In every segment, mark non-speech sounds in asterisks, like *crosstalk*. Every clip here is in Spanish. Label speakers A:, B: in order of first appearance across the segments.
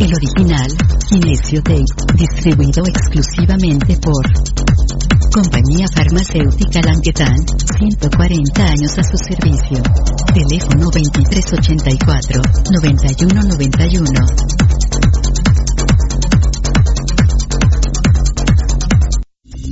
A: El original, Kinesio Tape, distribuido exclusivamente por Compañía Farmacéutica Languetan, 140 años a su servicio. Teléfono 2384-9191.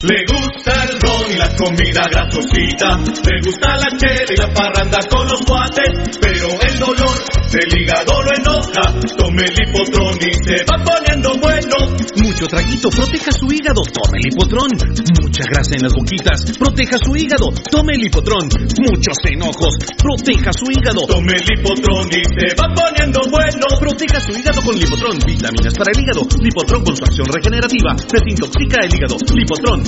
B: Le gusta el ron y la comida grasosita, le gusta la chela y la parranda con los guates, pero el dolor del hígado lo enoja, tome el hipotrón y se va poniendo bueno.
C: Mucho traguito, proteja su hígado, tome el hipotrón. Mucha grasa en las boquitas, proteja su hígado, tome el hipotrón. Muchos enojos, proteja su hígado.
B: Tome el hipotrón y se va poniendo bueno.
C: Proteja su hígado con Lipotrón, vitaminas para el hígado. Lipotrón con su acción regenerativa, desintoxica el hígado. Lipotrón,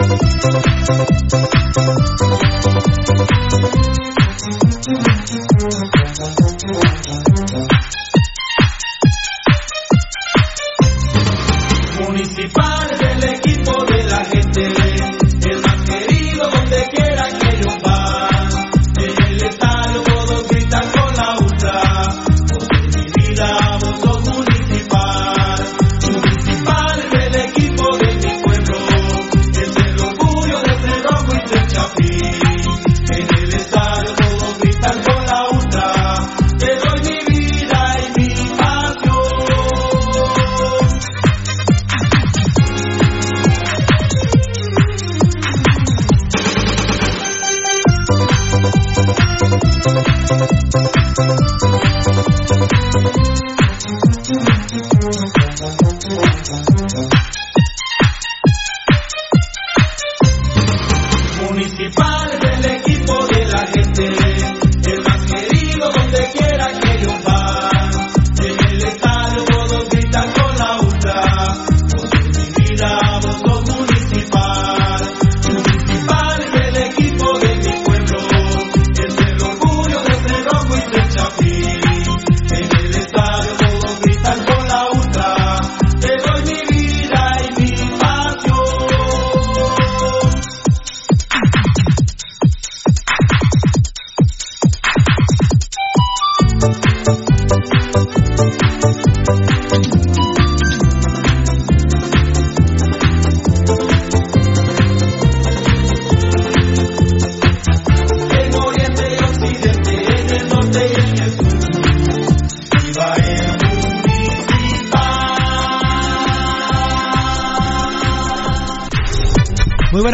B: Municipal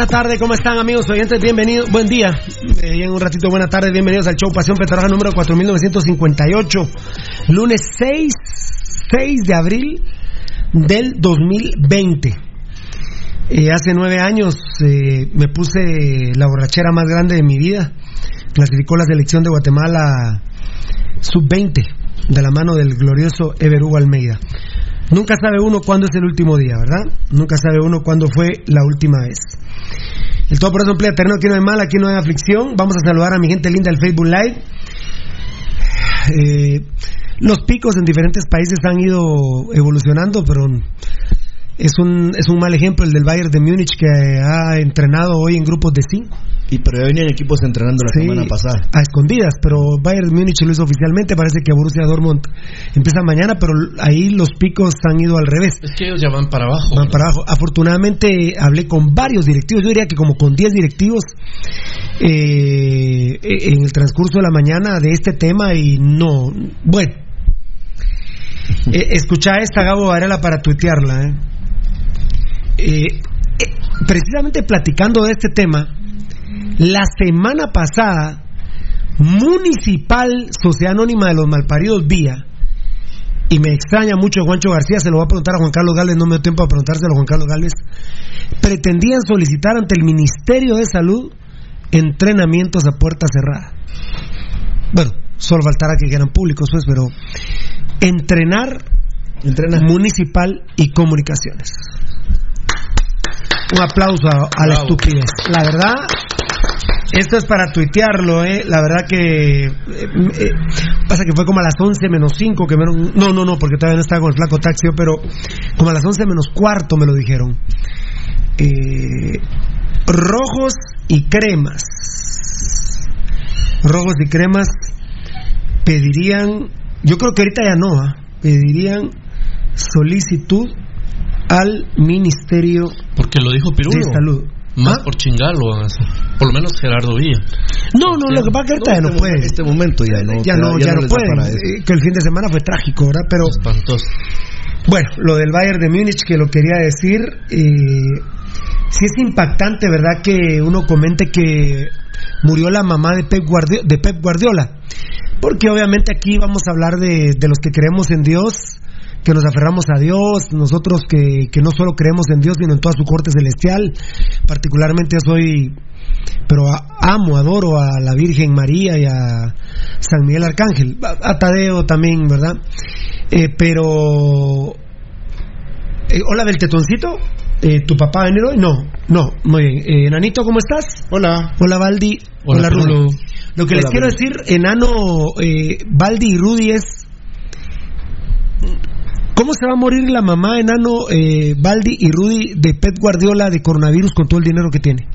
D: tarde, ¿cómo están amigos oyentes? Bienvenidos, buen día. Eh, en un ratito, buena tarde, bienvenidos al show Pasión Petroja número 4958, lunes 6, 6 de abril del 2020. Eh, hace nueve años eh, me puse la borrachera más grande de mi vida. Clasificó la selección de Guatemala sub-20 de la mano del glorioso Ever Hugo Almeida. Nunca sabe uno cuándo es el último día, ¿verdad? Nunca sabe uno cuándo fue la última vez. El todo por eso emplea terreno, aquí no hay mal, aquí no hay aflicción. Vamos a saludar a mi gente linda del Facebook Live. Eh, los picos en diferentes países han ido evolucionando, pero es un, es un mal ejemplo el del Bayern de Múnich que ha entrenado hoy en grupos de cinco.
E: Y pero ya venían equipos entrenando la
D: Sí,
E: semana pasada.
D: A escondidas, pero Bayern Múnich lo hizo oficialmente. Parece que Borussia Dortmund empieza mañana, pero ahí los picos han ido al revés.
E: Es que ellos ya van para abajo.
D: Van para abajo. Afortunadamente hablé con varios directivos, yo diría que como con 10 directivos eh, en el transcurso de la mañana de este tema y no, bueno. Eh, escucha esta, Gabo Varela, para tuitearla. ¿eh? Eh, eh, precisamente platicando de este tema, la semana pasada, Municipal Sociedad Anónima de los Malparidos Vía, y me extraña mucho Juancho García, se lo voy a preguntar a Juan Carlos Gálvez, no me dio tiempo a preguntárselo a Juan Carlos Gálvez, pretendían solicitar ante el Ministerio de Salud entrenamientos a puerta cerrada. Bueno, solo faltará que quieran públicos, pues, pero entrenar municipal y comunicaciones. Un aplauso a, a la estupidez. La verdad, Esto es para tuitearlo, ¿eh? La verdad que. eh, eh, pasa que fue como a las 11 menos 5 que me lo- No, no, no, porque todavía no estaba con el flaco taxi, pero como a las 11 menos cuarto me lo dijeron. Eh, rojos y cremas. Rojos y cremas pedirían. Yo creo que ahorita ya no, ¿ah? Pedirían solicitud al Ministerio
F: Porque lo dijo Pirulo.
D: de Salud.
F: Más por chingarlo, van a hacer. por lo menos Gerardo Villa.
D: No, no, lo que pasa es que ahorita ya no puede.
E: este momento ya no.
D: ya no, ya no
E: eso.
D: Eh, Que el fin de semana fue trágico, ¿verdad? Pero
F: Espantoso.
D: bueno, lo del Bayern de Múnich que lo quería decir, eh, sí es impactante, ¿verdad? Que uno comente que murió la mamá de Pep, Guardi- de Pep Guardiola. Porque obviamente aquí vamos a hablar de, de los que creemos en Dios, que nos aferramos a Dios, nosotros que, que no solo creemos en Dios, sino en toda su corte celestial. Particularmente yo soy, pero amo, adoro a la Virgen María y a San Miguel Arcángel, a, Tadeo también, ¿verdad? Eh, pero... eh, hola, Beltetoncito. Eh, ¿Tu papá va a venir hoy? No, no, muy bien. Eh, Nanito, ¿cómo estás?
E: Hola.
D: Hola, Baldi.
F: Hola,
D: Rulo.
F: Rulo.
D: Lo que les
E: Hola,
D: quiero decir, enano, eh, Baldi y Rudy es. ¿Cómo se va a morir la mamá, enano, eh, Baldi y Rudy de Pep Guardiola de coronavirus con todo el dinero que tiene?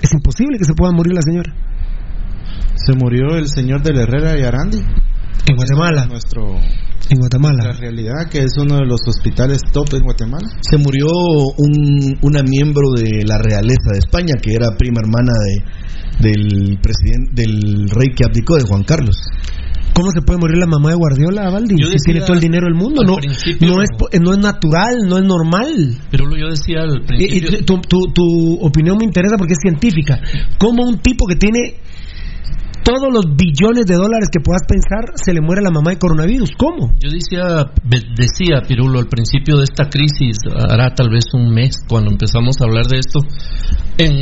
D: Es imposible que se pueda morir la señora.
E: Se murió el señor del Herrera y Arandi.
D: En Guatemala.
E: Nuestro,
D: En Guatemala.
E: la realidad que es uno de los hospitales top en Guatemala.
G: Se murió un, una miembro de la realeza de España, que era prima hermana de, del presidente, del rey que abdicó, de Juan Carlos.
D: ¿Cómo se puede morir la mamá de Guardiola, Baldi?
F: Yo
D: Si tiene todo el dinero del mundo. No,
F: principio-
D: no, es, no es natural, no es normal.
F: Pero yo decía al
D: Y- y
F: principio.
D: tu, tu- tu opinión me interesa porque es científica. ¿Cómo un tipo que tiene todos los billones de dólares que puedas pensar se le muere la mamá de coronavirus? ¿Cómo?
F: Yo decía, decía Pirulo al principio de esta crisis, hará tal vez un mes cuando empezamos a hablar de esto, en,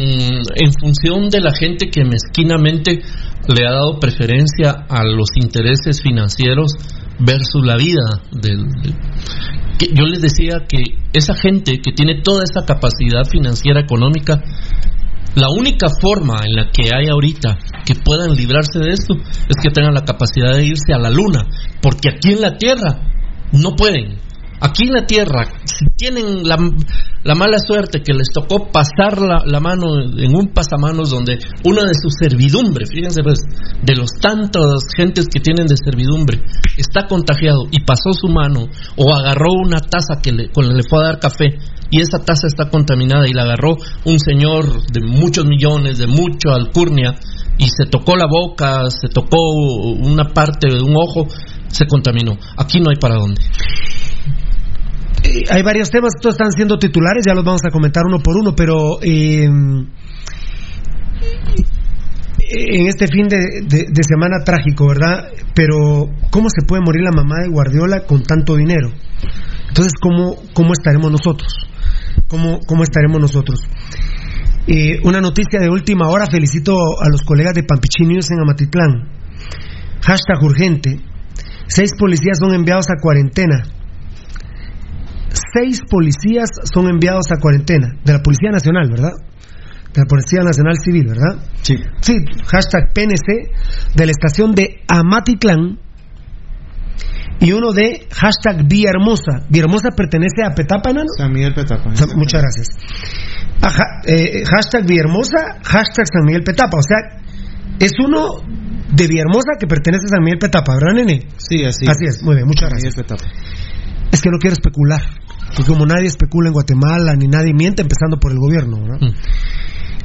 F: en función de la gente que mezquinamente le ha dado preferencia a los intereses financieros versus la vida del, del- yo les decía que esa gente que tiene toda esa capacidad financiera económica la única forma en la que hay ahorita que puedan librarse de esto es que tengan la capacidad de irse a la luna, porque aquí en la Tierra no pueden. Aquí en la Tierra, si tienen la, la mala suerte que les tocó pasar la, la mano en un pasamanos donde una de sus servidumbre, fíjense pues, de los tantos gentes que tienen de servidumbre, está contagiado y pasó su mano o agarró una taza que le, con la que le fue a dar café y esa taza está contaminada y la agarró un señor de muchos millones, de mucha alcurnia y se tocó la boca, se tocó una parte de un ojo, se contaminó. Aquí no hay para dónde.
D: Eh, hay varios temas, todos están siendo titulares, ya los vamos a comentar uno por uno, pero eh, en este fin de, de- semana trágico, ¿verdad? Pero, ¿cómo se puede morir la mamá de Guardiola con tanto dinero? Entonces, ¿cómo, cómo estaremos nosotros? ¿Cómo, cómo estaremos nosotros? Eh, una noticia de última hora, felicito a los colegas de Pampichín News en Amatitlán. Hashtag urgente. Seis policías son enviados a cuarentena. Seis policías son enviados a cuarentena. De la Policía Nacional, ¿verdad? De la Policía Nacional Civil, ¿verdad?
E: Sí.
D: Sí, hashtag PNC de la estación de Amatitlán y uno de hashtag Villahermosa. Villahermosa pertenece a Petapa, ¿no?
E: San Miguel Petapa.
D: Sa- Muchas gracias. Ajá, eh, hashtag Villahermosa, hashtag San Miguel Petapa. O sea, es uno de Villahermosa que pertenece a San Miguel Petapa, ¿verdad, nene?
E: Sí, así,
D: Así es, muy bien, muchas
E: San
D: gracias.
E: Miguel Petapa.
D: Es que no quiero especular. Porque como nadie especula en Guatemala, ni nadie miente, empezando por el gobierno, ¿verdad?
F: Mm.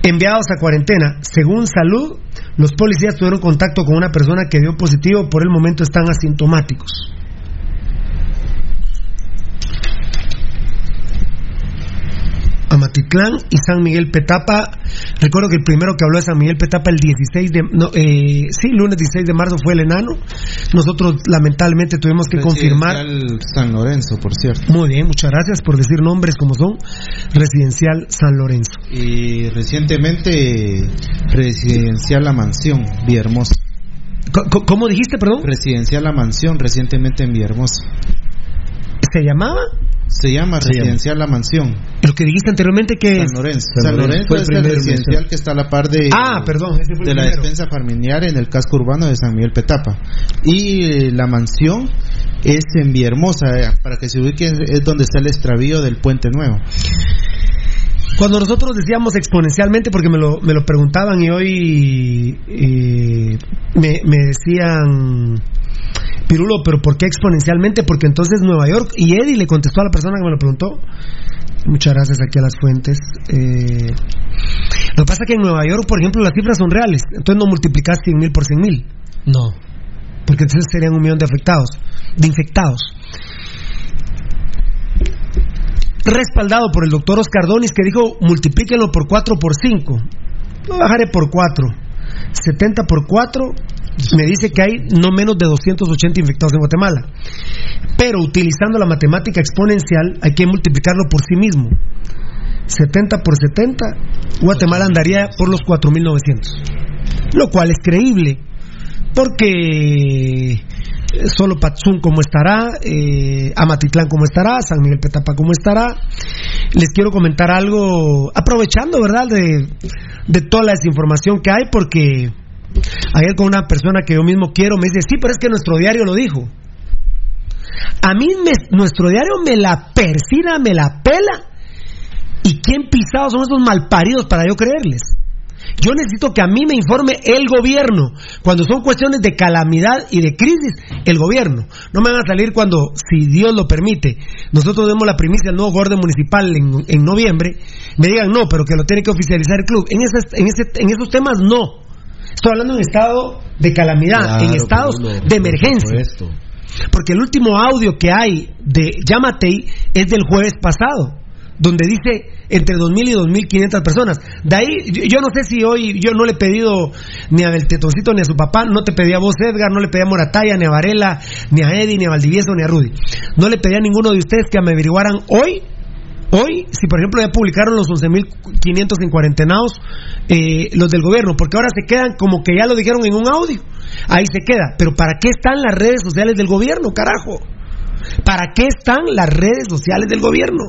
D: Enviados a cuarentena. Según salud, los policías tuvieron contacto con una persona que dio positivo, por el momento están asintomáticos. Y San Miguel Petapa. Recuerdo que el primero que habló de San Miguel Petapa el 16 de no, eh, sí, lunes 16 de marzo fue el enano. Nosotros lamentablemente tuvimos que confirmar.
E: Residencial San Lorenzo, por cierto.
D: Muy bien, muchas gracias por decir nombres como son. Residencial San Lorenzo.
E: Y recientemente, Residencial La Mansión, Villahermosa.
D: Co- ¿Cómo dijiste, perdón?
E: Residencial La Mansión, recientemente en Villahermosa.
D: ¿Se llamaba?
E: Se llama Residencial La Mansión.
D: ¿Pero que dijiste anteriormente que
E: San
D: es.
E: Lorenzo. San Lorenzo es el residencial que está a la par de,
D: Ah, perdón, ese fue el
E: de la despensa familiar en el casco urbano de San Miguel Petapa. Y eh, la mansión es en Villahermosa, eh, para que se ubiquen, es donde está el extravío del Puente Nuevo.
D: Cuando nosotros decíamos exponencialmente, porque me lo, me lo preguntaban y hoy eh, me, me decían, Pirulo, pero ¿por qué exponencialmente? Porque entonces Nueva York, y Eddie le contestó a la persona que me lo preguntó, muchas gracias aquí a las fuentes, eh, lo que pasa es que en Nueva York, por ejemplo, las cifras son reales, entonces no multiplicas 100 mil por 100 mil.
F: No.
D: Porque entonces serían un millón de afectados, de infectados. Respaldado por el doctor Oscar Donis que dijo multiplíquenlo por 4 por 5. Lo bajaré por 4. 70 por 4 me dice que hay no menos de 280 infectados en Guatemala. Pero utilizando la matemática exponencial hay que multiplicarlo por sí mismo. 70 por 70, Guatemala andaría por los 4.900. Lo cual es creíble, porque solo Patzún como estará, eh, Amatitlán como estará, San Miguel Petapa como estará. Les quiero comentar algo, aprovechando, ¿verdad?, de, de toda la desinformación que hay, porque ayer con una persona que yo mismo quiero me dice, sí, pero es que nuestro diario lo dijo. A mí me- nuestro diario me la persina, me la pela. ¿Y quién pisados son esos malparidos para yo creerles? Yo necesito que a mí me informe el gobierno. Cuando son cuestiones de calamidad y de crisis, el gobierno. No me van a salir cuando, si Dios lo permite, nosotros demos la primicia al nuevo gobierno municipal en, en noviembre, me digan no, pero que lo tiene que oficializar el club. En, esas- en, ese- en esos temas no. Estoy hablando en estado de calamidad,
G: Claro,
D: en estados de emergencia. Porque el último audio que hay de Yamatei es del jueves pasado, donde dice entre 2.000 y 2.500 personas. De ahí, yo, yo no sé si hoy, yo no le he pedido ni a Del Tetoncito ni a su papá, no te pedí a vos Edgar, no le pedí a Morataya, ni a Varela, ni a Eddie, ni a Valdivieso, ni a Rudy. No le pedí a ninguno de ustedes que me averiguaran hoy Hoy, si por ejemplo ya publicaron los 11.500 en cuarentenados, eh, los del gobierno, porque ahora se quedan como que ya lo dijeron en un audio, ahí se queda. Pero ¿para qué están las redes sociales del gobierno, carajo? ¿Para qué están las redes sociales del gobierno?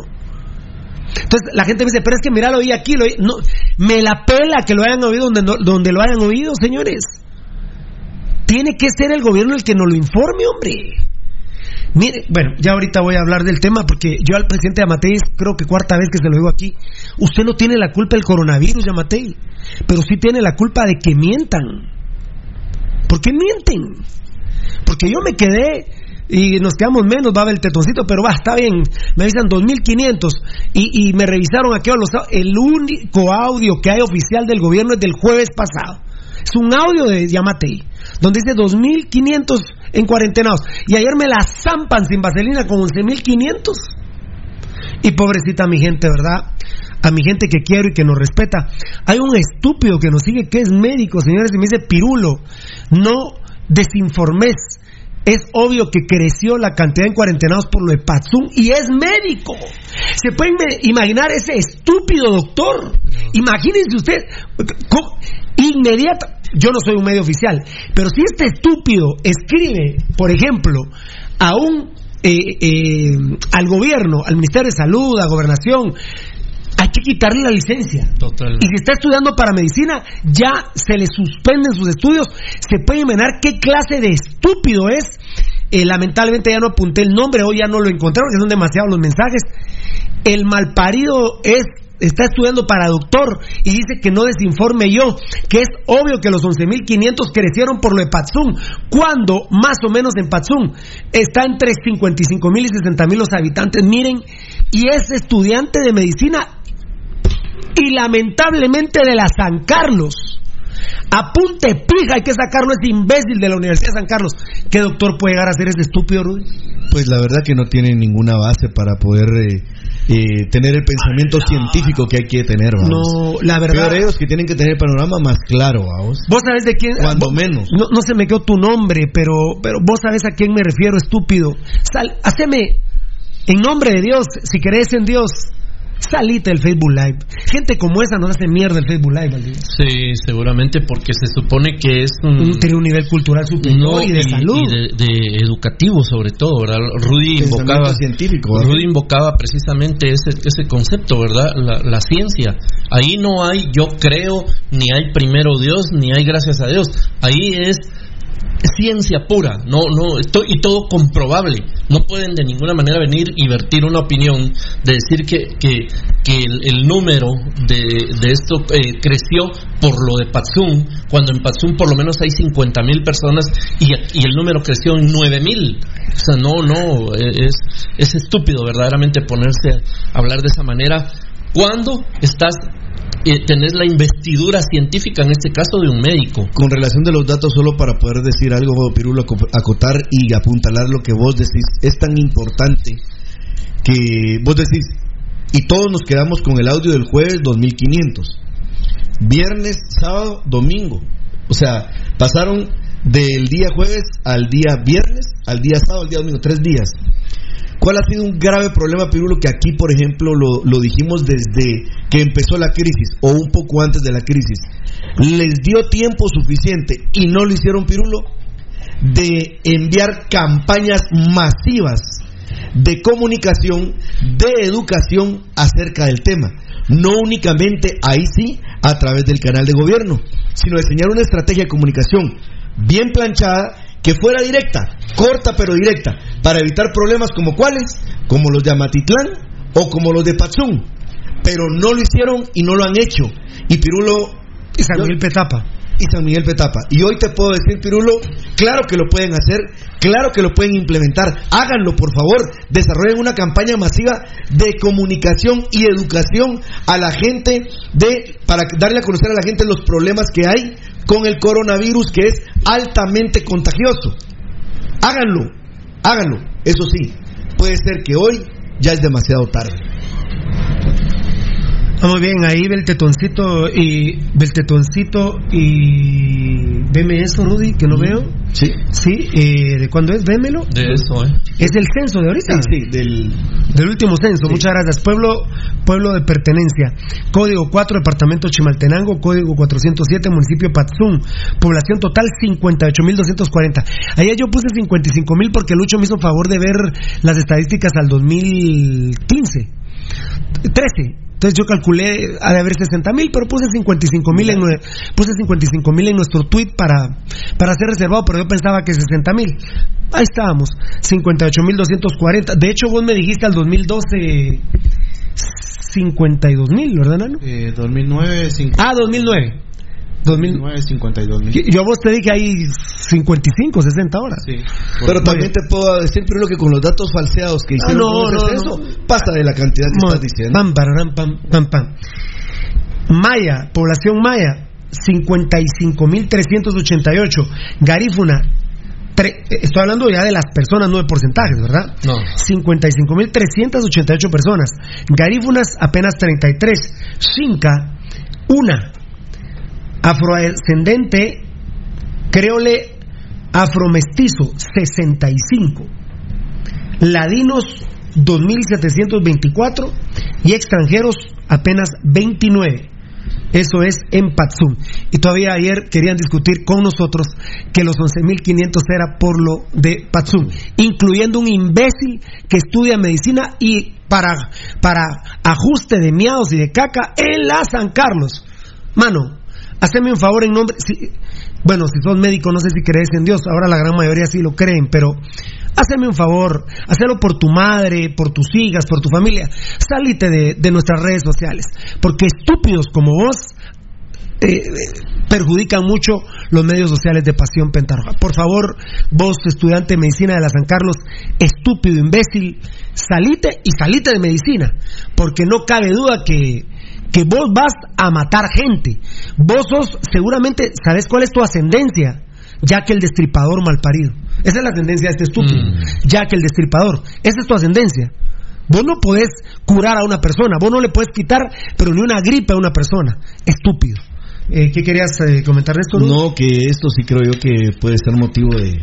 D: Entonces la gente me dice, pero es que mira, lo oí aquí, lo oí. No, me la pela que lo hayan oído donde, donde lo hayan oído, señores. Tiene que ser el gobierno el que nos lo informe, hombre. Mire, bueno, ya ahorita voy a hablar del tema porque yo al presidente Yamatei, creo que cuarta vez que se lo digo aquí, usted no tiene la culpa del coronavirus, Yamatei, pero sí tiene la culpa de que mientan. ¿Por qué mienten? Porque yo me quedé y nos quedamos menos, va a haber el tetoncito, pero va, está bien, me avisan 2.500 y, y me revisaron aquí los au- el único audio que hay oficial del gobierno es del jueves pasado. Es un audio de Yamatei, donde dice 2.500 en cuarentenados. Y ayer me la zampan sin vaselina con 11.500. Y pobrecita mi gente, ¿verdad? A mi gente que quiero y que nos respeta. Hay un estúpido que nos sigue que es médico, señores, y me dice, Pirulo, no desinformes. Es obvio que creció la cantidad de cuarentenados por lo de Patsum y es médico. ¿Se pueden imaginar ese estúpido doctor? Imagínense usted, ¿cómo? Inmediata. Yo no soy un medio oficial, pero si este estúpido escribe, por ejemplo, a un eh, eh, al gobierno, al Ministerio de Salud, a Gobernación, hay que quitarle la licencia.
F: Total.
D: Y si está estudiando para medicina, ya se le suspenden sus estudios. Se puede imaginar qué clase de estúpido es. Eh, lamentablemente ya no apunté el nombre, hoy ya no lo encontré porque son demasiados los mensajes. El malparido es está estudiando para doctor y dice que no desinforme yo, que es obvio que los 11.500 crecieron por lo de Patsum, cuando más o menos en Patsum está entre 55.000 y 60.000 los habitantes, miren, y es estudiante de medicina y lamentablemente de la San Carlos. Apunte pija, hay que sacarlo ese imbécil de la Universidad de San Carlos. ¿Qué doctor puede llegar a ser ese estúpido, Rudy?
G: Pues la verdad que no tiene ninguna base para poder eh, eh, tener el pensamiento científico que hay que tener. vamos.
D: No, la verdad.
G: Peor ellos que tienen que tener el panorama más claro, vamos.
D: Vos sabés de quién.
G: Cuando
D: vos-
G: menos.
D: No, no se me quedó tu nombre, pero, pero vos sabés a quién me refiero, estúpido. Sal, haceme, en nombre de Dios, si crees en Dios, Salite del Facebook Live. Gente como esa nos hace mierda el Facebook Live, Valdivia.
F: Sí, seguramente porque se supone que es un,
D: Tiene un nivel cultural superior
F: no,
D: y de salud.
F: y de, de educativo sobre todo, ¿verdad? Rudy invocaba
G: científico, ¿verdad?
F: Rudy invocaba precisamente ese, ese concepto, ¿verdad? La, la ciencia. Ahí no hay yo creo, ni hay primero Dios, ni hay gracias a Dios. Ahí es ciencia pura, no, no, esto, y todo comprobable. No pueden de ninguna manera venir y vertir una opinión de decir que, que, que el, número de, de esto eh, creció por lo de Patsum, cuando en Patsum por lo menos hay 50 mil personas y, el número creció en 9 mil. O sea, no, no, es, es estúpido verdaderamente ponerse a hablar de esa manera cuando estás eh, tenés la investidura científica, en este caso de un médico.
G: Con relación de los datos, solo para poder decir algo, Pirulo, aco- acotar y apuntalar lo que vos decís, es tan importante que vos decís, y todos nos quedamos con el audio del jueves 2500, viernes, sábado, domingo. O sea, pasaron del día jueves al día viernes, al día sábado, al día domingo, tres días. ¿Cuál ha sido un grave problema, Pirulo, que aquí, por ejemplo, lo, lo dijimos desde que empezó la crisis o un poco antes de la crisis? Les dio tiempo suficiente y no lo hicieron, Pirulo, de enviar campañas masivas de comunicación, de educación acerca del tema. No únicamente ahí sí, a través del canal de gobierno, sino diseñar una estrategia de comunicación bien planchada que fuera directa, corta pero directa, para evitar problemas como cuáles, como los de Amatitlán o como los de Patzún. Pero no lo hicieron y no lo han hecho. Y Pirulo...
D: Y San Miguel Petapa.
G: Y San Miguel Petapa. Y hoy te puedo decir, Pirulo, claro que lo pueden hacer, claro que lo pueden implementar. Háganlo, por favor. Desarrollen una campaña masiva de comunicación y educación a la gente de para darle a conocer a la gente los problemas que hay con el coronavirus que es altamente contagioso. Háganlo, háganlo. Eso sí, puede ser que hoy ya es demasiado tarde.
D: Ah, muy bien, ahí Beltetoncito y Beltetoncito y veme eso, Rudy, que no veo.
G: Sí.
D: Sí, eh, ¿de cuándo es? Vémelo.
F: De eso, ¿eh?
D: Es el censo de ahorita.
G: Sí, sí, del,
D: Del último censo, muchas gracias. Pueblo, pueblo de pertenencia. Código 4, departamento Chimaltenango. Código 407, municipio Patzún. Población total 58.240. Ayer yo puse 55.000 porque Lucho me hizo favor de ver las estadísticas al 2015. 13. Entonces yo calculé, ha de haber 60 mil, pero puse 55 mil en, puse 55 mil en nuestro tweet para, para ser reservado, pero yo pensaba que 60 mil. Ahí estábamos, 58 mil 240. De hecho, vos me dijiste al 2012 52 mil, ¿verdad, Nano?
E: Eh, 2009, cinco-
D: Ah, 2009. 2000.
E: 2009, 52 mil.
D: Yo a vos te dije ahí 55, 60 horas.
E: Sí.
G: Pero también te puedo decir, Pirulo, que con los datos falseados que hicieron
D: no, no,
G: ese censo, pasa de la cantidad que
D: Mo-
G: estás diciendo.
D: Pam, pararán, pam, pam, pam. Maya, población maya, 55.388. Garífuna, tre- eh, estoy hablando ya de las personas, no de porcentajes, ¿verdad?
F: No.
D: 55.388 personas. Garífunas, apenas 33. Xinca, una. Afroascendente, creole, afromestizo, 65. Ladinos 2.724 y extranjeros apenas 29. Eso es en Patsum. Y todavía ayer querían discutir con nosotros que los 11.500 era por lo de Patsum, incluyendo un imbécil que estudia medicina y para, para ajuste de miados y de caca en la San Carlos. Mano, haceme un favor en nombre. si- bueno, si sos médico, no sé si crees en Dios, ahora la gran mayoría sí lo creen, pero haceme un favor, hacelo por tu madre, por tus hijas, por tu familia. Salite de, nuestras redes sociales, porque estúpidos como vos eh, eh, perjudican mucho los medios sociales de Pasión Pentarroja. Por favor, vos, estudiante de medicina de la San Carlos, estúpido, imbécil, salite y salite de medicina, porque no cabe duda que, que vos vas a matar gente. Vos sos, seguramente, ¿sabes cuál es tu ascendencia? Ya que el destripador malparido. Esa es la ascendencia de este estúpido. Ya que el destripador. Esa es tu ascendencia. Vos no podés curar a una persona, vos no le puedes quitar, pero ni una gripe a una persona. Estúpido. Eh, ¿Qué querías eh, comentar de esto?
G: No, que esto sí creo yo que puede ser motivo de,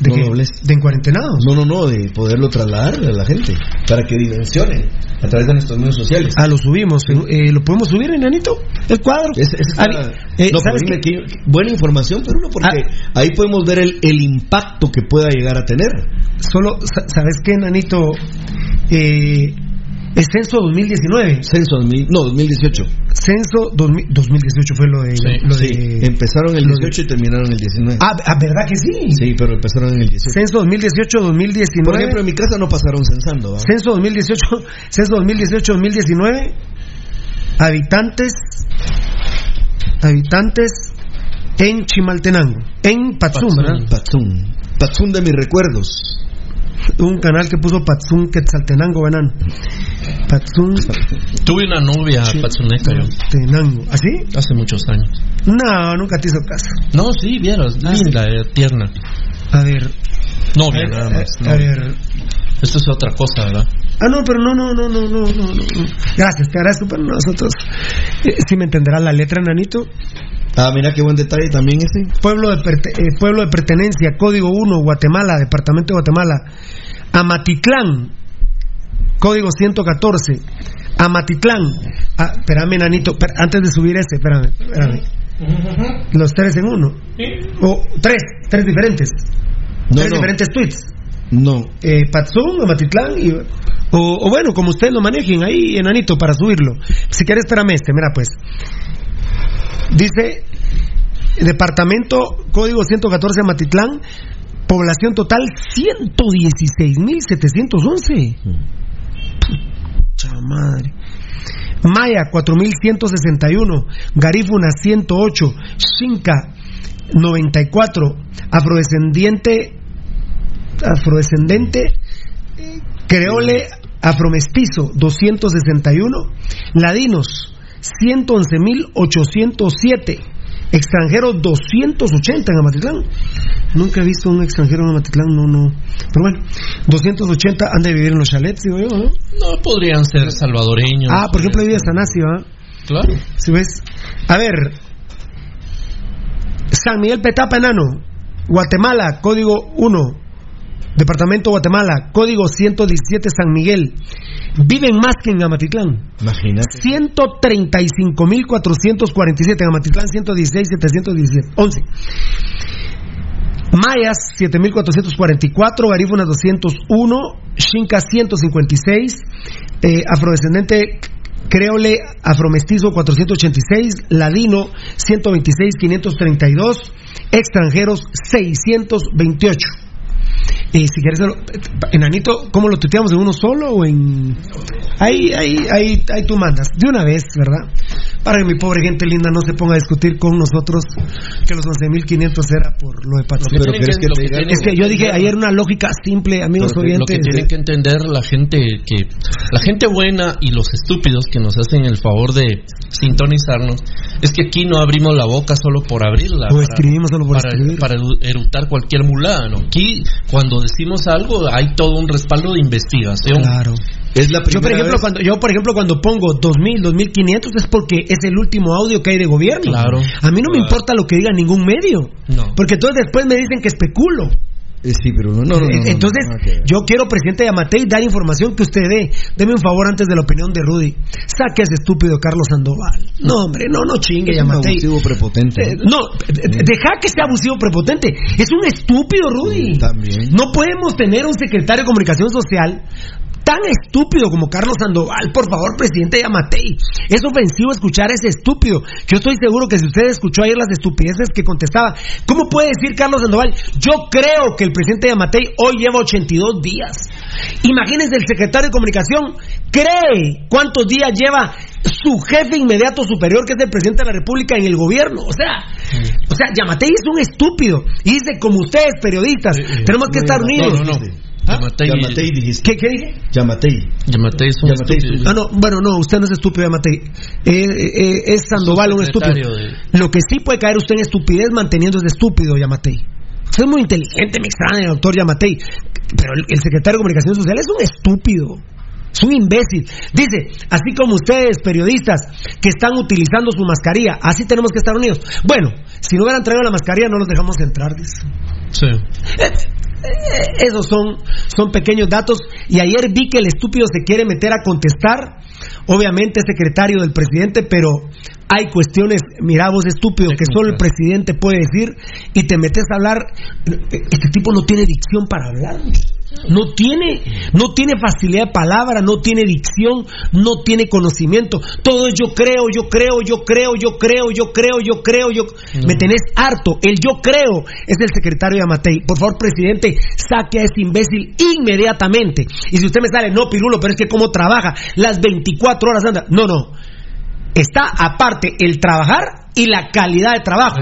D: ¿De
G: no
D: qué? ¿De encuarentenados?
G: No, no, no, de poderlo trasladar a la gente para que dimensionen a través de nuestros medios sociales.
D: Ah, lo subimos. Eh, ¿Lo podemos subir, enanito? El cuadro.
G: Es- es-
D: eh. Ah.
G: que- buena información, pero no, porque ahí podemos ver el, el impacto que pueda llegar a tener.
D: Solo, sa- ¿sabes qué, enanito? Eh, es censo 2019.
G: Censo 2000, no, 2018.
D: Censo 2000 2018 fue lo de... lo
G: Sí,
D: de
G: empezaron el
D: lo de-
G: 18 y terminaron el 19.
D: Ah, ah, ¿verdad que sí?
G: Sí, pero empezaron en el 18.
D: Censo 2018-2019.
G: Por ejemplo, en mi casa no pasaron censando. ¿va?
D: Censo 2018, *laughs* censo 2018-2019, habitantes, habitantes en Chimaltenango, en Patzum, ¿verdad?
G: Patzum. Patzum de mis recuerdos.
D: Un canal que puso Patzum Quetzaltenango, banán. Patzum
F: Tuve una novia patsuneca yo,
D: Tenango. ¿Así?
F: hace muchos años.
D: No, nunca te hizo caso.
F: No, sí, vieras, linda, eh, tierna.
D: A ver,
F: Novia
D: a ver,
F: nada más.
D: a
F: no.
D: ver.
F: Esto es otra cosa, ¿verdad?
D: Ah, no, pero no, no, no, no, no, no, no. Gracias, te agradezco, pero nosotros. Eh, ¿Sí me entenderá la letra, Nanito?
G: Ah, mira qué buen detalle también ese.
D: Pueblo de, perte- eh, pueblo de pertenencia, Código 1, Guatemala, Departamento de Guatemala. Amatitlán, Código 114. Amatitlán. Ah, espérame, Nanito, antes de subir ese, espérame, espérame. Los tres en uno. O tres, tres diferentes.
G: No,
D: tres
G: no.
D: diferentes tweets.
G: No.
D: Eh, Patzum, Amatitlán y... O, o bueno, como ustedes lo manejen ahí, enanito, para subirlo. Si quieres, espérame este, mira pues. Dice, departamento, código 114 Amatitlán, población total 116.711. Pucha madre. Maya 4161, Garífuna 108, Xinca 94, afrodescendiente afrodescendente creole afromestizo 261, ladinos 111.807, extranjeros 280 en Amatitlán. Nunca he visto un extranjero en Amatitlán, no, no. Pero bueno, 280 han de vivir en los chalets, digo yo, ¿no?
F: No podrían ser salvadoreños.
D: Ah, por ejemplo, vive Sanasi, ¿va?
F: Claro.
D: Si ves, a ver, San Miguel Petapa Enano, Guatemala, código 1, Departamento Guatemala, código 117 San Miguel. Viven más que en Amatitlán.
G: Imagínate.
D: 135.447 en Amatitlán, 116.717, 11. Mayas 7444, Garífuna 201, Xinca 156, eh, afrodescendente creole afromestizo 486, ladino 126 532, extranjeros 628. Eh, si quieres, hacerlo- enanito, ¿cómo lo tuteamos? ¿En uno solo o en.? Ahí, ahí, ahí, ahí tú mandas. De una vez, ¿verdad? Para que mi pobre gente linda no se ponga a discutir con nosotros que los 11.500 era por lo de patrocinio.
F: Pero que te diga-
D: Es que yo dije ayer una lógica simple, amigos
F: Lo que- lo
D: oyentes.
F: que tienen que entender la gente que la gente buena y los estúpidos que nos hacen el favor de sintonizarnos es que aquí no abrimos la boca solo por abrirla
D: O escribimos solo por
F: para,
D: escribir.
F: para eru- erutar cualquier mulada ¿no? aquí cuando decimos algo hay todo un respaldo de investigación
D: Claro.
G: Es la
D: Yo por
G: primera
D: ejemplo
G: vez-
D: cuando yo por ejemplo cuando pongo 2000, 2500 es porque es el último audio que hay de gobierno.
F: Claro.
D: A mí no me importa lo que diga ningún medio.
F: No.
D: Porque entonces después me dicen que especulo.
G: Eh, sí, pero no, no, no, no,
D: Entonces,
G: no,
D: yo quiero, presidente Yamatei, dar información que usted dé. Deme un favor antes de la opinión de Rudy. Saque a ese estúpido Carlos Sandoval. No, hombre, no, no chingue,
G: Es un
D: Yamatei.
G: abusivo prepotente.
D: Eh, no, eh, deja que sea abusivo prepotente. Es un estúpido, Rudy.
G: También.
D: No podemos tener un secretario de comunicación social tan estúpido como Carlos Sandoval. Por favor, presidente Yamatei. Es ofensivo escuchar a ese estúpido. Yo estoy seguro que si usted escuchó ayer las estupideces que contestaba, ¿cómo puede decir Carlos Sandoval? Yo creo que el presidente Yamatei hoy lleva 82 días. Imagínense el secretario de comunicación cree cuántos días lleva su jefe inmediato superior, que es el presidente de la República, en el gobierno. O sea, o sea, Yamatei es un estúpido. Y dice, como ustedes, periodistas, tenemos que
G: no,
D: estar unidos.
F: no, no. Yamatei,
G: Yamatei dijiste.
D: ¿Qué, qué dije?
G: Yamatei.
F: Yamatei es un
G: Yamatei
F: estúpido.
D: Ah, no, bueno, no, usted no es estúpido, Yamatei. Eh, eh, es Sandoval un estúpido.
F: de-
D: Lo que sí puede caer usted en estupidez manteniendo ese estúpido, Yamatei. Es muy inteligente, me extraña, doctor Yamatei. Pero el, el secretario de Comunicación Social es un estúpido. Es un imbécil. Dice, así como ustedes, periodistas, que están utilizando su mascarilla, así tenemos que estar unidos. Bueno, si no hubieran traído la mascarilla, no los dejamos entrar, dice.
F: Sí.
D: Eh, Esos son, son pequeños datos. Y ayer vi que el estúpido se quiere meter a contestar. Obviamente secretario del presidente, pero hay cuestiones, mira vos estúpido, que solo el presidente puede decir y te metes a hablar. Este tipo no tiene dicción para hablar. No tiene, no tiene facilidad de palabra, no tiene dicción, no tiene conocimiento. Todo es yo creo, yo creo, yo creo, yo creo, yo creo, yo creo, yo. Me tenés harto. El yo creo es el secretario de Amatei. Por favor, presidente, saque a ese imbécil inmediatamente. Y si usted me sale, no, Pirulo, pero es que cómo trabaja, las 24 horas anda. No, no. Está aparte el trabajar y la calidad de trabajo.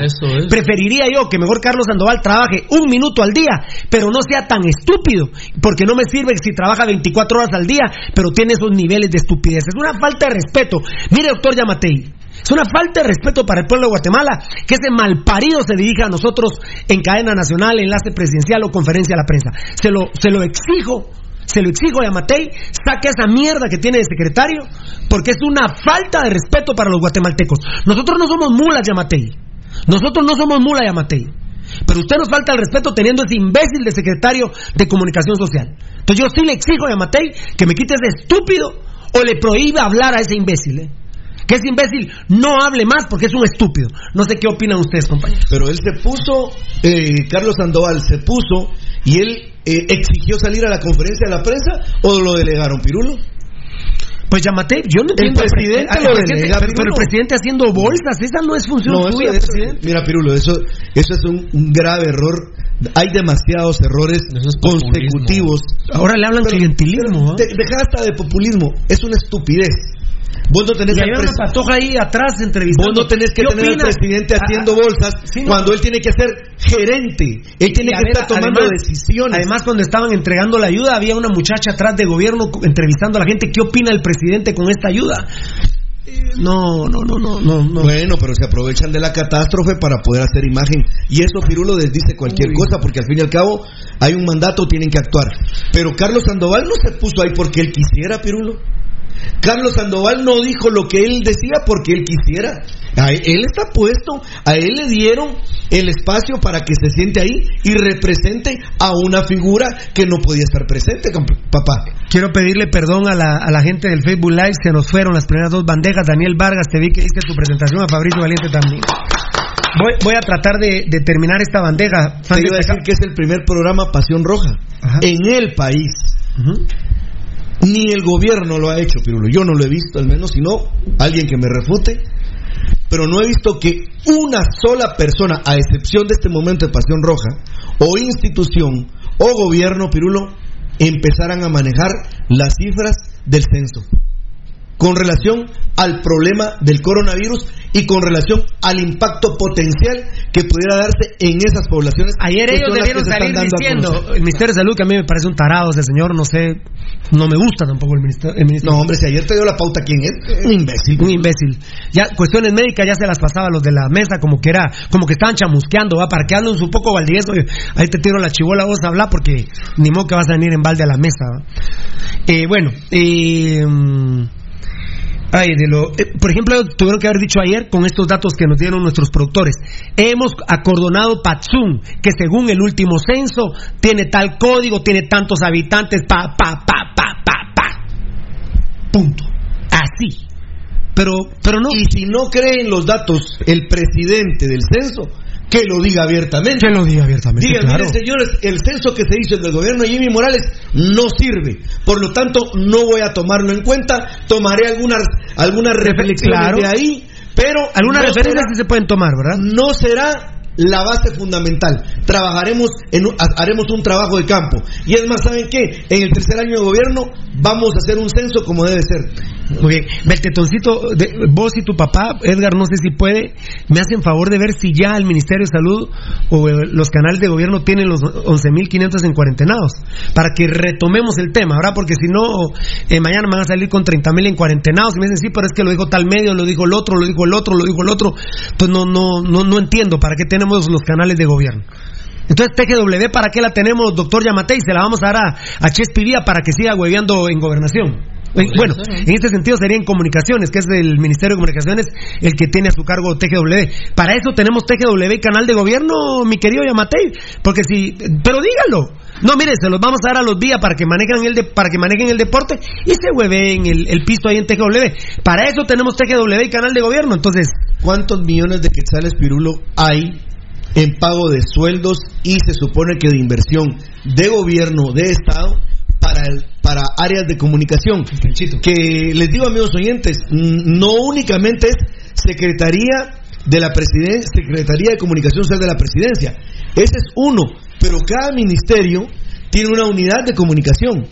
D: Preferiría yo que mejor Carlos Sandoval trabaje un minuto al día, pero no sea tan estúpido, porque no me sirve si trabaja 24 horas al día, pero tiene esos niveles de estupidez. Es una falta de respeto. Mire, doctor Yamatei, es una falta de respeto para el pueblo de Guatemala que ese malparido se dirija a nosotros en cadena nacional, enlace presidencial o conferencia a la prensa. Se lo, se lo exijo se lo exijo a Yamatei, saque esa mierda que tiene de secretario, porque es una falta de respeto para los guatemaltecos. Nosotros no somos mulas, Yamatei. Nosotros no somos mulas, Yamatei. Pero usted nos falta el respeto teniendo ese imbécil de secretario de comunicación social. Entonces yo sí le exijo a Yamatei que me quite ese estúpido o le prohíba hablar a ese imbécil. ¿eh? Que ese imbécil no hable más porque es un estúpido. No sé qué opinan ustedes, compañeros.
G: Pero él se puso, eh, Carlos Sandoval se puso y él eh, exigió salir a la conferencia de la prensa o lo delegaron, Pirulo.
D: Pues llámate, yo no entiendo.
G: El presidente lo
D: presidente,
G: delega,
D: pero, pero el
G: Pirulo.
D: presidente haciendo bolsas, esa no es función
G: No, eso-
D: presidente.
G: mira, Pirulo, eso, eso es un, un grave error. Hay demasiados errores consecutivos.
D: Ahora le hablan clientelismo. ¿ah?
G: De- deja hasta de populismo. Es una estupidez. Vos no tenés
D: Y
G: al
D: una patoja ahí atrás entrevistando.
G: Vos no tenés que
D: ¿Qué
G: tener al
D: opinas?
G: presidente
D: Ah,
G: haciendo
D: ah,
G: bolsas
D: sí, no.
G: cuando él tiene que ser gerente. Él tiene
D: Y
G: que
D: ver,
G: estar tomando
D: además-
G: decisiones.
D: Además, cuando estaban entregando la ayuda, había una muchacha atrás de gobierno entrevistando a la gente. ¿Qué opina el presidente con esta ayuda? No, no, no, no, no. no.
G: Bueno, pero se aprovechan de la catástrofe para poder hacer imagen. Y eso Pirulo les dice cualquier cosa, porque al fin y al cabo hay un mandato, tienen que actuar. Pero Carlos Sandoval no se puso ahí porque él quisiera, Pirulo. Carlos Sandoval no dijo lo que él decía porque él quisiera. A él, está puesto, a él le dieron el espacio para que se siente ahí y represente a una figura que no podía estar presente, papá.
D: Quiero pedirle perdón a la, a la gente del Facebook Live. Se nos fueron las primeras dos bandejas. Daniel Vargas, te vi que hiciste tu presentación. A Fabricio Valiente también. Voy, voy a tratar de, de terminar esta bandeja.
G: Te iba a decir que es el primer programa Pasión Roja en el país. Ni el gobierno lo ha hecho, Pirulo. Yo no lo he visto, al menos, sino alguien que me refute. Pero no he visto que una sola persona, a excepción de este momento de Pasión Roja, o institución, o gobierno, Pirulo, empezaran a manejar las cifras del censo con relación al problema del coronavirus y con relación al impacto potencial que pudiera darse en esas poblaciones.
D: Ayer ellos debieron salir diciendo, el Ministerio de Salud, que a mí me parece un tarado ese señor, no sé, no me gusta tampoco el Ministerio. El ministerio.
G: No, hombre, si ayer te dio la pauta, ¿quién es? Un imbécil.
D: Un imbécil. Ya, cuestiones médicas ya se las pasaba a los de la mesa, como que era, como que estaban chamusqueando, va, parqueándonos un poco Valdivieso. Ahí te tiro la chivola vos a hablar porque ni modo que vas a venir en balde a la mesa. Eh, bueno, eh, mm, Ay, de lo, eh, por ejemplo, tuvieron que haber dicho ayer con estos datos que nos dieron nuestros productores. Hemos acordonado Patsum, que según el último censo tiene tal código, tiene tantos habitantes, pa, pa, pa, pa, pa, pa. Punto. Así. Pero, pero no.
G: Y si no cree en los datos el presidente del censo, que lo diga abiertamente.
D: Que lo diga abiertamente,
G: Diga,
D: claro.
G: miren, señores, el censo que se hizo del gobierno de Jimmy Morales no sirve. Por lo tanto, no voy a tomarlo en cuenta. Tomaré algunas, algunas reflexiones
D: Claro.
G: de ahí, pero.
D: Algunas
G: no
D: referencias
G: será-
D: sí se pueden tomar, ¿verdad?
G: no será la base fundamental. Trabajaremos, en, haremos un trabajo de campo. Y es más, ¿saben qué? En el tercer año de gobierno vamos a hacer un censo como debe ser.
D: Muy bien. Beltetoncito, vos y tu papá, Edgar, no sé si puede, me hacen favor de ver si ya el Ministerio de Salud o los canales de gobierno tienen los 11.500 en cuarentenados, para que retomemos el tema, ¿verdad? Porque si no, eh, mañana van a salir con 30.000 en cuarentenados y me dicen, sí, pero es que lo dijo tal medio, lo dijo el otro, lo dijo el otro, lo dijo el otro. Pues no, no, no, no entiendo para qué tenemos los canales de gobierno. Entonces, TGW, ¿para qué la tenemos, doctor Yamatei? Se la vamos a dar a, a Chespivía para que siga hueveando en gobernación. En- Bueno, en este sentido sería en comunicaciones, que es el Ministerio de Comunicaciones el que tiene a su cargo TGW. Para eso tenemos TGW y canal de gobierno, mi querido Yamatei. Porque si, pero díganlo. No, mire, se los vamos a dar a los días para que manejen el de- para que manejen el deporte y se hueven el, el pisto ahí en TGW. Para eso tenemos TGW y canal de gobierno. Entonces,
G: ¿Cuántos millones de quetzales, Pirulo, hay en pago de sueldos y se supone que de inversión de gobierno, de Estado, para, el- para áreas de comunicación? Que les digo, amigos oyentes, no únicamente es Secretaría de la Presidencia, Secretaría de Comunicación Social de la Presidencia. Ese es uno, pero cada ministerio tiene una unidad de comunicación.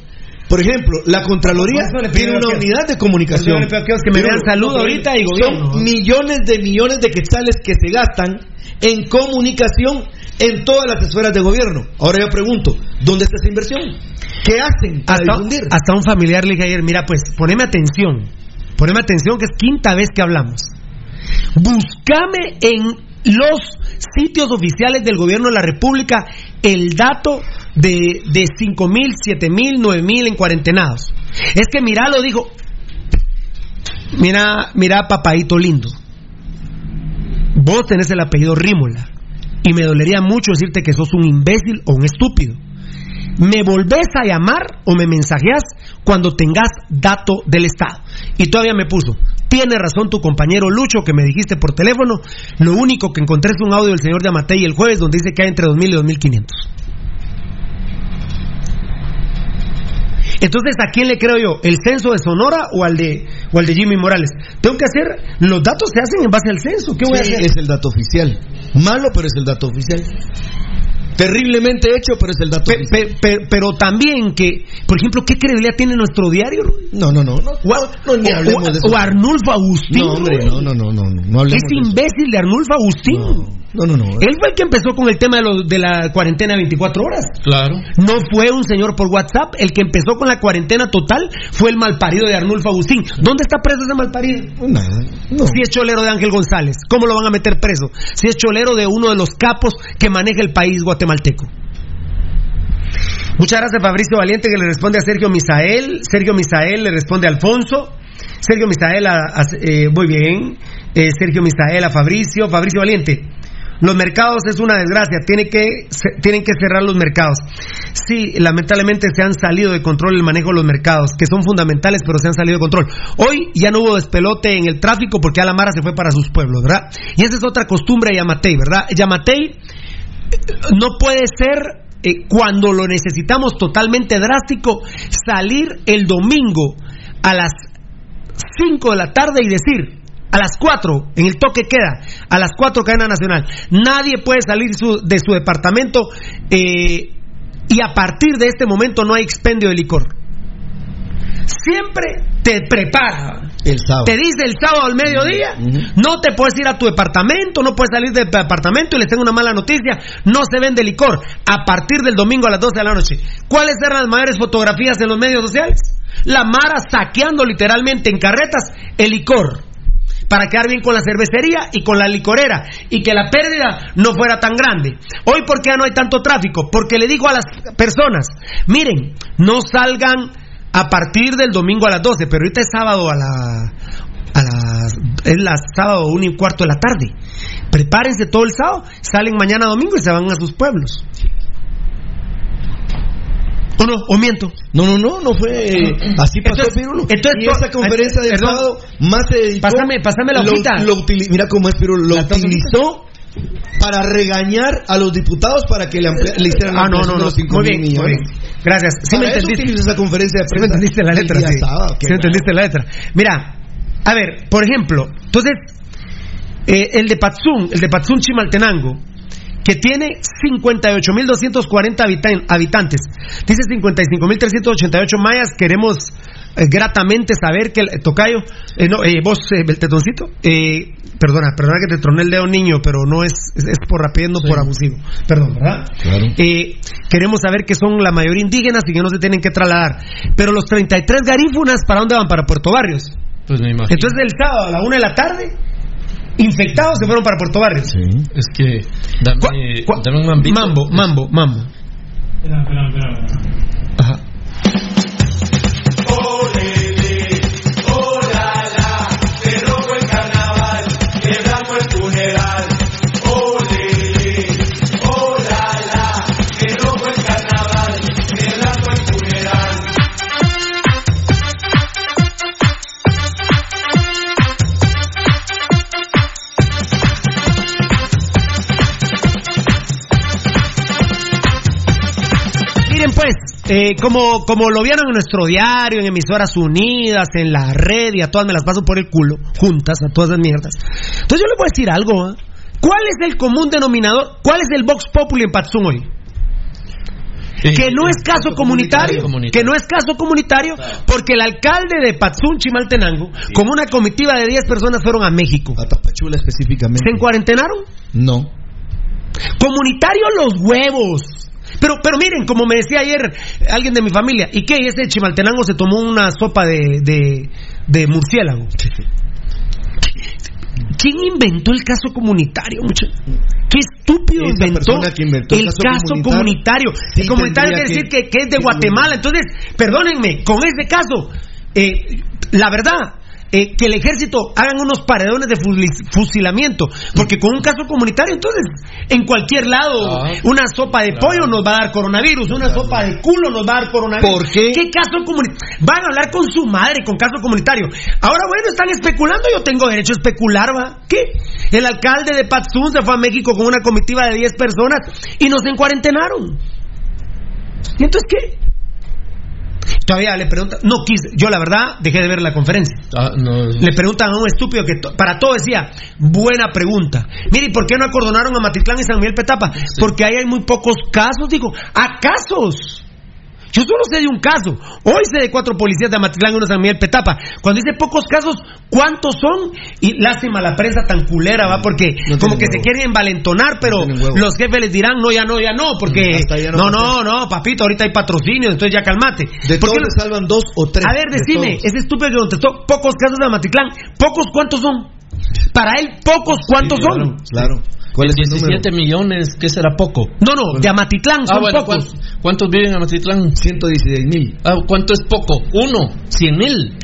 G: Por ejemplo, la Contraloría tiene una unidad de comunicación.
D: que me vean salud ahorita y gobierno.
G: Son millones de millones de quetzales que se gastan en comunicación en todas las esferas de gobierno. Ahora yo pregunto, ¿dónde está esa inversión? ¿Qué hacen para
D: hasta,
G: difundir?
D: hasta un familiar le dije ayer, mira, pues poneme atención, poneme atención que es quinta vez que hablamos. Búscame en los sitios oficiales del gobierno de la República el dato de, de 5 mil, 7 mil, 9 mil en cuarentenados. Es que mira, lo dijo. Mira, mira, papadito lindo. Vos tenés el apellido Rímola. Y me dolería mucho decirte que sos un imbécil o un estúpido. Me volvés a llamar o me mensajeás cuando tengas dato del Estado. Y todavía me puso, tiene razón tu compañero Lucho que me dijiste por teléfono, lo único que encontré es un audio del señor Yamatei el jueves donde dice que hay entre 2.000 y 2.500. Entonces, ¿a quién le creo yo? ¿El censo de Sonora o al de, o al de Jimmy Morales? Tengo que hacer, los datos se hacen en base al censo. ¿Qué voy a hacer?
G: es el dato oficial. Malo, pero es el dato oficial. Terriblemente hecho, pero es el dato
D: Pe- pe- pe- pero también que, por ejemplo, ¿qué credibilidad tiene nuestro diario?
G: No, no, no. no, no, ni
D: o,
G: hablemos
D: o-
G: de eso.
D: o Arnulfo Agustín.
G: No, hombre, no, no, no, no, no, no hablemos
D: Ese
G: de eso.
D: imbécil de Arnulfo Agustín.
G: No, no, no.
D: Él fue el que empezó con el tema de, lo- de la cuarentena 24 horas.
F: Claro.
D: No fue un señor por WhatsApp. El que empezó con la cuarentena total fue el malparido de Arnulfo Agustín. ¿Dónde está preso ese malparido?
G: Nada. No.
D: Si es cholero de Ángel González, ¿cómo lo van a meter preso? Si es cholero de uno de los capos que maneja el país guatemalteco. Muchas gracias Fabricio Valiente que le responde a Sergio Misael. Sergio Misael le responde a Alfonso. Sergio Misael a, eh, muy bien. Eh, Sergio Misael a Fabricio. Fabricio Valiente. Los mercados es una desgracia, tiene que, tienen que cerrar los mercados. Sí, lamentablemente se han salido de control el manejo de los mercados, que son fundamentales, pero se han salido de control. Hoy ya no hubo despelote en el tráfico porque Alamara se fue para sus pueblos, ¿verdad? Y esa es otra costumbre de Yamatei, ¿verdad? Yamatei no puede ser eh, cuando lo necesitamos totalmente drástico salir el domingo a las 5 de la tarde y decir a las 4 en el toque queda a las 4 cadena nacional. Nadie puede salir de su departamento eh, y a partir de este momento no hay expendio de licor. Siempre te prepara
G: El sábado.
D: te dice el sábado al mediodía, no te puedes ir a tu departamento, no puedes salir del departamento y les tengo una mala noticia, no se vende licor a partir del domingo a las 12 de la noche. ¿Cuáles eran las mayores fotografías en los medios sociales? La Mara saqueando literalmente en carretas el licor para quedar bien con la cervecería y con la licorera y que la pérdida no fuera tan grande. Hoy, ¿por qué no hay tanto tráfico? Porque le digo a las personas, miren, no salgan a partir del domingo a las 12, pero ahorita es sábado a la a las es la sábado una y cuarto de la tarde. Prepárense todo el sábado, salen mañana domingo y se van a sus pueblos. ¿O no? ¿O miento?
G: No, no, no, no fue *clears throat* así pasó
D: Entonces-
G: Pirulo.
D: entonces
G: y esa conferencia de sábado más se dedicó
D: Pásame- pásame la
G: lo-
D: hojita.
G: lo utili- mira cómo es Pirulo, lo utilizó para regañar a los diputados para que le, le hicieran
D: Ah, no, no, no. Muy bien, muy
G: millones.
D: bien. Gracias. Sí me entendiste.
G: esa conferencia de
D: Sí me
G: prensa
D: entendiste la letra, sí.
G: sábado,
D: Sí me entendiste la letra. Mira, a ver, por ejemplo, entonces, eh, el de Patsun, el de Patsun Chimaltenango, que tiene 58.240 habitan- habitantes, dice 55.388 mayas, queremos eh, gratamente saber que el Tocayo, eh, no, eh, vos, eh, el tetoncito, eh, perdona, perdona que te troné el dedo niño, pero no es, es, es por rápido, no por abusivo, perdón, ¿verdad?
G: Claro.
D: Eh, queremos saber que son la mayoría indígenas y que no se tienen que trasladar. Pero los 33 garífunas, ¿para dónde van? Para Puerto Barrios.
F: Pues me imagino.
D: Entonces el sábado a la una de la tarde, infectados se fueron para Puerto Barrios.
F: Es que. Dame, dame un mambito.
D: Mambo, mambo, mambo. Ajá.
B: Olele,
D: miren pues, eh, como, como lo vieron en nuestro diario, en emisoras unidas, en la red, y a todas me las paso por el culo, juntas, a todas las mierdas. Entonces yo les voy a decir algo, ¿ah? ¿Cuál es el común denominador? ¿Cuál es el Vox Populi en Patzún hoy? que no es caso comunitario, que no es caso comunitario, porque el alcalde de Patzún, Chimaltenango, con una comitiva de 10 personas fueron a México.
G: A Tapachula específicamente.
D: ¿Se encuarentenaron?
G: No.
D: Comunitario los huevos. Pero, pero miren, como me decía ayer alguien de mi familia, ¿y qué? Ese Chimaltenango se tomó una sopa de, de, de murciélago. ¿Quién inventó el caso comunitario? mucha- ¿Qué estúpido
G: Esa
D: inventó,
G: persona que inventó el caso
D: caso, comunitario?
G: sí
D: el comunitario quiere decir
G: que-
D: que, que es de Guatemala. Entonces, perdónenme, con ese caso, eh, la verdad, eh, que el ejército hagan unos paredones de fusilamiento, porque con un caso comunitario, entonces, en cualquier lado,
G: Ah.
D: una sopa de pollo nos va a dar coronavirus, una sopa de culo nos va a dar coronavirus.
G: ¿Por qué?
D: ¿Qué caso comunitario? Van a hablar con su madre con caso comunitario. Ahora, bueno, están especulando, yo tengo derecho a especular, ¿va? ¿Qué? El alcalde de Patzún se fue a México con una comitiva de 10 personas y nos encuarentenaron. ¿Y entonces qué? Todavía le preguntan, no quise, yo la verdad dejé de ver la conferencia.
F: Ah, no.
D: Le preguntan a un estúpido que to- para todo decía, buena pregunta. Mire, ¿y por qué no acordonaron a Matitlán y San Miguel Petapa? Porque ahí hay muy pocos casos, digo, ¿a casos? Yo solo sé de un caso. Hoy sé de cuatro policías de Amatitlán y uno de San Miguel Petapa. Cuando dice pocos casos, ¿cuántos son? Y lástima la prensa tan culera, ¿va? Porque como que se quieren envalentonar, pero los jefes les dirán, no, ya no, ya no, porque... No,
G: no
D: no, no, papito, ahorita hay patrocinio, entonces ya calmate.
G: De
D: ¿Por
G: todos
D: qué
G: le salvan dos o tres.
D: a ver,
G: de
D: decime,
G: todos.
D: ese estúpido que contestó, pocos casos de Amatitlán. ¿Pocos cuántos son? Para él, pocos cuántos son.
G: Claro. ¿Cuál es el número?
F: 17 millones, ¿qué será poco?
D: No, no, de Amatitlán son
F: Ah, bueno,
D: pocos.
F: ¿cuántos, cuántos viven en Amatitlán?
G: 116 mil.
F: Ah, ¿Cuánto es poco? Uno, 100 mil.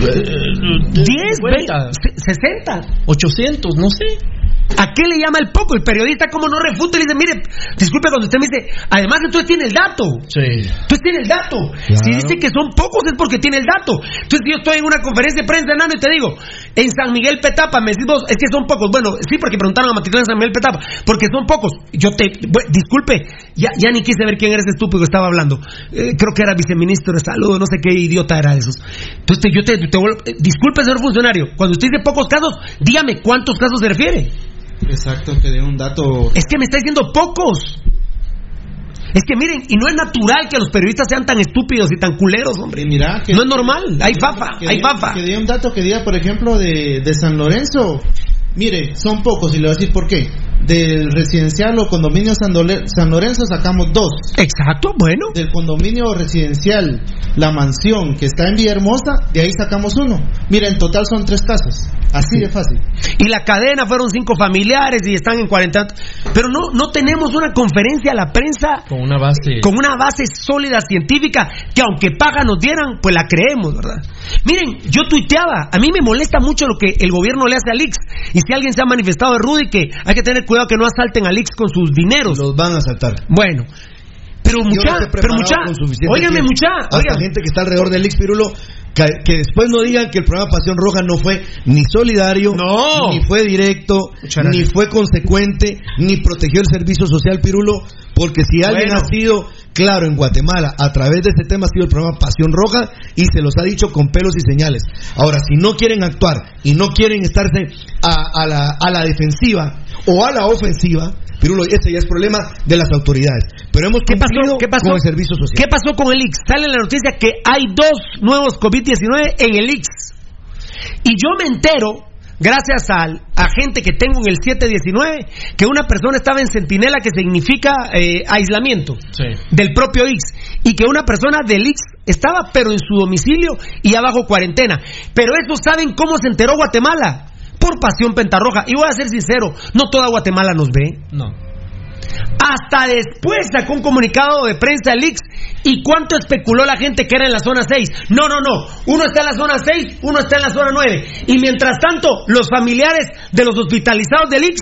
D: 10, 20, 60.
F: 800, no sé.
D: ¿A qué le llama el poco? El periodista como no refuta y le dice, mire, disculpe cuando usted me dice, además entonces tiene el dato.
F: Sí.
D: Entonces tiene el dato. Si dice que son pocos es porque tiene el dato. Entonces yo estoy en una conferencia de prensa Nano, y te digo, en San Miguel Petapa, me decís vos, es que son pocos. Bueno, sí, porque preguntaron a Matitlán en San Miguel Petapa, porque son pocos. Yo te, bueno, disculpe, ya, ya ni quise ver quién era ese estúpido que estaba hablando. Eh, creo que era viceministro de salud, no sé qué idiota era de esos. Entonces yo te, te vuelvo- eh, disculpe, señor funcionario, cuando usted dice pocos casos, dígame cuántos casos se refiere.
E: Exacto, que dé un dato.
D: Es que me está diciendo pocos. Es que miren, y no es natural que los periodistas sean tan estúpidos y tan culeros, hombre.
E: Mira, que,
D: no es normal, hay fafa, hay fafa.
E: Que dé un dato que diga, por ejemplo, de, de San Lorenzo. Mire, son pocos y le voy a decir por qué. Del residencial o condominio San, Dole- San Lorenzo sacamos dos.
D: Exacto, bueno.
E: Del condominio residencial, la mansión que está en Villahermosa, de ahí sacamos uno. Mira, en total son tres casos. Así de fácil.
D: Y la cadena fueron cinco familiares y están en cuarenta. Pero no, no tenemos una conferencia a la prensa
F: Con una base.
D: con una base sólida científica que aunque paga nos dieran, pues la creemos, ¿verdad? Miren, yo tuiteaba, a mí me molesta mucho lo que el gobierno le hace a Lix. Y si alguien se ha manifestado de Rudy, que hay que tener cuidado que no asalten a Lix con sus dineros.
G: Los van a asaltar.
D: Bueno, pero mucha, pero mucha, óigame mucha, óigame.
G: gente que está alrededor del Ix Pirulo, que, que después no digan que el programa Pasión Roja no fue ni solidario,
D: No.
G: ni fue directo, ni fue consecuente, ni protegió el servicio social Pirulo, porque si alguien
D: Bueno.
G: ha sido claro en Guatemala a través de este tema ha sido el programa Pasión Roja y se los ha dicho con pelos y señales. Ahora, si no quieren actuar y no quieren estarse a, a la, a la defensiva o a la ofensiva, Pirulo, ese ya es problema de las autoridades. Pero hemos
D: ¿Qué pasó?
G: cumplido
D: ¿Qué pasó?
G: con el servicio social.
D: ¿Qué pasó con el IX? Sale la noticia que hay dos nuevos COVID-19 en el IX. Y yo me entero, gracias al agente que tengo en el 719, que una persona estaba en centinela, que significa eh, aislamiento
F: Sí.
D: del propio IX, y que una persona del IX estaba, pero en su domicilio y abajo cuarentena. Pero eso saben cómo se enteró Guatemala. Por pasión pentarroja. Y voy a ser sincero, no toda Guatemala nos ve.
F: No.
D: Hasta después sacó un comunicado de prensa el Ix. ¿Y cuánto especuló la gente que era en la zona 6? No, no, no. Uno está en la zona 6, uno está en la zona 9. Y mientras tanto, los familiares de los hospitalizados del Ix.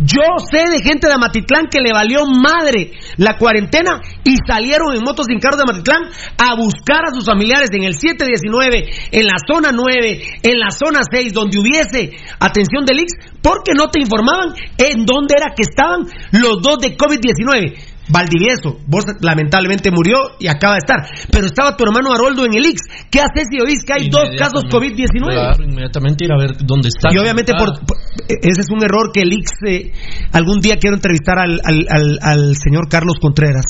D: Yo sé de gente de Amatitlán que le valió madre la cuarentena y salieron en motos sin carros de Amatitlán a buscar a sus familiares en el 719, en la zona 9, en la zona 6, donde hubiese atención del Ix, porque no te informaban en dónde era que estaban los dos de COVID-19. Valdivieso, vos lamentablemente murió y acaba de estar. Pero estaba tu hermano Haroldo en el IX. ¿Qué haces si oís que hay dos casos COVID-19?
F: Claro, inmediatamente ir a ver dónde está.
D: Y obviamente por, por- ese es un error que el IX, eh, algún día quiero entrevistar al, al- al- al señor Carlos Contreras.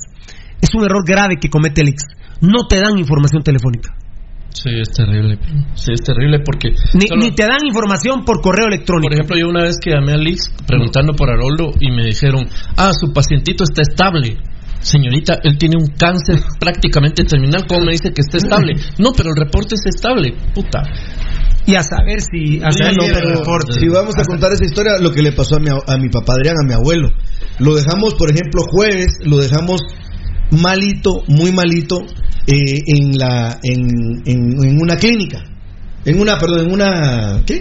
D: Es un error grave que comete el IX. No te dan información telefónica.
F: Sí, es terrible. Sí, es terrible porque...
D: Ni,
F: solo-
D: ni te dan información por correo electrónico.
F: Por ejemplo, yo una vez que llamé a Lix preguntando por Haroldo y me dijeron, ah, su pacientito está estable. Señorita, él tiene un cáncer prácticamente terminal, ¿cómo me dice que está estable? No, pero el reporte es estable, puta.
D: Y a saber si... A
G: Sí,
D: saber si-
G: pero si vamos a contar esa historia, lo que le pasó a mi, a mi papá Adrián, a mi abuelo. Lo dejamos, por ejemplo, jueves, lo dejamos malito, muy malito, eh, en la en, en, en una clínica. En una, perdón, en una. ¿Qué?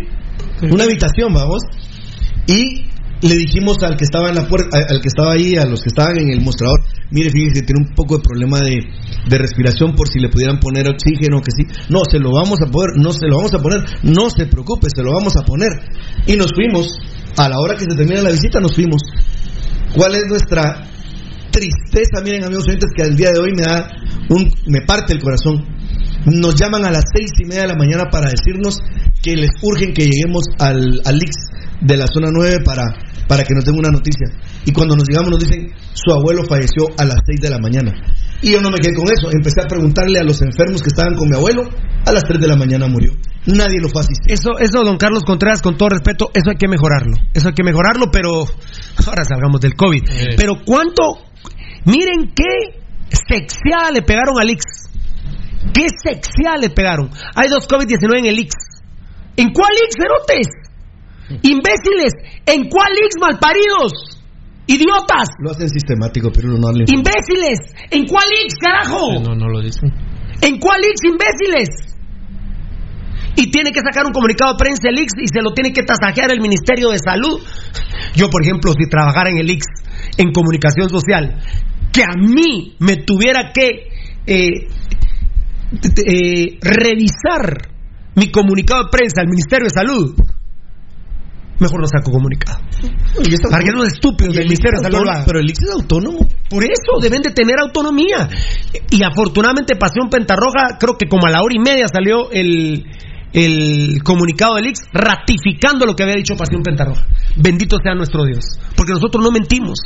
G: Una habitación, vamos. Y le dijimos al que estaba en la puerta, al que estaba ahí, a los que estaban en el mostrador, mire, fíjese, tiene un poco de problema de, de respiración por si le pudieran poner oxígeno, que sí. No, se lo vamos a poner, no se lo vamos a poner, no se preocupe, se lo vamos a poner. Y nos fuimos, a la hora que se termina la visita, nos fuimos. ¿Cuál es nuestra tristeza? Miren, amigos oyentes, que al día de hoy me da un, me parte el corazón. Nos llaman a las seis y media de la mañana para decirnos que les urgen que lleguemos al, al IX de la zona 9 para, para que nos den una noticia. Y cuando nos llegamos nos dicen, su abuelo falleció a las 6 de la mañana. Y yo no me quedé con eso. Empecé a preguntarle a los enfermos que estaban con mi abuelo. A las 3 de la mañana murió. Nadie lo fue a asistir.
D: Eso, eso, don Carlos Contreras, con todo respeto, eso hay que mejorarlo. Eso hay que mejorarlo, pero ahora salgamos del COVID. Pero cuánto, miren qué sexiada le pegaron al Ix. Qué sexiada le pegaron. Hay dos COVID-19 en el Ix. ¿En cuál Ix, cerotes? Imbéciles. ¿En cuál Ix, malparidos? Idiotas.
G: Lo hacen sistemático, pero no le
D: Imbéciles. ¿En cuál Ix, carajo?
F: No, no lo dicen.
D: ¿En cuál Ix, imbéciles? Y tiene que sacar un comunicado de prensa el Ix y se lo tiene que tasajear el Ministerio de Salud. Yo, por ejemplo, si trabajara en el Ix, en comunicación social, que a mí me tuviera que eh, eh, revisar mi comunicado de prensa al Ministerio de Salud, mejor no saco comunicado. Para que no estúpidos del Ministerio de Salud lo.
G: Pero el IX es autónomo.
D: Por eso deben de tener autonomía. Y afortunadamente Pasión Pentarroja, creo que como a la hora y media salió el, el comunicado del IX ratificando lo que había dicho Pasión Pentarroja. Bendito sea nuestro Dios. Porque nosotros no mentimos.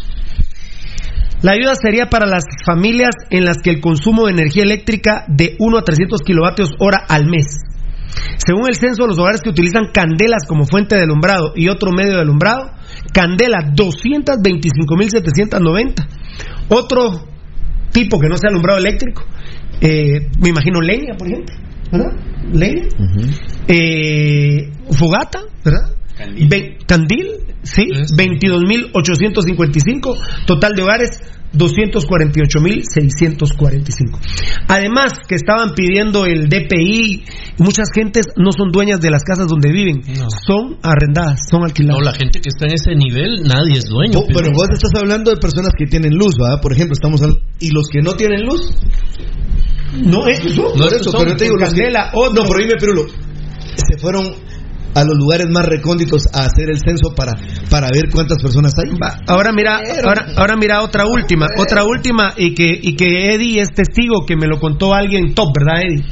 D: La ayuda sería para las familias en las que el consumo de energía eléctrica de 1 a 300 kilovatios hora al mes. Según el censo, los hogares que utilizan candelas como fuente de alumbrado y otro medio de alumbrado, candela 225.790. Otro tipo que no sea alumbrado eléctrico, eh, me imagino leña, por ejemplo, ¿verdad? Leña. Eh, fogata, ¿verdad? Ve- Candil, sí, 22.855, total de hogares 248.645. Además que estaban pidiendo el DPI, muchas gentes no son dueñas de las casas donde viven, son arrendadas, son alquiladas.
F: No, la gente que está en ese nivel, nadie es dueño.
G: Oh, pero vos estás hablando de personas que tienen luz, ¿verdad? Por ejemplo, estamos al- y los que no tienen luz.
D: No, esos son.
G: Por eso, pero yo te digo, los que-
D: Candela,
G: no, pero dime, Pirulo, se fueron a los lugares más recónditos a hacer el censo para, para ver cuántas personas hay.
D: Ahora mira, ahora, ahora mira otra última, otra última y que y que Eddie es testigo que me lo contó alguien top, ¿verdad, Eddie?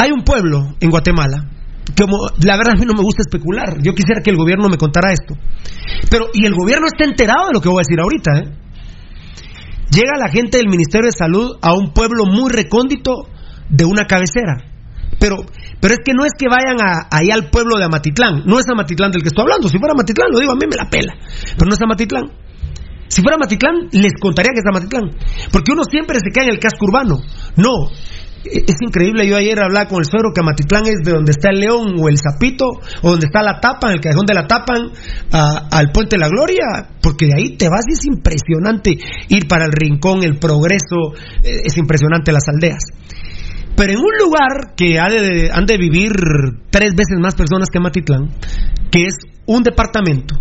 D: Hay un pueblo en Guatemala como la verdad a mí no me gusta especular. Yo quisiera que el gobierno me contara esto. Pero y el gobierno está enterado de lo que voy a decir ahorita, ¿eh? Llega la gente del Ministerio de Salud a un pueblo muy recóndito de una cabecera. Pero, pero es que no es que vayan a, al pueblo de Amatitlán. No es Amatitlán del que estoy hablando. Si fuera Amatitlán, lo digo, a mí me la pela. Pero no es Amatitlán. Si fuera Amatitlán, les contaría que es Amatitlán. Porque uno siempre se queda en el casco urbano. No. E- Es increíble, yo ayer hablaba con el suegro que Amatitlán es de donde está el león o el sapito, o donde está la tapa, en el callejón de la tapan, al puente de la gloria, porque de ahí te vas y es impresionante ir para el rincón, el progreso, eh, es impresionante las aldeas. Pero en un lugar que ha de- han de vivir tres veces más personas que Matitlán, que es un departamento,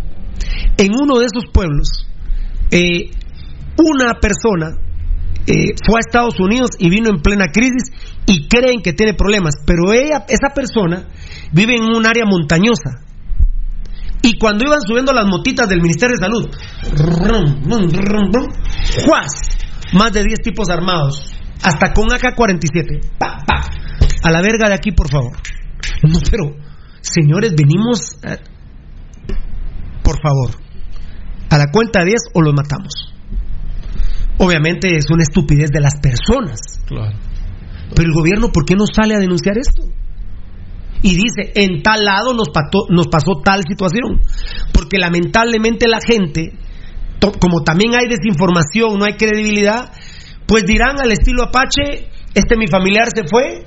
D: en uno de esos pueblos, eh, una persona eh, fue a Estados Unidos y vino en plena crisis y creen que tiene problemas, pero ella, esa persona vive en un área montañosa. Y cuando iban subiendo las motitas del Ministerio de Salud, rum, ¡juas! Más de 10 tipos armados, hasta con AK-47. Pa, pa. A la verga de aquí, por favor. Pero, señores, venimos. por favor, a la cuenta de 10 o los matamos. Obviamente es una estupidez de las personas.
F: Claro.
D: Pero el gobierno, ¿por qué no sale a denunciar esto? Y dice, en tal lado nos, pató- nos pasó tal situación. Porque lamentablemente la gente, to- como también hay desinformación, no hay credibilidad, pues dirán al estilo Apache, este mi familiar se fue,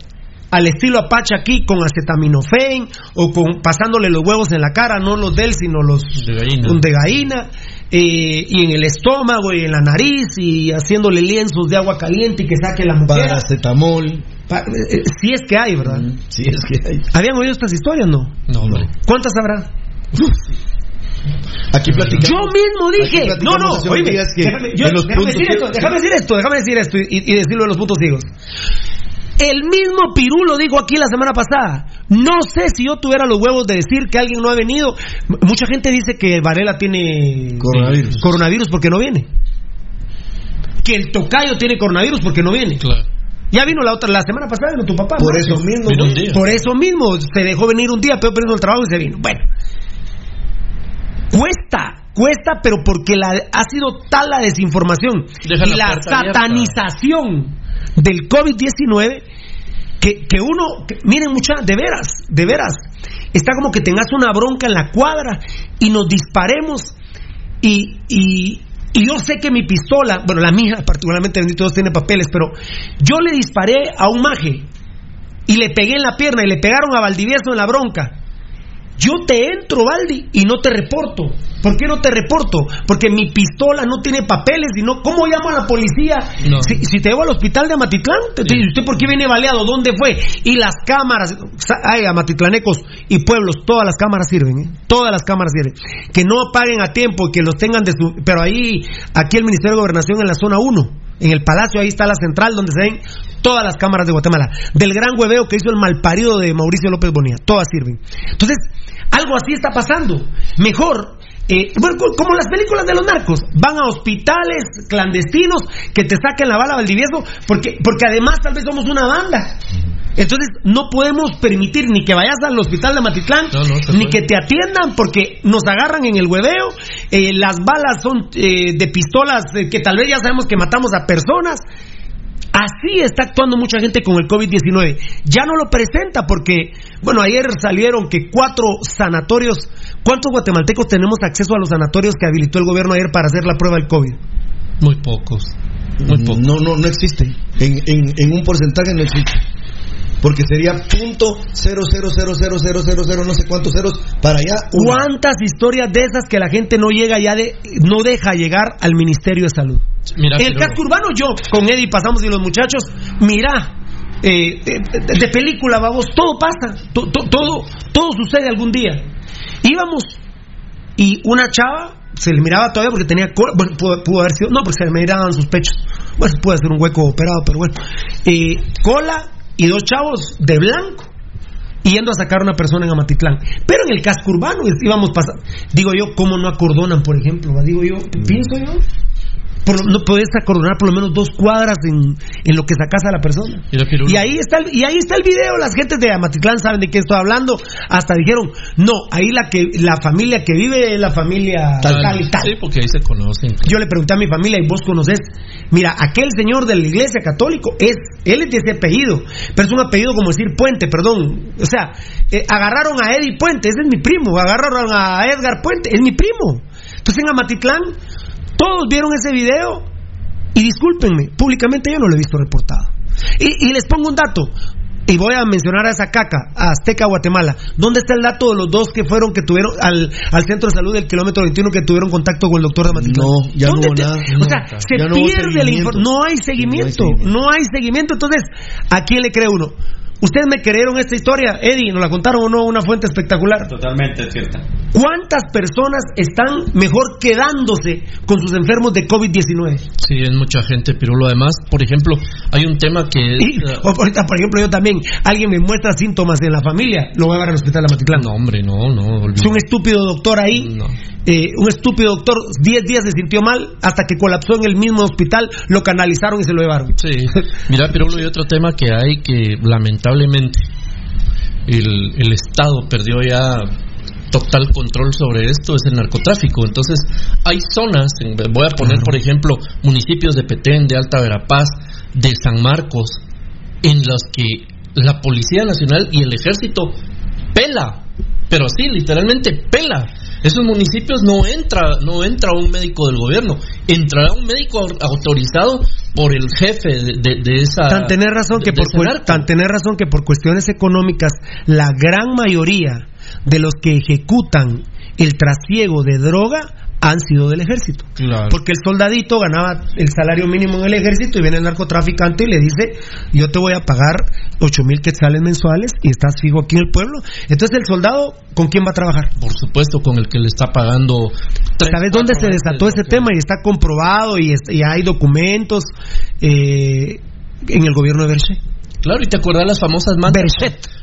D: al estilo Apache aquí con acetaminofén o con pasándole los huevos en la cara, no los de él, sino los
F: De gallina.
D: de gallina, eh, y en el estómago y en la nariz y haciéndole lienzos de agua caliente y que saque la mujer.
G: Paracetamol.
D: Pa- eh, eh, si es que hay, ¿verdad?
G: Sí, es que hay.
D: ¿Habían oído estas historias? No.
F: No, hombre.
D: ¿Cuántas habrá?
G: Aquí platicamos.
D: Yo mismo dije, no, no, oíme,
G: que
D: déjame, yo- déjame decir esto, déjame decir esto, déjame decir esto y, y decirlo de los puntos ciegos. El mismo Pirulo dijo aquí la semana pasada. No sé si yo tuviera los huevos de decir que alguien no ha venido. M- Mucha gente dice que Varela tiene
G: Coronavirus.
D: coronavirus porque no viene. Que el tocayo tiene coronavirus porque no viene.
F: Claro.
D: Ya vino la otra la semana pasada, vino tu papá.
G: Por eso mismo,
F: Vino un
G: güey.
F: día.
D: Por eso mismo se dejó venir un día, pero perdió el trabajo y se vino. Bueno, cuesta, cuesta, pero porque la, ha sido tal la desinformación
F: Deja
D: y
F: la abierta.
D: Del COVID-19 que, que uno, miren mucha, de veras, de veras, está como que tengas una bronca en la cuadra y nos disparemos y, y, y yo sé que mi pistola, bueno, la mía particularmente, bendito Dios, tiene papeles, pero yo le disparé a un maje y le pegué en la pierna y le pegaron a Valdivieso en la bronca. Yo te entro, Valdi, y no te reporto. ¿Por qué no te reporto? Porque mi pistola no tiene papeles y no. ¿Cómo llamo a la policía?
F: No.
D: Si, si te llevo al hospital de Amatitlán, te, te- ¿usted por qué viene baleado? ¿Dónde fue? Y las cámaras, ay, Amatitlanecos y pueblos, todas las cámaras sirven, ¿eh? Todas las cámaras sirven. Que no paguen a tiempo y que los tengan de su. Pero ahí, aquí el Ministerio de Gobernación en la zona 1, en el Palacio, ahí está la central donde se ven todas las cámaras de Guatemala. Del gran hueveo que hizo el malparido de Mauricio López Bonilla. Todas sirven. Entonces, algo así está pasando. Mejor. Eh, bueno, co- como las películas de los narcos, van a hospitales clandestinos que te saquen la bala Valdivieso, porque, porque además tal vez somos una banda. Entonces no podemos permitir ni que vayas al hospital de Matitlán,
F: No, no, se
D: ni que te atiendan porque nos agarran en el hueveo, eh, las balas son eh, de pistolas eh, que tal vez ya sabemos que matamos a personas. Así está actuando mucha gente con el COVID-19. Ya no lo presenta porque, bueno, ayer salieron que cuatro sanatorios, ¿cuántos guatemaltecos tenemos acceso a los sanatorios que habilitó el gobierno ayer para hacer la prueba del COVID?
F: Muy pocos. Muy pocos.
G: No, no, no existe. En, en, en un porcentaje no existe. Porque sería punto cero cero cero cero cero cero cero no sé cuántos ceros para allá. una.
D: ¿Cuántas historias de esas que la gente no llega ya de, no deja llegar al Ministerio de Salud?
F: Mira,
D: en el
F: pero-
D: casco urbano yo, con Eddie pasamos y los muchachos, mira, eh, de, de- de película, vamos, todo pasa, to- to- todo, todo sucede algún día. Íbamos y una chava se le miraba todavía porque tenía cola, bueno, pudo, pudo haber sido, no, porque se le miraban sus pechos, bueno, puede ser un hueco operado, pero bueno, Eh, cola y dos chavos de blanco yendo a sacar a una persona en Amatitlán. Pero en el casco urbano íbamos pasando. Digo yo, ¿cómo no acordonan, por ejemplo? Digo yo, pienso yo. Por no puedes acordonar por lo menos dos cuadras en, en lo que sacas a la persona. Y ahí está el, y ahí está el video, las gentes de Amatitlán saben de qué estoy hablando, hasta dijeron, no, ahí la que la familia que vive es la familia tal, tal y tal.
F: Sí, porque ahí se conocen.
D: Yo le pregunté a mi familia y vos conoces, mira, aquel señor de la iglesia católico es, él es de ese apellido, pero es un apellido como decir Puente, perdón. O sea, eh, agarraron a Eddie Puente, ese es mi primo, agarraron a Edgar Puente, es mi primo. Entonces en Amatitlán, todos vieron ese video y discúlpenme, públicamente yo no lo he visto reportado. Y, y les pongo un dato. Y voy a mencionar a esa caca, a Azteca, Guatemala. ¿Dónde está el dato de los dos que fueron, que tuvieron al, al centro de salud del kilómetro 21 que tuvieron contacto con el doctor de Matitlán?
G: No, ya no
D: ¿Dónde
G: hubo
D: te-
G: nada.
D: O sea,
G: No,
D: se
G: ya no
D: pierde la información. No hay seguimiento, no hay seguimiento. Entonces, ¿a quién le cree uno? ¿Ustedes me creyeron esta historia? Eddie, ¿nos la contaron o no? Una fuente espectacular.
H: Totalmente cierta.
D: ¿Cuántas personas están mejor quedándose con sus enfermos de COVID-19?
F: Sí, es mucha gente, pero lo demás, por ejemplo, hay un tema que...
D: Y, o *laughs* ahorita, por ejemplo, yo también, alguien me muestra síntomas en la familia, lo voy a llevar al hospital de Matitlán.
F: No, hombre, no, no.
D: Es un estúpido doctor ahí, eh, un estúpido doctor, 10 días se sintió mal, hasta que colapsó en el mismo hospital, lo canalizaron y se lo llevaron.
F: Sí, mira, pero hay otro tema que hay que lamentablemente el, el Estado perdió ya total control sobre esto es el narcotráfico. Entonces, hay zonas, voy a poner por ejemplo municipios de Petén, de Alta Verapaz, de San Marcos, en los que la Policía Nacional y el Ejército pela, pero sí, literalmente pela. Esos municipios no entra, no entra un médico del gobierno, entrará un médico autorizado por el jefe de, de, esa.
D: Tan tener razón que por tan tener razón que por cuestiones económicas la gran mayoría de los que ejecutan el trasiego de droga han sido del ejército. Porque el soldadito ganaba el salario mínimo en el ejército y viene el narcotraficante y le dice, yo te voy a pagar ocho mil quetzales mensuales y estás fijo aquí en el pueblo. Entonces el soldado, ¿con quién va a trabajar?
F: Por supuesto, con el que le está pagando.
D: ¿Sabes dónde se desató ese tema? Y está comprobado y, hay documentos eh, en el gobierno de Berche.
F: Claro, y te acuerdas las famosas mantas,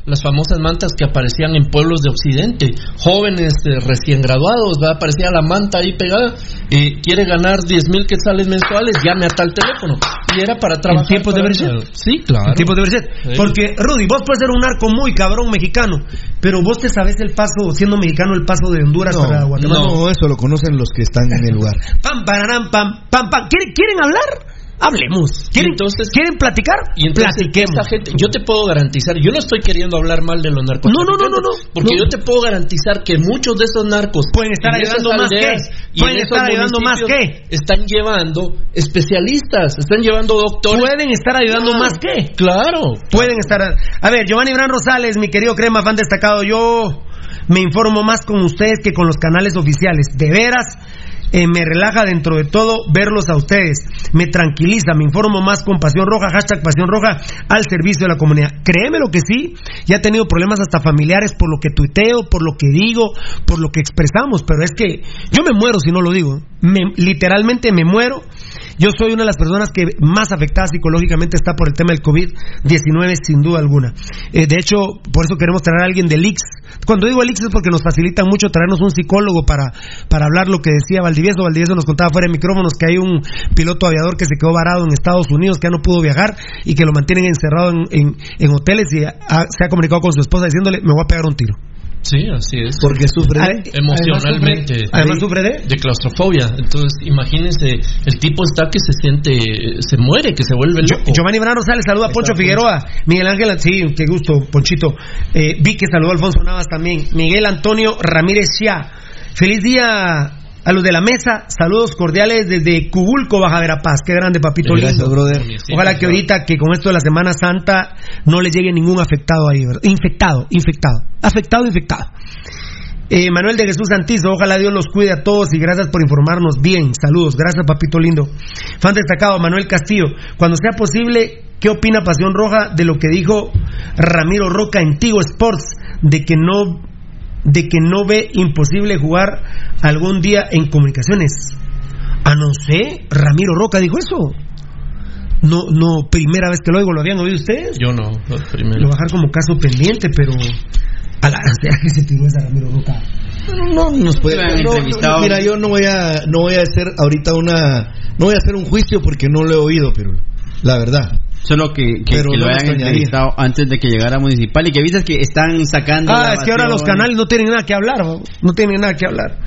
F: las famosas mantas que aparecían en pueblos de Occidente, jóvenes eh, recién graduados, ¿va? aparecía la manta ahí pegada, y quiere ganar 10 mil quetzales mensuales, llame a tal teléfono. Y era para trabajar.
D: ¿En tiempos de Berset?
F: Sí, claro.
D: En tiempos de Berset. Porque, Rudy, vos puedes ser un narco muy cabrón mexicano, pero vos te sabes el paso, siendo mexicano, el paso de Honduras para Guatemala.
G: No, eso lo conocen los que están en el lugar.
D: Pam, pam, pam, pam, pam. ¿Quieren hablar? Hablemos. ¿Quieren, entonces, ¿quieren platicar?
F: Y entonces, gente, yo te puedo garantizar, yo no estoy queriendo hablar mal de los narcos.
D: No, no, no, no, no.
F: Porque yo te puedo garantizar que muchos de esos narcos
D: pueden estar ayudando más que pueden estar ayudando más que
F: están llevando especialistas, están llevando doctores.
D: Pueden estar ayudando más que.
F: Claro.
D: Pueden estar. A ver, Giovanni Bran Rosales, mi querido crema fan destacado, yo me informo más con ustedes que con los canales oficiales. De veras eh, me relaja dentro de todo verlos a ustedes, me tranquiliza, me informo más con Pasión Roja, hashtag Pasión Roja al servicio de la comunidad. Créeme lo que sí, ya he tenido problemas hasta familiares por lo que tuiteo, por lo que digo, por lo que expresamos, pero es que yo me muero si no lo digo, me, literalmente me muero yo soy una de las personas que más afectada psicológicamente está por el tema del COVID-19, sin duda alguna. Eh, de hecho, por eso queremos traer a alguien del IX. Cuando digo el IX es porque nos facilita mucho traernos un psicólogo para, para hablar lo que decía Valdivieso. Valdivieso nos contaba fuera de micrófonos que hay un piloto aviador que se quedó varado en Estados Unidos, que ya no pudo viajar y que lo mantienen encerrado en, en, hoteles y se ha comunicado con su esposa diciéndole, me voy a pegar un tiro.
F: Sí, así es.
G: Porque sufre
F: emocionalmente.
D: Además sufre,
F: de, claustrofobia. Entonces, imagínense, el tipo está que se siente, se muere, que se vuelve loco.
D: Giovanni Bernardo Sales saluda a Poncho Figueroa. Miguel Ángel, sí, qué gusto, Ponchito. Eh, vi que saludó a Alfonso Navas también. Miguel Antonio Ramírez Sia. Feliz día a los de la mesa, saludos cordiales desde Cubulco, Baja Verapaz. Qué grande, papito lindo. Ojalá que ahorita, que con esto de la Semana Santa, no le llegue ningún afectado ahí, ¿verdad? Infectado, infectado. Afectado, infectado. Eh, Manuel de Jesús Santizo, ojalá Dios los cuide a todos y gracias por informarnos bien. Saludos, gracias papito lindo. Fan destacado, Manuel Castillo. Cuando sea posible, ¿qué opina Pasión Roja de lo que dijo Ramiro Roca en Tigo Sports? De que no de que no ve imposible jugar algún día en comunicaciones. A no sé, Ramiro Roca dijo eso. No, no, primera vez que lo oigo, ¿lo habían oído ustedes?
F: Yo no,
D: primero. Lo bajar como caso pendiente, pero a la que se tiró esa Ramiro Roca.
G: No, nos puede Mira, yo no voy a no voy a hacer ahorita una no voy a hacer un juicio porque no lo he oído, pero la verdad.
H: Solo que, que, lo hayan entrevistado antes de que llegara municipal y que visas que están sacando.
D: Ah, es que ahora los canales no tienen nada que hablar, no tienen nada que hablar.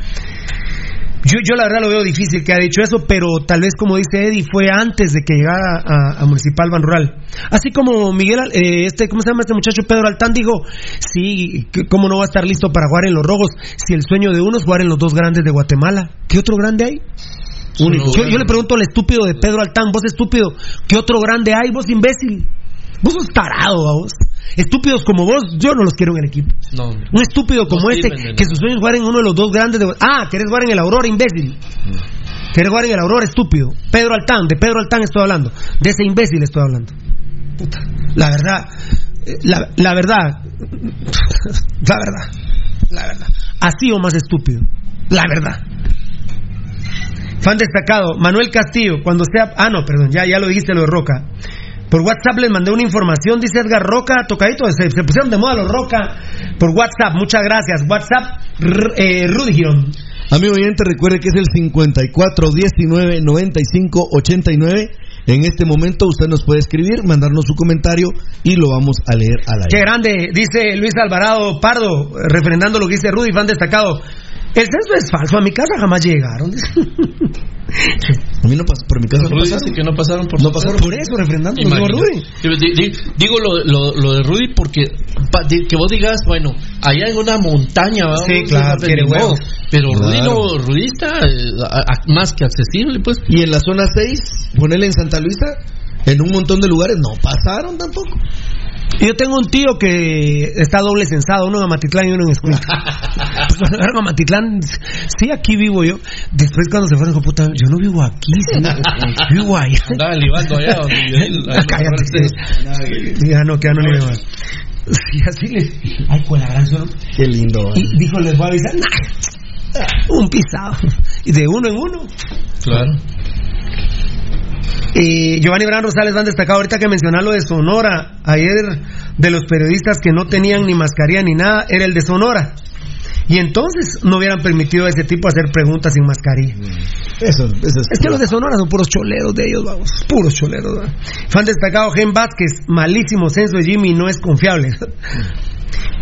D: Yo, yo la verdad lo veo difícil que ha dicho eso, pero tal vez como dice Eddie, fue antes de que llegara a, Municipal Ban Rural. Así como Miguel, eh, este, ¿cómo se llama este muchacho? Pedro Altán dijo, sí, ¿cómo no va a estar listo para jugar en los rojos si el sueño de uno es jugar en los dos grandes de Guatemala? ¿Qué otro grande hay? Yo, le pregunto al estúpido de Pedro Altán, vos estúpido, ¿qué otro grande hay? Vos imbécil. Vos sos tarado, vos. Estúpidos como vos, yo no los quiero en el equipo. Un estúpido como este, que su sueño es jugar en uno de los dos grandes de... Ah, querés jugar en el Aurora, imbécil. Querés jugar en el Aurora, estúpido. Pedro Altán, de Pedro Altán estoy hablando. De ese imbécil estoy hablando. Puta. La verdad, eh, la, la verdad, *laughs* la verdad, la verdad. así o más estúpido. La verdad. Fan destacado, Manuel Castillo, cuando sea... Ah, no, perdón, ya, ya lo dijiste lo de Roca. Por WhatsApp les mandé una información, dice Edgar Roca, tocadito, se, se pusieron de moda los Roca por WhatsApp, muchas gracias. WhatsApp, eh, Rudy Girón.
G: Amigo oyente, recuerde que es el 54 19 95 89. En este momento usted nos puede escribir, mandarnos su comentario y lo vamos a leer al
D: Qué
G: aire.
D: grande, dice Luis Alvarado Pardo, refrendando lo que dice Rudy, fan destacado. El censo es falso, a mi casa jamás llegaron. *laughs*
G: A mí no pas- por mi casa no
F: Rudy
G: pasaron.
F: que no pasaron por
G: No pasaron.
D: Por eso, refrendando
F: Imagínate.
D: Rudy.
F: Di- di- Digo lo, lo, lo de Rudy porque pa- que vos digas, bueno, allá en una montaña, ¿va?
D: Sí, claro, quiere huevos.
F: Pero Rudy,
G: Claro.
F: no, Rudy está eh, a- a- más que accesible, pues.
G: Y en la zona 6, ponerle en Santa Luisa, en un montón de lugares no pasaron tampoco.
D: Yo tengo un tío que está doble censado, uno en Amatitlán y uno en Escuintla. *laughs* pues cuando llegaron a Amatitlán, sí, aquí vivo yo. Después cuando se fueron, dijo, puta, yo no vivo aquí, sí, vivo allá. *laughs*
F: Andaba libando allá donde vive él. *laughs*
D: Ah, Cállate. Ya no, que ya no le veo. Sí, así le. Ay, con la gran.
G: Qué lindo.
D: Y dijo, les voy a avisar. Nah, un pisado. Y de uno en uno.
F: Claro.
D: Y Giovanni Bran Rosales van destacado ahorita que mencionar lo de Sonora. Ayer de los periodistas que no tenían ni mascarilla ni nada, era el de Sonora. Y entonces no hubieran permitido a ese tipo hacer preguntas sin mascarilla.
G: Eso, eso
D: Es que los de Sonora son puros choleros de ellos, vamos. Puros choleros. ¿verdad? Fan destacado, Gen Vázquez. Malísimo censo de Jimmy, no es confiable. *laughs*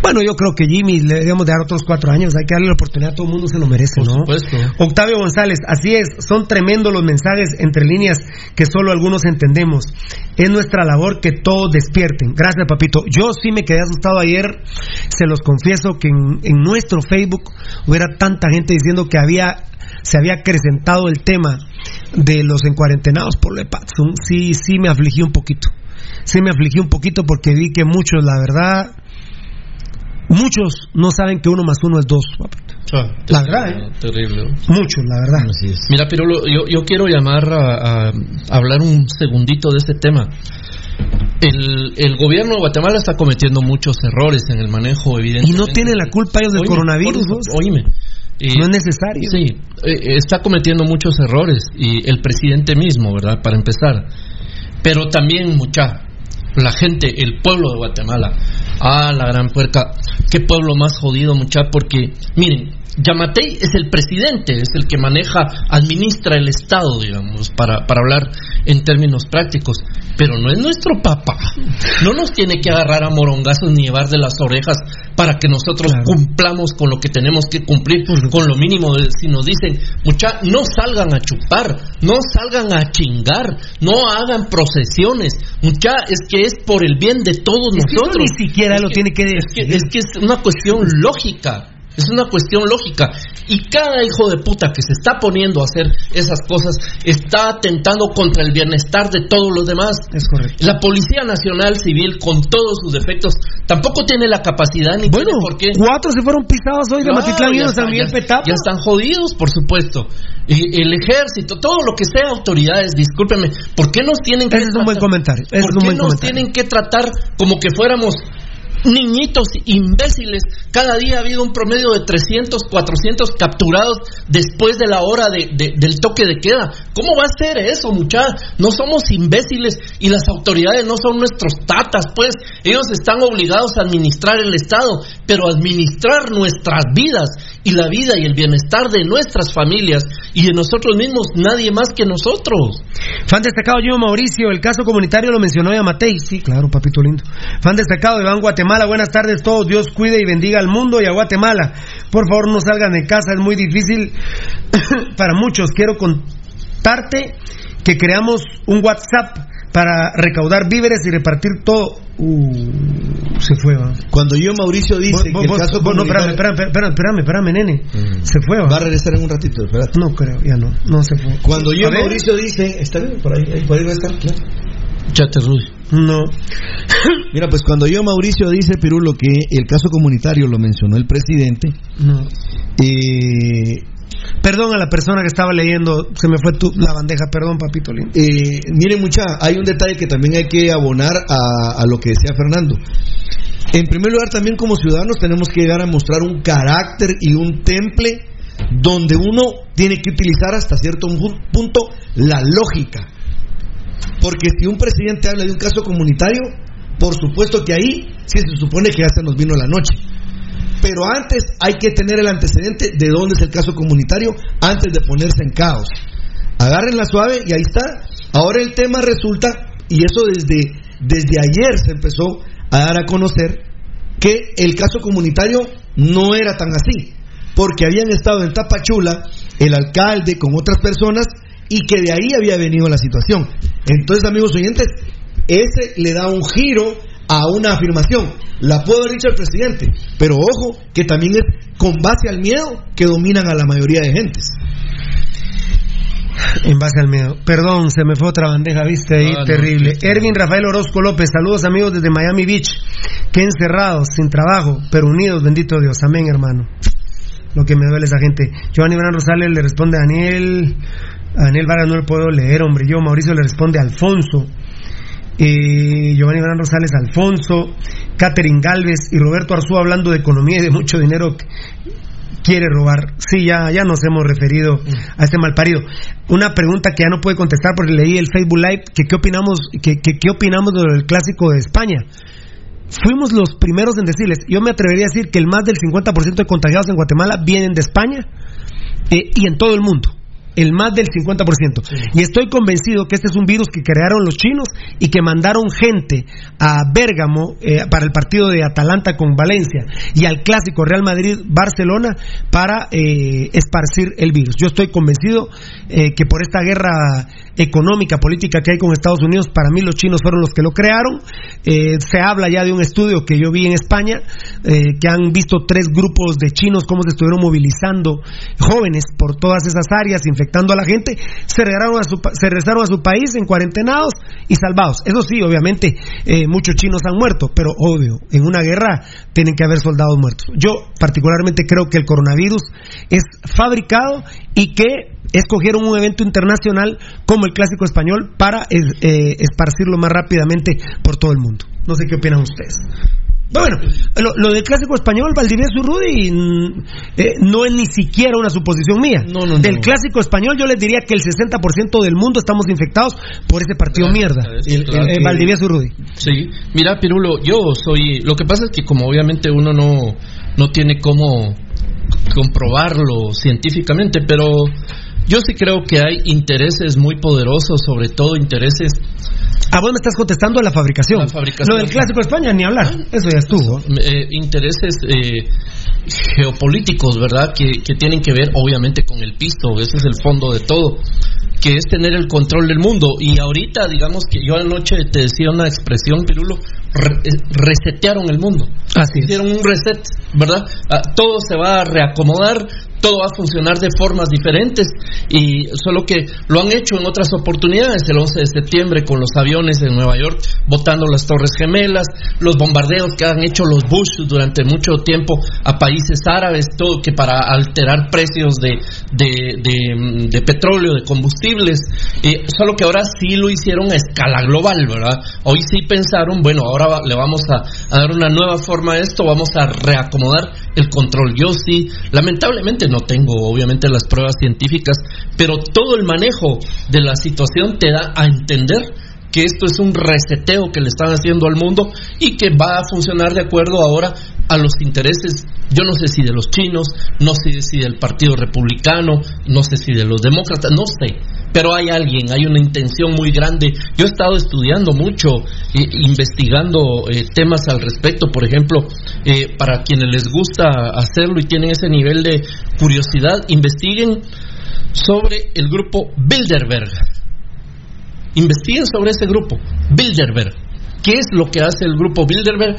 D: Bueno, yo creo que Jimmy le debemos de dar otros cuatro años. Hay que darle la oportunidad, todo el mundo se lo merece,
F: Por
D: ¿no?
F: supuesto.
D: Octavio González, así es, son tremendos los mensajes entre líneas que solo algunos entendemos. Es nuestra labor que todos despierten. Gracias, papito. Yo sí me quedé asustado ayer, se los confieso que en, en nuestro Facebook hubiera tanta gente diciendo que había se había acrecentado el tema de los encuarentenados por Patson. Sí, sí me afligí un poquito. Sí me afligí un poquito porque vi que muchos, la verdad, muchos no saben que uno más uno es dos.
F: Ah,
D: La verdad, ¿eh?
F: Terrible.
D: Muchos, la verdad.
F: Mira, Pirolo, yo, yo quiero llamar a, a hablar un segundito de este tema. El, el gobierno de Guatemala está cometiendo muchos errores en el manejo,
D: Y
F: evidentemente.
D: no tienen la culpa ellos del
F: Oíme,
D: coronavirus,
F: por-. Oíme. Eh,
D: No es necesario.
F: Sí, eh, está cometiendo muchos errores y el presidente mismo, ¿verdad? Para empezar. Pero también mucha la gente, el pueblo de Guatemala. Ah, la gran puerca. Qué pueblo más jodido, mucha, porque miren, Yamatei es el presidente, es el que maneja, administra el Estado, digamos, para, para hablar en términos prácticos. Pero no es nuestro papá. No nos tiene que agarrar a morongazos ni llevar de las orejas para que nosotros cumplamos con lo que tenemos que cumplir, con lo mínimo. de- si nos dicen, mucha, no salgan a chupar, no salgan a chingar, no hagan procesiones. Mucha, es que es por el bien de todos
D: Es que
F: nosotros.
D: ni siquiera
F: Es
D: lo
F: que-
D: tiene que
F: es que, es que es una cuestión lógica. Es una cuestión lógica. Y cada hijo de puta que se está poniendo a hacer esas cosas está atentando contra el bienestar de todos los demás.
D: Es correcto.
F: La Policía Nacional Civil, con todos sus defectos, tampoco tiene la capacidad ni
D: Bueno,
F: tiene por qué.
D: cuatro se fueron pisados hoy de
F: Claro,
D: Matitlán y San Miguel Petapa.
F: Ya están jodidos, por supuesto. Y el ejército, todo lo que sea autoridades, discúlpenme, ¿por qué nos tienen que
D: Ese es un buen comentario.
F: ¿Por qué nos
D: comentario.
F: tienen que tratar como que fuéramos niñitos imbéciles? Cada día ha habido un promedio de 300, 400 capturados después de la hora de- de- del toque de queda. ¿Cómo va a ser eso, muchachos? No somos imbéciles y las autoridades no son nuestros tatas, pues ellos están obligados a administrar el Estado, pero administrar nuestras vidas y la vida y el bienestar de nuestras familias y de nosotros mismos, nadie más que nosotros.
D: Fan destacado yo, Mauricio, el caso comunitario lo mencionó Yamatei. Sí, claro, papito lindo. Fan destacado Iván Guatemala, buenas tardes todos. Dios cuide y bendiga al mundo y a Guatemala. Por favor, no salgan de casa, es muy difícil *coughs* para muchos. Quiero contarte que creamos un WhatsApp para recaudar víveres y repartir todo. Uh, se fue, va.
G: Cuando yo, Mauricio, dice
D: Vos-
G: que
D: vos-
G: el caso
D: vos- no, espérame, espérame, espérame, espérame, espérame, nene. Se fue, va.
G: Va a regresar en un ratito, espérate.
D: No creo, ya no, no se fue.
G: Cuando yo. Mauricio, dice, está bien, por ahí, ahí, por ahí va a estar, claro.
F: Chate Rudy.
D: No. *laughs*
G: Mira, pues cuando yo, Mauricio, dice, Pirulo, que el caso comunitario lo mencionó el presidente,
D: No.
G: eh,
D: Perdón a la persona que estaba leyendo, se me fue tu, la bandeja, perdón, papito lindo.
G: eh, miren mucha, hay un detalle que también hay que abonar a, a lo que decía Fernando. En primer lugar, también como ciudadanos tenemos que llegar a mostrar un carácter y un temple donde uno tiene que utilizar hasta cierto punto la lógica. Porque si un presidente habla de un caso comunitario, por supuesto que ahí sí se supone que ya se nos vino la noche. Pero antes hay que tener el antecedente de dónde es el caso comunitario antes de ponerse en caos. Agarren la suave y ahí está. Ahora el tema resulta, y eso desde, desde ayer se empezó a dar a conocer, que el caso comunitario no era tan así, porque habían estado en Tapachula el alcalde con otras personas y que de ahí había venido la situación. Entonces, amigos oyentes, ese le da un giro a una afirmación. La puedo haber dicho el presidente, pero ojo, que también es con base al miedo que dominan a la mayoría de gentes.
D: En base al miedo. Perdón, se me fue otra bandeja, viste ahí, terrible. Ervin Rafael Orozco López, saludos amigos desde Miami Beach. Que encerrados, sin trabajo, pero unidos, bendito Dios. Amén, hermano. Lo que me duele esa gente. Giovanni Bran Rosales le responde a Daniel. A Daniel Vargas no le puedo leer, hombre. Yo, Mauricio, le responde a Alfonso. Eh, Giovanni Bran Rosales, Alfonso, Catherine Galvez y Roberto Arzú hablando de economía y de mucho dinero quiere robar. Sí, ya, ya nos hemos referido a este malparido. Una pregunta que ya no puede contestar porque leí el Facebook Live, que qué opinamos, que, qué opinamos del clásico de España. Fuimos los primeros en decirles, yo me atrevería a decir que el más del 50% de contagiados en Guatemala vienen de España eh, y en todo el mundo el más del 50%. Y estoy convencido que este es un virus que crearon los chinos y que mandaron gente a Bérgamo eh, para el partido de Atalanta con Valencia y al clásico Real Madrid-Barcelona para eh, esparcir el virus. Yo estoy convencido eh, que por esta guerra económica, política que hay con Estados Unidos, para mí los chinos fueron los que lo crearon. se habla ya de un estudio que yo vi en España, que han visto tres grupos de chinos cómo se estuvieron movilizando jóvenes por todas esas áreas, infectando a la gente, se regresaron a su, se regresaron a su país en cuarentenados y salvados. Eso sí, obviamente, eh, muchos chinos han muerto, pero obvio, en una guerra tienen que haber soldados muertos. Yo particularmente creo que el coronavirus es fabricado y que escogieron un evento internacional como el Clásico Español para eh, esparcirlo más rápidamente por todo el mundo. No sé qué opinan ustedes. Bueno, lo, del clásico español, Valdivieso y Rudy, mm, eh, no es ni siquiera una suposición mía. del clásico español, yo les diría que el 60% del mundo estamos infectados por ese partido mierda. El, Valdivieso y Rudy.
F: Sí, mira, Pirulo, yo soy. Lo que pasa es que, como obviamente uno no, no tiene cómo comprobarlo científicamente, pero yo sí creo que hay intereses muy poderosos, sobre todo intereses
D: ¿A vos me estás contestando la fabricación? La fabricación. Lo del clásico de España, ni hablar. Eso ya estuvo.
F: Eh, intereses eh, geopolíticos, ¿verdad? Que, que, tienen que ver, obviamente, con el pisto. Ese es el fondo de todo. Que es tener el control del mundo. Y ahorita, digamos que yo anoche te decía una expresión, Pirulo, eh, resetearon el mundo.
D: Así
F: Hicieron un reset, ¿verdad? Ah, todo se va a reacomodar, todo va a funcionar de formas diferentes y solo que lo han hecho en otras oportunidades, el 11 de septiembre con los aviones en Nueva York botando las Torres Gemelas, los bombardeos que han hecho los Bush durante mucho tiempo a países árabes, todo que para alterar precios de, de, petróleo, de combustibles, eh, solo que ahora sí lo hicieron a escala global, ¿verdad? Hoy sí pensaron, bueno, ahora le vamos a dar una nueva forma a esto, vamos a reacomodar el control. Yo sí, lamentablemente no tengo obviamente las pruebas científicas, pero todo el manejo de la situación te da a entender que esto es un reseteo que le están haciendo al mundo y que va a funcionar de acuerdo ahora a los intereses, yo no sé si de los chinos, no sé si del Partido Republicano, no sé si de los demócratas, no sé, pero hay alguien, hay una intención muy grande. Yo he estado estudiando mucho, eh, investigando eh, temas al respecto, por ejemplo, eh, para quienes les gusta hacerlo y tienen ese nivel de curiosidad, investiguen sobre el grupo Bilderberg Investiguen sobre ese grupo, Bilderberg. ¿Qué es lo que hace el grupo Bilderberg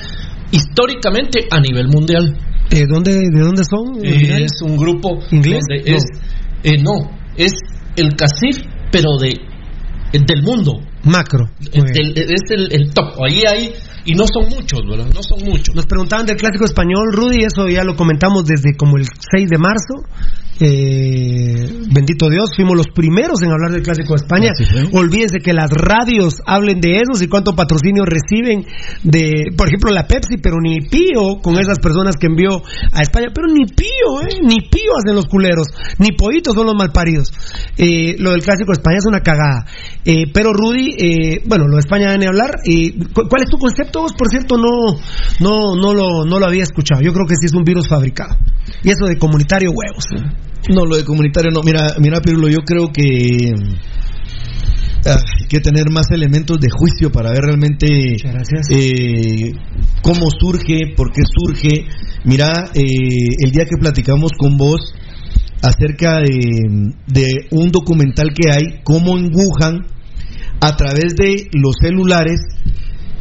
F: históricamente a nivel mundial?
D: ¿De dónde, de dónde son?
F: Eh, es un grupo
D: inglés.
F: no. Es, eh, no, es el CACIF, pero de del mundo.
D: Macro.
F: El- es el, el top. Ahí hay, y no son muchos, ¿verdad? No son muchos.
D: Nos preguntaban del clásico español, Rudy, eso ya lo comentamos desde como el 6 de marzo. Eh, bendito Dios, fuimos los primeros en hablar del clásico de España. Olvídense que las radios hablen de esos y cuánto patrocinio reciben de, por ejemplo, la Pepsi, pero ni pío con esas personas que envió a España, pero ni pío, ¿eh? ni pío hacen los culeros, ni pollitos son los malparidos. Eh, lo del clásico de España es una cagada. Eh, pero Rudy, eh, bueno, lo de España a hablar. ¿cu- ¿Cuál es tu concepto? Vos, por cierto, no, no, no lo, no lo había escuchado. Yo creo que sí es un virus fabricado. Y eso de comunitario huevos.
G: No, lo de comunitario no. Mira, mira, Pirulo, yo creo que ah, hay que tener más elementos de juicio para ver realmente eh, cómo surge, por qué surge. Mira, eh, el día que platicamos con vos acerca de, de un documental que hay, cómo en Wuhan, a través de los celulares,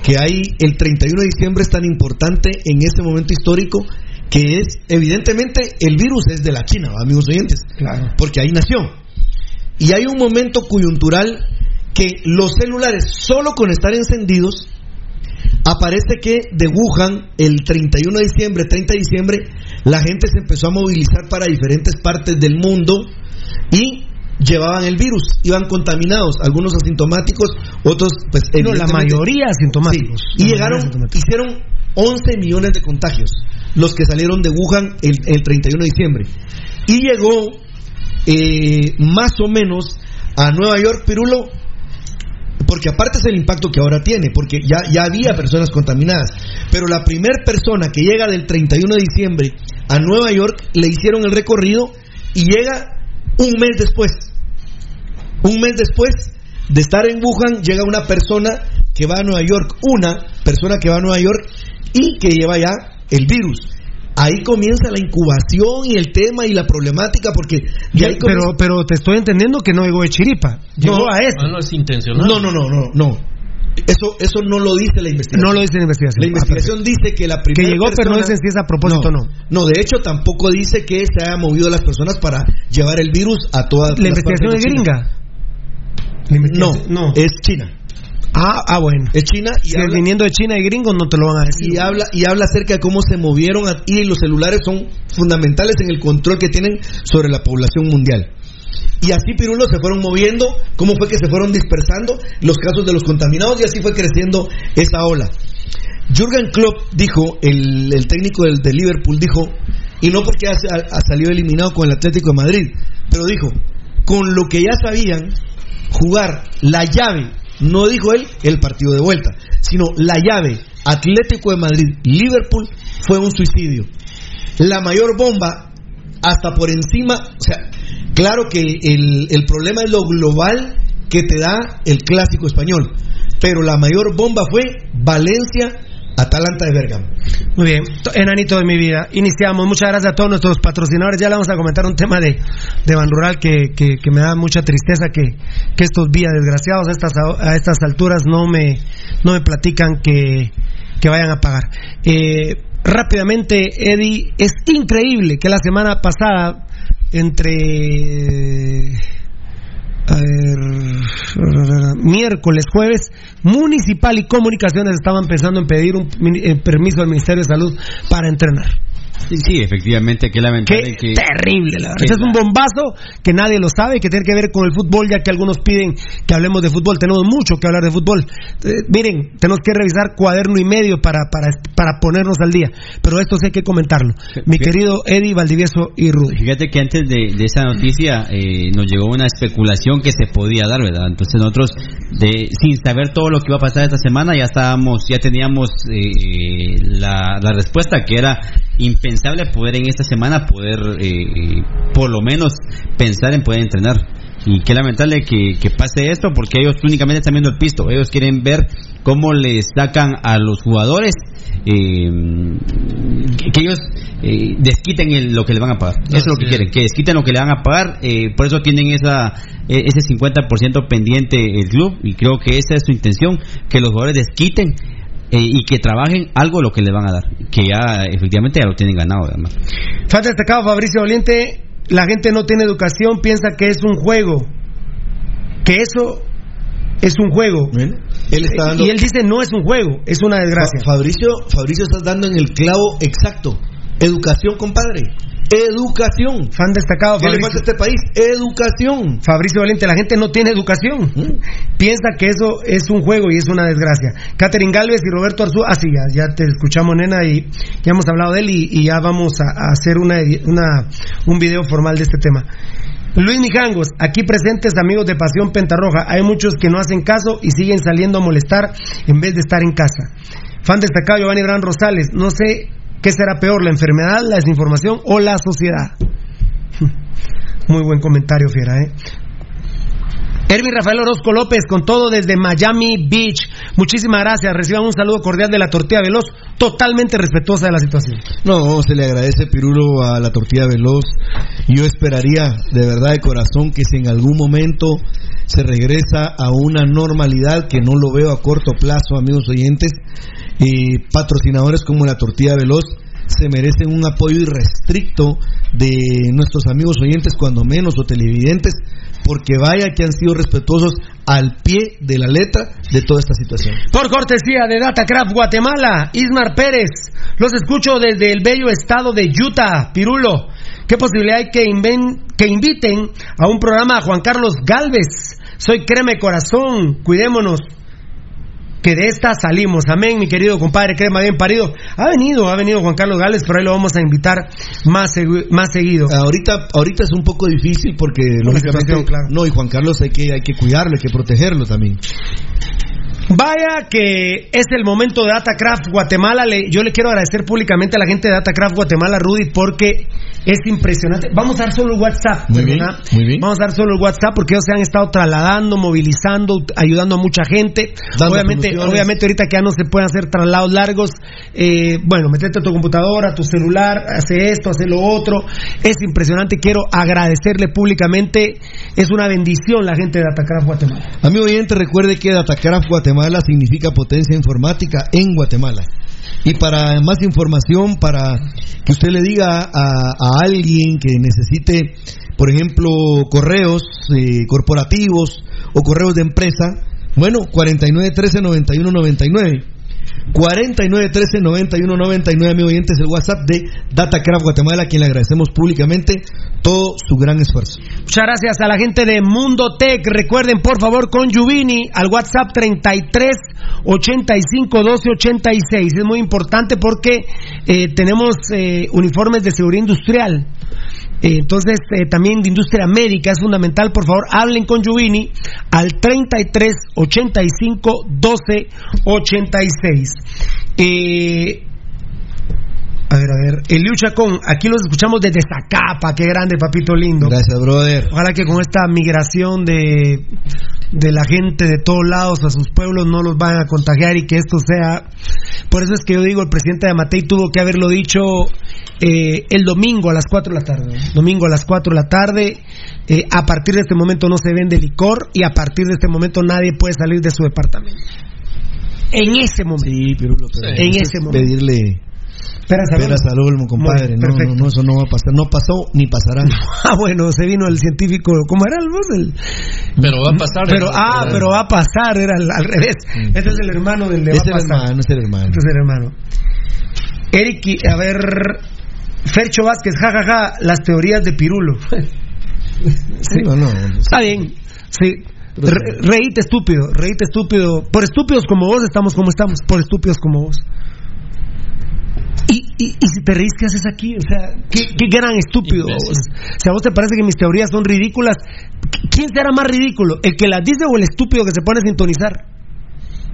G: que hay el 31 de diciembre es tan importante en este momento histórico que es evidentemente el virus es de la China, ¿va, amigos oyentes, porque ahí nació. Y hay un momento coyuntural que los celulares solo con estar encendidos aparece que de Wuhan el 31 de diciembre, 30 de diciembre, la gente se empezó a movilizar para diferentes partes del mundo y llevaban el virus, iban contaminados, algunos asintomáticos, otros pues
D: No, la mayoría asintomáticos.
G: Sí, Y
D: La
G: llegaron, hicieron 11 millones de contagios, los que salieron de Wuhan el, el 31 de diciembre. Y llegó eh, más o menos a Nueva York, Pirulo, porque aparte es el impacto que ahora tiene, porque ya, ya había personas contaminadas, pero la primera persona que llega del 31 de diciembre a Nueva York le hicieron el recorrido y llega un mes después. Un mes después de estar en Wuhan llega una persona que va a Nueva York, una persona que va a Nueva York y que lleva ya el virus. Ahí comienza la incubación y el tema y la problemática porque de ahí
D: pero,
G: comienza-
D: pero te estoy entendiendo que no llegó de chiripa. Llegó
G: No,
D: a eso.
F: Ah, no es intencional.
G: No, no, no, no, no. Eso, eso no lo dice la investigación.
D: No lo dice la investigación.
G: La
D: Ah,
G: investigación dice que la
D: Que
G: primera
D: llegó, pero no dicen si es a propósito o no.
G: No, de hecho tampoco dice que se haya movido las personas para llevar el virus a todas
D: La
G: las
D: investigación es gringa.
G: No,
D: no,
G: es China.
D: Ah, ah, bueno.
G: Es China y
D: Si
G: habla-
D: es viniendo de China y gringos, no te lo van a decir.
G: y habla y habla acerca de cómo se movieron a- y los celulares son fundamentales en el control que tienen sobre la población mundial. Y así Pirulo se fueron moviendo, cómo fue que se fueron dispersando los casos de los contaminados y así fue creciendo esa ola. Jürgen Klopp dijo, el, el técnico del, de Liverpool dijo, y no porque ha, ha salido eliminado con el Atlético de Madrid, pero dijo, con lo que ya sabían, jugar la llave, no dijo él el partido de vuelta, sino la llave Atlético de Madrid-Liverpool fue un suicidio. La mayor bomba, hasta por encima, o sea, claro que el, el problema es lo global que te da el clásico español, pero la mayor bomba fue Valencia. Atalanta de Bergamo.
D: Muy bien, To- enanito de mi vida. Iniciamos. Muchas gracias a todos nuestros patrocinadores. Ya le vamos a comentar un tema de, de Ban Rural que, que- me da mucha tristeza que, que estos días desgraciados a estas, a estas alturas no me, no me platican que, que vayan a pagar. Eh, rápidamente, Eddie, es increíble que la semana pasada entre a ver, miércoles, jueves, Municipal y Comunicaciones estaban pensando en pedir un eh, permiso al Ministerio de Salud para entrenar.
H: Sí, sí, efectivamente, qué lamentable
D: Qué
H: que...
D: terrible, la verdad. Este es un bombazo que nadie lo sabe, que tiene que ver con el fútbol, ya que algunos piden que hablemos de fútbol. Tenemos mucho que hablar de fútbol. Eh, miren, tenemos que revisar cuaderno y medio para, para, para ponernos al día. Pero esto sí hay que comentarlo. Mi querido Eddie Valdivieso y Rudy.
H: Fíjate que antes de, de esa noticia eh, nos llegó una especulación que se podía dar, ¿verdad? Entonces nosotros, de, sin saber todo lo que iba a pasar esta semana, ya estábamos, ya teníamos eh, la, la respuesta que era impensable poder en esta semana poder, eh, eh, por lo menos, pensar en poder entrenar. Y qué lamentable que, que pase esto porque ellos únicamente están viendo el pisto. Ellos quieren ver cómo les sacan a los jugadores, eh, que, que ellos eh, desquiten el- lo que le van a pagar. Eso es lo que quieren, que desquiten lo que le van a pagar. eh, por eso tienen esa eh, ese 50% pendiente el club y creo que esa es su intención, que los jugadores desquiten. Eh, y que trabajen algo lo que le van a dar, que ya efectivamente ya lo tienen ganado además.
D: Falta destacado Fabricio Valiente, la gente no tiene educación, piensa que es un juego. Que eso es un juego.
G: Él está dando-
D: Y él dice no es un juego, es una desgracia.
G: Fa- Fabricio, Fabricio estás dando en el clavo exacto. Educación, compadre. Educación.
D: Fan destacado,
G: ¿Qué le falta a este país? Educación.
D: Fabricio Valente, la gente no tiene educación. Piensa que eso es un juego y es una desgracia. Catherine Galvez y Roberto Arzú, ah, sí, ya, ya te escuchamos, nena, y ya hemos hablado de él y, y ya vamos a, a hacer una, un video formal de este tema. Luis Mijangos, aquí presentes amigos de Pasión Pentarroja, hay muchos que no hacen caso y siguen saliendo a molestar en vez de estar en casa. Fan destacado Giovanni Gran Rosales, no sé qué será peor, la enfermedad, la desinformación o la sociedad. *laughs* Muy buen comentario, fiera, ¿eh? Rafael Orozco López, con todo desde Miami Beach. Muchísimas gracias. Reciban un saludo cordial de la tortilla veloz, totalmente respetuosa de la situación.
G: No, se le agradece Pirulo a la tortilla veloz. Yo esperaría de verdad de corazón que si en algún momento se regresa a una normalidad que no lo veo a corto plazo, amigos oyentes, eh, patrocinadores como la tortilla veloz se merecen un apoyo irrestricto de nuestros amigos oyentes, cuando menos, o televidentes, porque vaya que han sido respetuosos al pie de la letra de toda esta situación.
D: Por cortesía de Datacraft Guatemala, Ismar Pérez. Los escucho desde el bello estado de Utah, Pirulo. ¿Qué posibilidad hay que, inven- que inviten a un programa a Juan Carlos Galvez? Soy Creme Corazón, cuidémonos. Que de esta salimos. Amén, mi querido compadre Crema, bien parido. Ha venido, ha venido Juan Carlos Galvez, pero ahí lo vamos a invitar más, segui- más seguido.
G: Ahorita, ahorita es un poco difícil porque lógicamente
D: claro.
G: no y Juan Carlos hay que hay que cuidarlo, hay que protegerlo también.
D: Vaya que es el momento de Datacraft Guatemala. Le- yo le quiero agradecer públicamente a la gente de Datacraft Guatemala, Rudy, porque es impresionante. Vamos a dar solo el WhatsApp.
G: Muy bien, muy bien.
D: Vamos a dar solo el WhatsApp porque ellos se han estado trasladando, movilizando, ayudando a mucha gente.
G: Dando
D: Obviamente, obviamente ahorita que ya no se pueden hacer traslados largos, eh, bueno, metete a tu computadora, a tu celular, hace esto, hace lo otro. Es impresionante. Quiero agradecerle públicamente. Es una bendición la gente de Datacraft Guatemala.
G: Amigo oyente, recuerde que Datacraft Guatemala significa potencia informática en Guatemala. Y para más información, para que usted le diga a, alguien que necesite, por ejemplo, correos eh, corporativos o correos de empresa, bueno, 4913-9199. 4913-9199, amigo oyente, es el WhatsApp de Datacraft Guatemala, a quien le agradecemos públicamente todo su gran esfuerzo.
D: Muchas gracias a la gente de Mundo Tech. Recuerden, por favor, con Yuvini al WhatsApp 33 85 12 86. Es muy importante porque eh, tenemos eh, uniformes de seguridad industrial. Entonces, eh, también de industria médica es fundamental. Por favor, hablen con Yuvini al 33 85 12 86. Eh, a ver, a ver. Eliu Chacón, aquí los escuchamos desde Zacapa. Qué grande, papito lindo.
G: Gracias, brother.
D: Ojalá que con esta migración de, de la gente de todos lados a sus pueblos no los vayan a contagiar y que esto sea. Por eso es que yo digo, el presidente de Amatei tuvo que haberlo dicho eh, el domingo a las 4 de la tarde. Domingo a las 4 de la tarde. Eh, a partir de este momento no se vende licor y a partir de este momento nadie puede salir de su departamento. En ese momento.
G: Sí, Pirulo, pero
D: En ese
G: es
D: momento.
G: Pedirle
D: Peras al
G: peras
D: olmo.
G: al olmo, compadre. No, no, no, eso no va a pasar. No pasó ni pasará. *laughs*
D: Ah, bueno, se vino el científico, ¿cómo era el vos? El-
F: Pero va a pasar.
D: Pero, ah, pero va a pasar, era al, al revés. Este es el hermano del de va
G: Es
D: a
G: el
D: pasar.
G: hermano, es el hermano.
D: Este es el hermano. Eric, a ver, Fercho Vázquez, jajaja, las teorías de Pirulo. *laughs*
G: Sí, no, no.
D: Está bien, sí. Re- reíte estúpido, reíte estúpido. Por estúpidos como vos estamos como estamos, por estúpidos como vos. Y, y, si te reís, ¿qué haces aquí? O sea, qué, qué gran estúpido. O sea, a vos te parece que mis teorías son ridículas. ¿Quién será más ridículo? ¿El que las dice o el estúpido que se pone a sintonizar?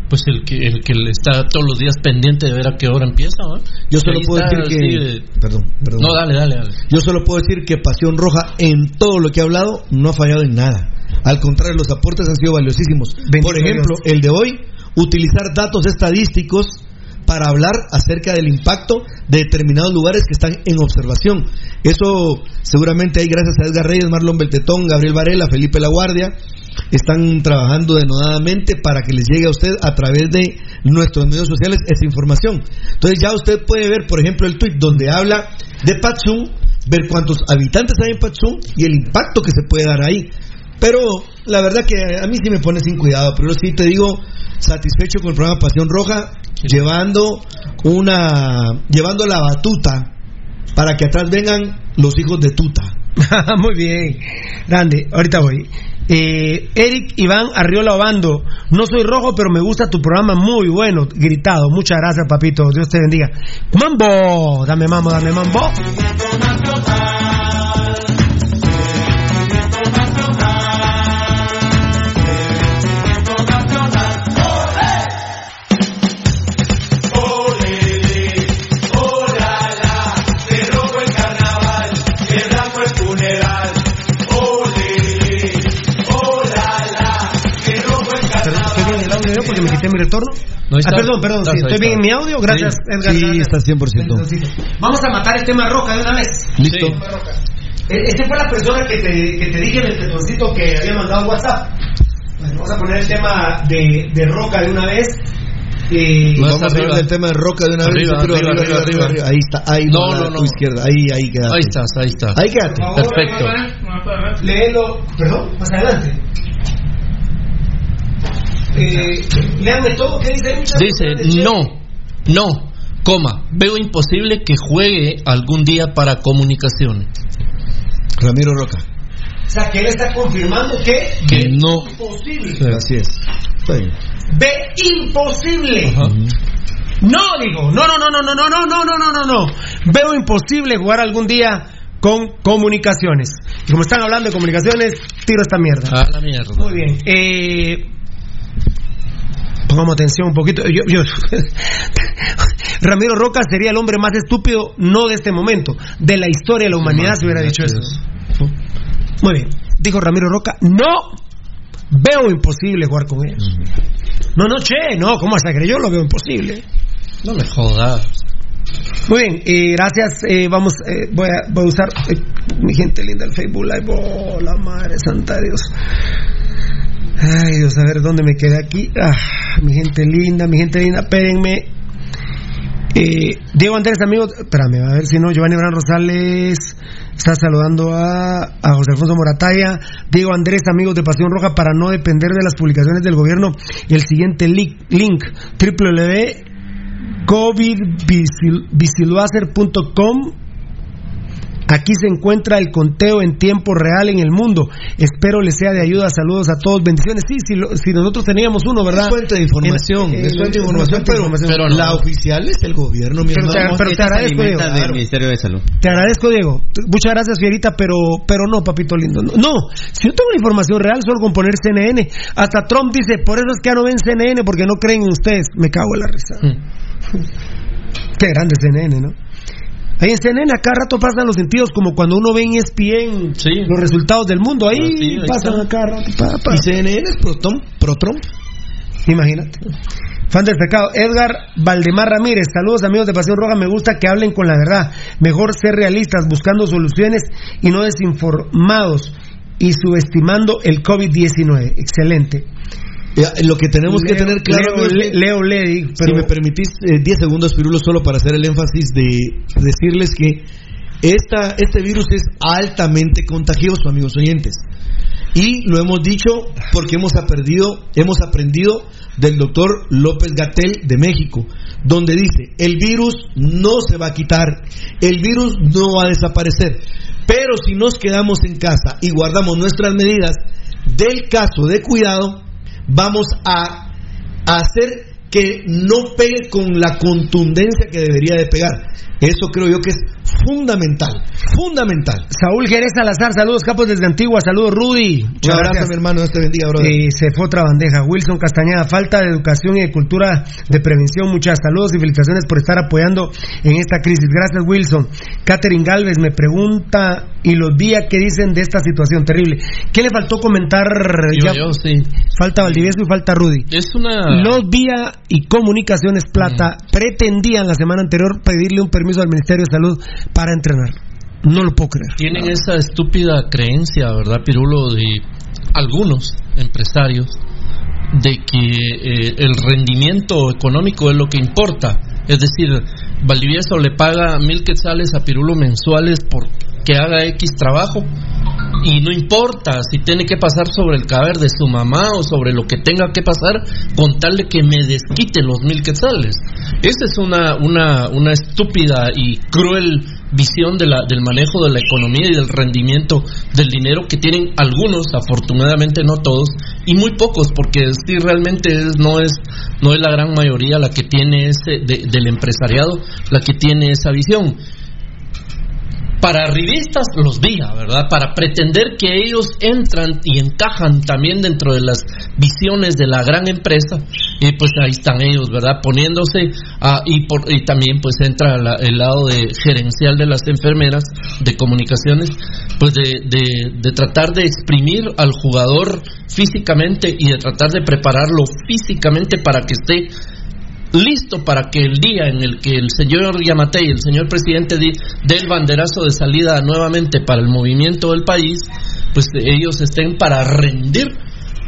F: Pues el que, el que está todos los días pendiente de ver a qué hora empieza, ¿va?
G: Yo solo puedo decir que.
F: de-
G: Perdón, perdón.
F: No, dale, dale, dale.
G: Yo solo puedo decir que Pasión Roja, en todo lo que ha hablado, no ha fallado en nada. Al contrario, los aportes han sido valiosísimos.
D: Bendito
G: Por ejemplo,
D: Dios.
G: el de hoy, utilizar datos estadísticos para hablar acerca del impacto de determinados lugares que están en observación. Eso seguramente hay gracias a Edgar Reyes, Marlon Beltetón, Gabriel Varela, Felipe La Guardia. Están trabajando denodadamente para que les llegue a usted a través de nuestros medios sociales esa información. Entonces ya usted puede ver, por ejemplo, el tweet donde habla de Patsum, ver cuántos habitantes hay en Patsum y el impacto que se puede dar ahí. Pero la verdad que a mí sí me pone sin cuidado, pero sí te digo satisfecho con el programa Pasión Roja, llevando una, llevando la batuta para que atrás vengan los hijos de Tuta. *laughs*
D: Muy bien, grande. Ahorita voy. Eh, Eric Iván Arriola Obando, no soy rojo, pero me gusta tu programa, muy bueno, gritado. Muchas gracias, papito. Dios te bendiga. Mambo, dame mambo, dame mambo. Porque me quité mi retorno?
G: No,
D: ah,
G: está-
D: perdón, perdón,
G: estás
D: sí,
G: ahí,
D: ¿estoy
G: está.
D: bien en mi audio? Gracias,
G: Sí.
D: Edgar.
G: Sí,
D: gracias.
G: estás 100%.
D: Vamos a matar el tema roca de una vez.
G: Listo.
D: Eh, Esta fue la persona que te, que te dije en el tetoncito que había mandado WhatsApp. Bueno, vamos a poner el tema de, de roca de una vez. Eh,
G: Vamos a hablar del tema de Roca de una vez.
F: Arriba,
G: Yo creo
F: arriba, arriba, arriba.
G: Ahí está, ahí
F: No, no, no.
G: tu izquierda, ahí, ahí quédate.
F: Ahí estás, ahí estás.
G: Ahí quédate.
D: Favor,
F: Perfecto.
D: Léelo, perdón, más adelante. Eh, todo, ¿qué dice?
F: Dice, no, no, coma, veo imposible que juegue algún día para comunicaciones.
G: Ramiro Roca.
D: O sea, que él está confirmando que
F: Que no.
D: imposible.
G: Así es. Bien.
D: Ve imposible. No, digo, no, no, no, no, no, no, no, no, no, no, no, no. Veo imposible jugar algún día con comunicaciones. Y como están hablando de comunicaciones, tiro esta mierda.
F: A la mierda.
D: Muy bien. Eh, pongamos atención un poquito. Yo, yo- *laughs* Ramiro Roca sería el hombre más estúpido, no de este momento, de la historia de la humanidad, si hubiera dicho eso. Muy bien. Dijo Ramiro Roca, no veo imposible jugar con ellos. No, no, che, no, ¿cómo hasta que yo lo veo imposible?
F: No me jodas.
D: Muy bien, eh, gracias. eh, vamos, eh, voy, a, voy a usar eh, mi gente linda el Facebook Live. Oh, la madre santa de Dios. Ay, Dios, a ver dónde me quedé aquí. Ah, mi gente linda, mi gente linda, espérenme. Eh, Diego Andrés, amigo, espérame, a ver si no, Giovanni Bran Rosales está saludando a, a José Alfonso Morataya. Diego Andrés, amigos de Pasión Roja, para no depender de las publicaciones del gobierno, el siguiente link, link www.covidvisiluacer.com Aquí se encuentra el conteo en tiempo real en el mundo. Espero les sea de ayuda. Saludos a todos. Bendiciones. Sí, si, lo- si nosotros teníamos uno, ¿verdad?
G: Es fuente de información, es
D: en-
G: fuente de información, pero,
D: información.
G: pero la oficial es el gobierno, mi
D: Pero te-
G: hermano.
D: pero te agradezco, Diego.
H: del. Ministerio de Salud.
D: Te agradezco, Diego. Muchas gracias, Fierita, pero, pero no, papito lindo. No, no. si yo tengo la información real, solo con poner CNN. Hasta Trump dice, por eso es que ya no ven CNN, porque no creen en ustedes. Me cago en la risa. Qué grande CNN, ¿no? Ahí en CNN a cada rato pasan los sentidos, como cuando uno ve en ESPN los resultados del mundo. Ahí
G: Ah, sí, ahí
D: pasan
G: está.
D: a cada rato. pa, pa.
G: Y CNN es pro Trump. Pro Trump.
D: Imagínate. Fan del pecado. Edgar Valdemar Ramírez. Saludos amigos de Pasión Roja. Me gusta que hablen con la verdad. Mejor ser realistas, buscando soluciones y no desinformados y subestimando el COVID-19. Excelente.
G: Lo que tenemos que tener claro
D: Leo-
G: es que-
D: Leo Ledi,
G: si
D: pero-
G: me permitís eh, 10 segundos, Pirulo, solo para hacer el énfasis de decirles que esta, este virus es altamente contagioso, amigos oyentes. Y lo hemos dicho porque hemos aprendido, hemos aprendido del doctor López Gatel de México, donde dice, el virus no se va a quitar, el virus no va a desaparecer, pero si nos quedamos en casa y guardamos nuestras medidas del caso de cuidado, vamos a, hacer que no pegue con la contundencia que debería de pegar. Eso creo yo que es fundamental, fundamental.
D: Saúl Jerez Salazar, saludos capos desde Antigua, saludos Rudy.
G: Un
D: Muchas
G: abrazo,
D: gracias.
G: mi hermano, Dios te bendiga, brother.
D: Eh, se fue otra bandeja. Wilson Castañeda, falta de educación y de cultura de prevención. Muchas saludos y felicitaciones por estar apoyando en esta crisis. Gracias, Wilson. Catherine Galvez me pregunta, ¿y los días qué dicen de esta situación terrible? ¿Qué le faltó comentar?
F: Yo,
D: Ya-
F: yo, sí.
D: Falta Valdivieso y falta Rudy.
F: Es una.
D: Los Vía y Comunicaciones Plata pretendían la semana anterior pedirle un permiso al Ministerio de Salud para entrenar. No lo puedo creer.
F: Tienen esa estúpida creencia, ¿verdad, Pirulo? De algunos empresarios de que eh, el rendimiento económico es lo que importa. Es decir, Valdivieso le paga mil quetzales a Pirulo mensuales por que haga X trabajo Y no importa si tiene que pasar sobre el caber de su mamá o sobre lo que tenga que pasar con tal de que me desquite los mil quetzales. Esa es una, una, una estúpida y cruel visión de la, del manejo de la economía y del rendimiento del dinero que tienen algunos, afortunadamente no todos, y muy pocos, porque sí realmente es, no, es, no es la gran mayoría la que tiene ese, de- del empresariado, la que tiene esa visión para arribistas los diga, ¿verdad? Para pretender que ellos entran y encajan también dentro de las visiones de la gran empresa, y pues ahí están ellos, ¿verdad? Poniéndose a- y, por, y también pues entra la- el lado de gerencial de las enfermeras de comunicaciones, pues de, de- de tratar de exprimir al jugador físicamente y de tratar de prepararlo físicamente para que esté listo para que el día en el que el señor Yamatei, el señor presidente, dé el banderazo de salida nuevamente para el movimiento del país, pues ellos estén para rendir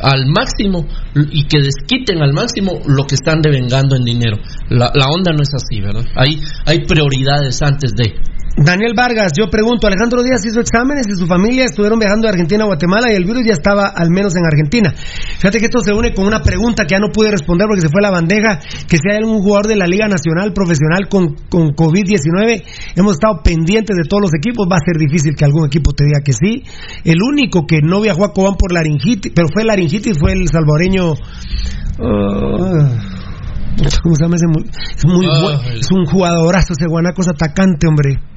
F: al máximo y que desquiten al máximo lo que están devengando en dinero. La, la onda no es así, ¿verdad? Hay, hay prioridades antes de.
D: Daniel Vargas, yo pregunto, Alejandro Díaz hizo exámenes y su familia estuvieron viajando de Argentina a Guatemala y el virus ya estaba al menos en Argentina. Fíjate que esto se une con una pregunta que ya no pude responder porque se fue a la bandeja, que si hay algún jugador de la Liga Nacional Profesional con, con COVID-19, hemos estado pendientes de todos los equipos, va a ser difícil que algún equipo te diga que sí. El único que no viajó a Cobán por laringitis, pero fue laringitis, fue el salvadoreño... ah, ¿Cómo se llama ese? mu- Es muy
F: Ah,
D: bueno.
F: el-
D: Es un jugadorazo ese guanaco, es atacante, hombre.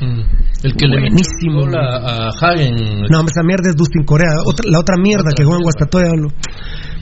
F: El que
D: Buenísimo.
F: le metió gol a, Hagen.
D: No, hombre, esa mierda es Dustin Corea. Otra- la otra mierda que juega en Guastatoya.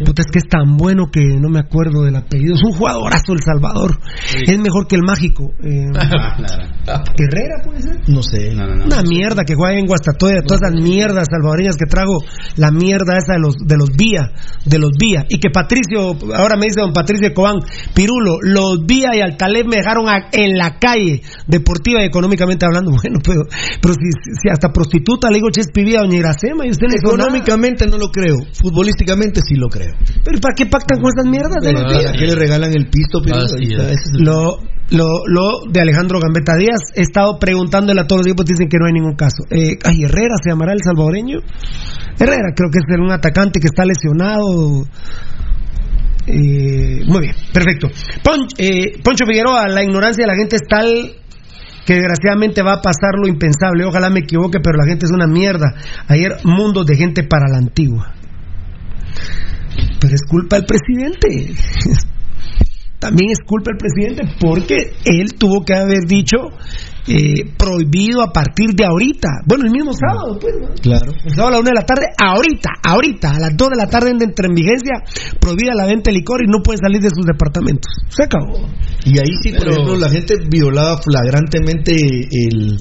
D: Puta, es que es tan bueno que no me acuerdo del apellido. Es un jugadorazo El Salvador. Es mejor que el mágico. Eh, *laughs* Herrera, puede ser.
G: No sé.
D: Una mierda que juega en Guastatoya, todas esas mierdas salvadoreñas que trago, la mierda esa de los de los vía, de los vía, y que Patricio, ahora me dice don Patricio Cobán, Pirulo, los vía y Altaleb me dejaron a- en la calle, deportiva y económicamente hablando, *laughs* bueno, pero, pero si, si hasta prostituta le digo Chespivía a doña Iracema y usted no.
G: Económicamente no lo creo. Futbolísticamente sí lo creo.
D: pero ¿para qué pactan con esas mierdas de los
G: ¿Para qué le regalan el pisto? El-
D: Lo, lo, lo de Alejandro Gambetta Díaz, he estado preguntándole a todos los equipos, dicen que no hay ningún caso. Eh, ay, Herrera se llamará el salvadoreño. Herrera, creo que es un atacante que está lesionado. Eh, muy bien, perfecto. Pon- eh, Poncho Figueroa, la ignorancia de la gente es tal que desgraciadamente va a pasar lo impensable. Ojalá me equivoque, pero la gente es una mierda. Ayer, mundos de gente para la antigua. Pero es culpa del presidente. *laughs* También es culpa del presidente porque él tuvo que haber dicho eh, prohibido a partir de ahorita. Bueno, el mismo sábado, pues. ¿no?
G: Claro.
D: El sábado a la una de la tarde, ahorita, ahorita, a las dos de la tarde entra en vigencia, prohibida la venta de licor y no pueden salir de sus departamentos. Se acabó.
G: Y ahí sí, por
F: Pero-
G: ejemplo, la gente violaba flagrantemente el,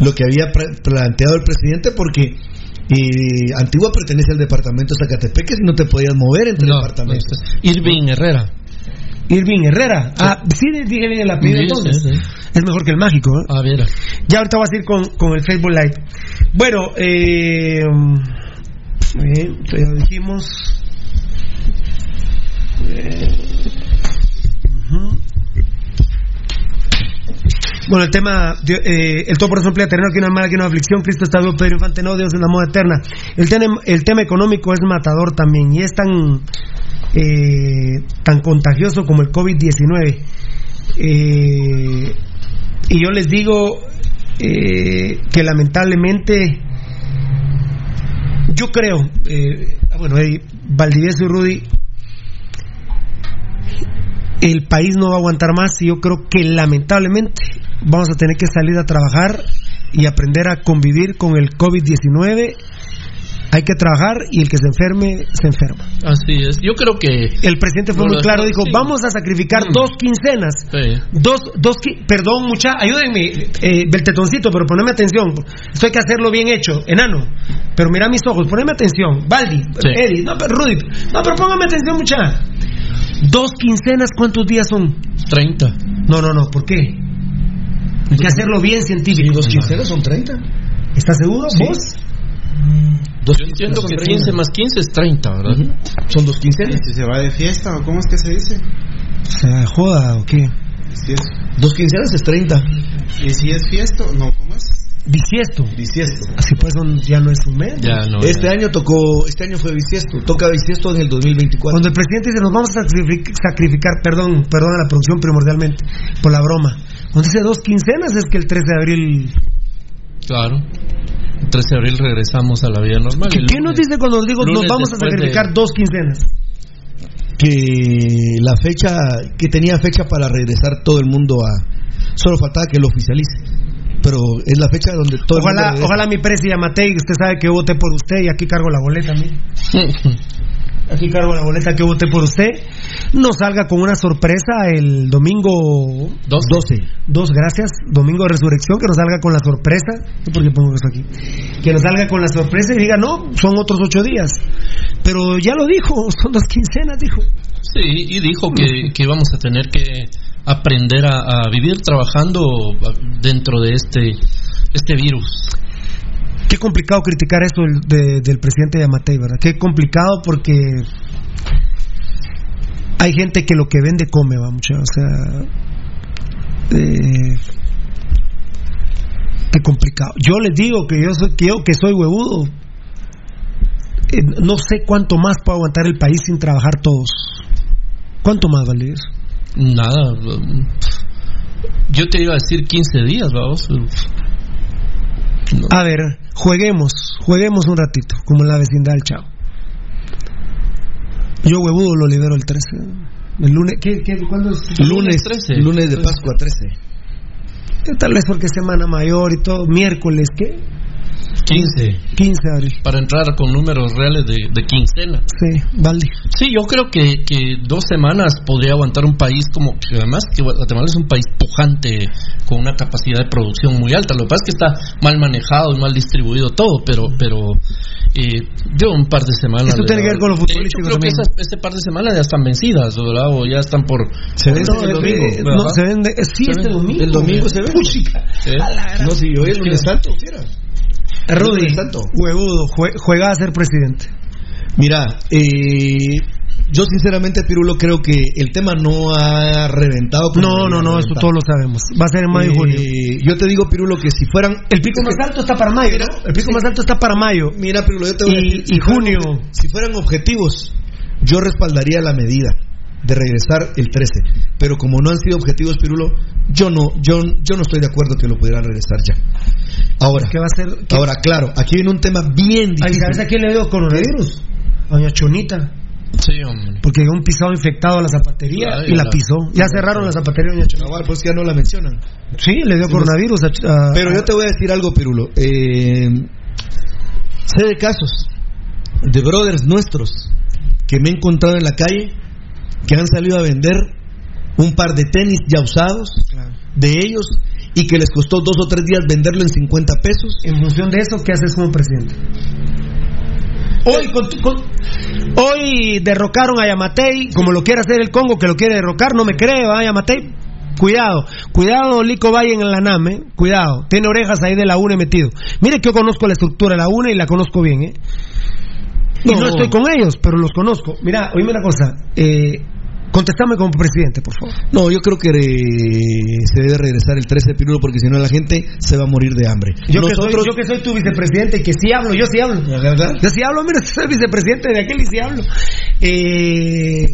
G: lo que había planteado el presidente porque eh, Antigua pertenece al departamento de Zacatepeque y no te podías mover entre
F: No,
G: departamentos.
F: Irving Herrera.
D: Irving Herrera. Ah, sí, dije bien el apellido entonces.
F: sí, sí.
D: Es mejor que el mágico. ¿eh?
F: A ver.
D: Ya ahorita vas a ir con, con el Facebook Live. Bueno, eh, eh, ya dijimos. Eh, ujú. Bueno, el tema, eh, el todo por emplea terreno aquí no hay mal, aquí no hay aflicción, Cristo está vivo, Pedro Infante no, Dios es la moda eterna. El, tema- el tema económico es matador también y es tan, eh, tan contagioso como el COVID-19. Eh, y yo les digo eh, que lamentablemente, yo creo, eh, bueno, Valdivieso y Rudy, el país no va a aguantar más y yo creo que lamentablemente vamos a tener que salir a trabajar y aprender a convivir con el COVID-19. Hay que trabajar y el que se enferme, se enferma.
F: Así es. Yo creo que.
D: El presidente fue muy claro, dijo,
F: sí.
D: vamos a sacrificar
F: Mm.
D: dos quincenas.
F: Sí.
D: Dos, dos, qui- perdón, mucha, ayúdenme, eh, Beltetoncito, pero poneme atención. Esto hay que hacerlo bien hecho, enano. Pero mira mis ojos, poneme atención. Baldi,
F: Sí.
D: Eddie, no, pero Rudy, no, pero póngame atención, mucha. Dos quincenas, ¿cuántos días son?
F: 30.
D: No, no, no, ¿por qué? Hay que hacerlo bien científico.
G: dos quincenas son 30.
D: ¿Estás seguro?
F: Sí.
D: ¿Vos?
G: Dos
F: Yo entiendo que
G: 30.
F: 15 más 15 es 30, ¿verdad?
G: Ujú. Son dos quincenas.
E: Si se va de fiesta o cómo es que se dice.
D: ¿Se joda o qué?
E: Si es,
G: Dos quincenas es 30.
E: y si es fiesta, no, ¿cómo es?
D: Bisiesto.
G: Bisiesto.
D: Así pues son- ya no es un mes.
G: este año tocó, este año fue bisiesto, toca bisiesto en el 2024.
D: Cuando el presidente dice nos vamos a sacrific- sacrificar, perdón, perdón a la producción primordialmente, por la broma. Cuando dice dos quincenas es que el 13 de abril...
F: Claro. El 13 de abril regresamos a la vida normal.
D: ¿Qué, qué nos dice cuando nos digo nos vamos a
F: de-
D: sacrificar dos quincenas?
G: que la fecha, que tenía fecha para regresar todo el mundo a, solo faltaba que lo oficialice. Pero es la fecha donde todo el mundo
D: Ojalá,
G: regresa.
D: ojalá mi presi Yamatei, usted sabe que voté por usted y aquí cargo la boleta a mí. *laughs* Aquí cargo la boleta que voté por usted. Nos salga con una sorpresa el domingo
G: 12.
D: Dos, gracias. Domingo de resurrección, que nos salga con la sorpresa. ¿Por qué pongo esto aquí? Que nos salga con la sorpresa y diga, no, son otros ocho días. Pero ya lo dijo, *laughs* son dos quincenas, dijo.
F: Sí, y dijo que, que íbamos a tener que aprender a, a vivir trabajando dentro de este, este virus.
D: Qué complicado criticar eso del, de- del presidente Yamatei, ¿verdad? Qué complicado porque hay gente que lo que vende come, va mucho. O sea, eh, qué complicado. Yo les digo que yo soy, que yo que soy huevudo. eh, no sé cuánto más puede aguantar el país sin trabajar todos. ¿Cuánto más vale eso?
F: Nada. Yo te iba a decir 15 días, vamos.
D: A ver, jueguemos, jueguemos un ratito, como en la vecindad del Chavo. Yo huevudo lo libero el 13. El lunes, ¿qué, qué, ¿cuándo es?
G: Lunes, lunes de Pascua 13.
D: Eh, Tal vez porque es semana mayor y todo. Miércoles, ¿qué?
F: 15.
D: 15 de abril.
F: Para entrar con números reales de, de quincena.
D: Sí, vale.
F: Sí, yo creo que, que dos semanas podría aguantar un país como. que Además, que Guatemala es un país pujante, con una capacidad de producción muy alta. Lo que pasa es que está mal manejado y mal distribuido todo, pero. pero eh, yo un par de semanas.
D: Esto tiene que ver con los futbolísticos
F: creo que esas, ese par de semanas ya están vencidas, ¿verdad? O ya están por.
G: Se vence
F: No,
G: el domingo.
F: eh,
D: No, se vende. eh, Sí,
F: Se
D: este
F: vende.
D: domingo.
G: El domingo se vende.
D: Puchica.
G: No, si yo el lunes santo.
D: Rudy,
G: santo.
D: huevudo, jue- juega a ser presidente.
G: Mira, eh, yo sinceramente, Pirulo, creo que el tema no ha reventado.
D: No, no, no, eso
G: reventar.
D: todos lo sabemos. Va a ser en mayo y
G: Eh,
D: junio.
G: Yo te digo, Pirulo, que si fueran.
D: El pico más alto está para mayo, ¿no? El pico más alto está para mayo.
G: Mira, Pirulo, yo te voy a
D: Y-
G: decir.
D: y
G: fueran-
D: junio.
G: si fueran objetivos, yo respaldaría la medida de regresar el 13. Pero como no han sido objetivos, Pirulo, yo no, yo, yo no estoy de acuerdo que lo pudieran regresar ya. Ahora,
D: ¿Qué va a ser? ¿Qué-
G: ahora, claro, aquí viene un tema bien difícil.
D: ¿Sabes a quién le dio coronavirus? A Doña Chonita.
F: Sí, hombre.
D: Porque llegó un pisado infectado a la zapatería
F: Claro,
D: y la
F: la-
D: pisó. Ya cerraron la zapatería Doña Chonita.
G: Pues ya no la mencionan.
D: Sí, le dio
G: Sí,
D: coronavirus a, a-
G: Pero yo te voy a decir algo, Pirulo. Eh, sé de casos de brothers nuestros que me he encontrado en la calle que han salido a vender un par de tenis ya usados de ellos y que les costó dos o tres días venderlo en 50 pesos.
D: En función de eso, ¿qué haces como presidente? Hoy, con- con- hoy derrocaron a Yamatei, como lo quiere hacer el Congo, que lo quiere derrocar, no me cree, va Yamatei. Cuidado, cuidado, Lico Valle en la NAM, ¿eh? cuidado, tiene orejas ahí de la UNE metido. Mire que yo conozco la estructura de la UNE y la conozco bien, ¿eh? Y no, estoy con ellos, pero los conozco. Mira, oíme una cosa, eh, contestame como presidente, por favor.
G: No, yo creo que eh, se debe regresar el 13 de Pirulo porque si no la gente se va a morir de hambre.
D: Yo, que soy, yo que soy tu vicepresidente y que sí hablo, yo sí hablo.
G: ¿verdad?
D: Yo sí hablo, mira, *laughs* soy vicepresidente de aquel y sí hablo. Eh,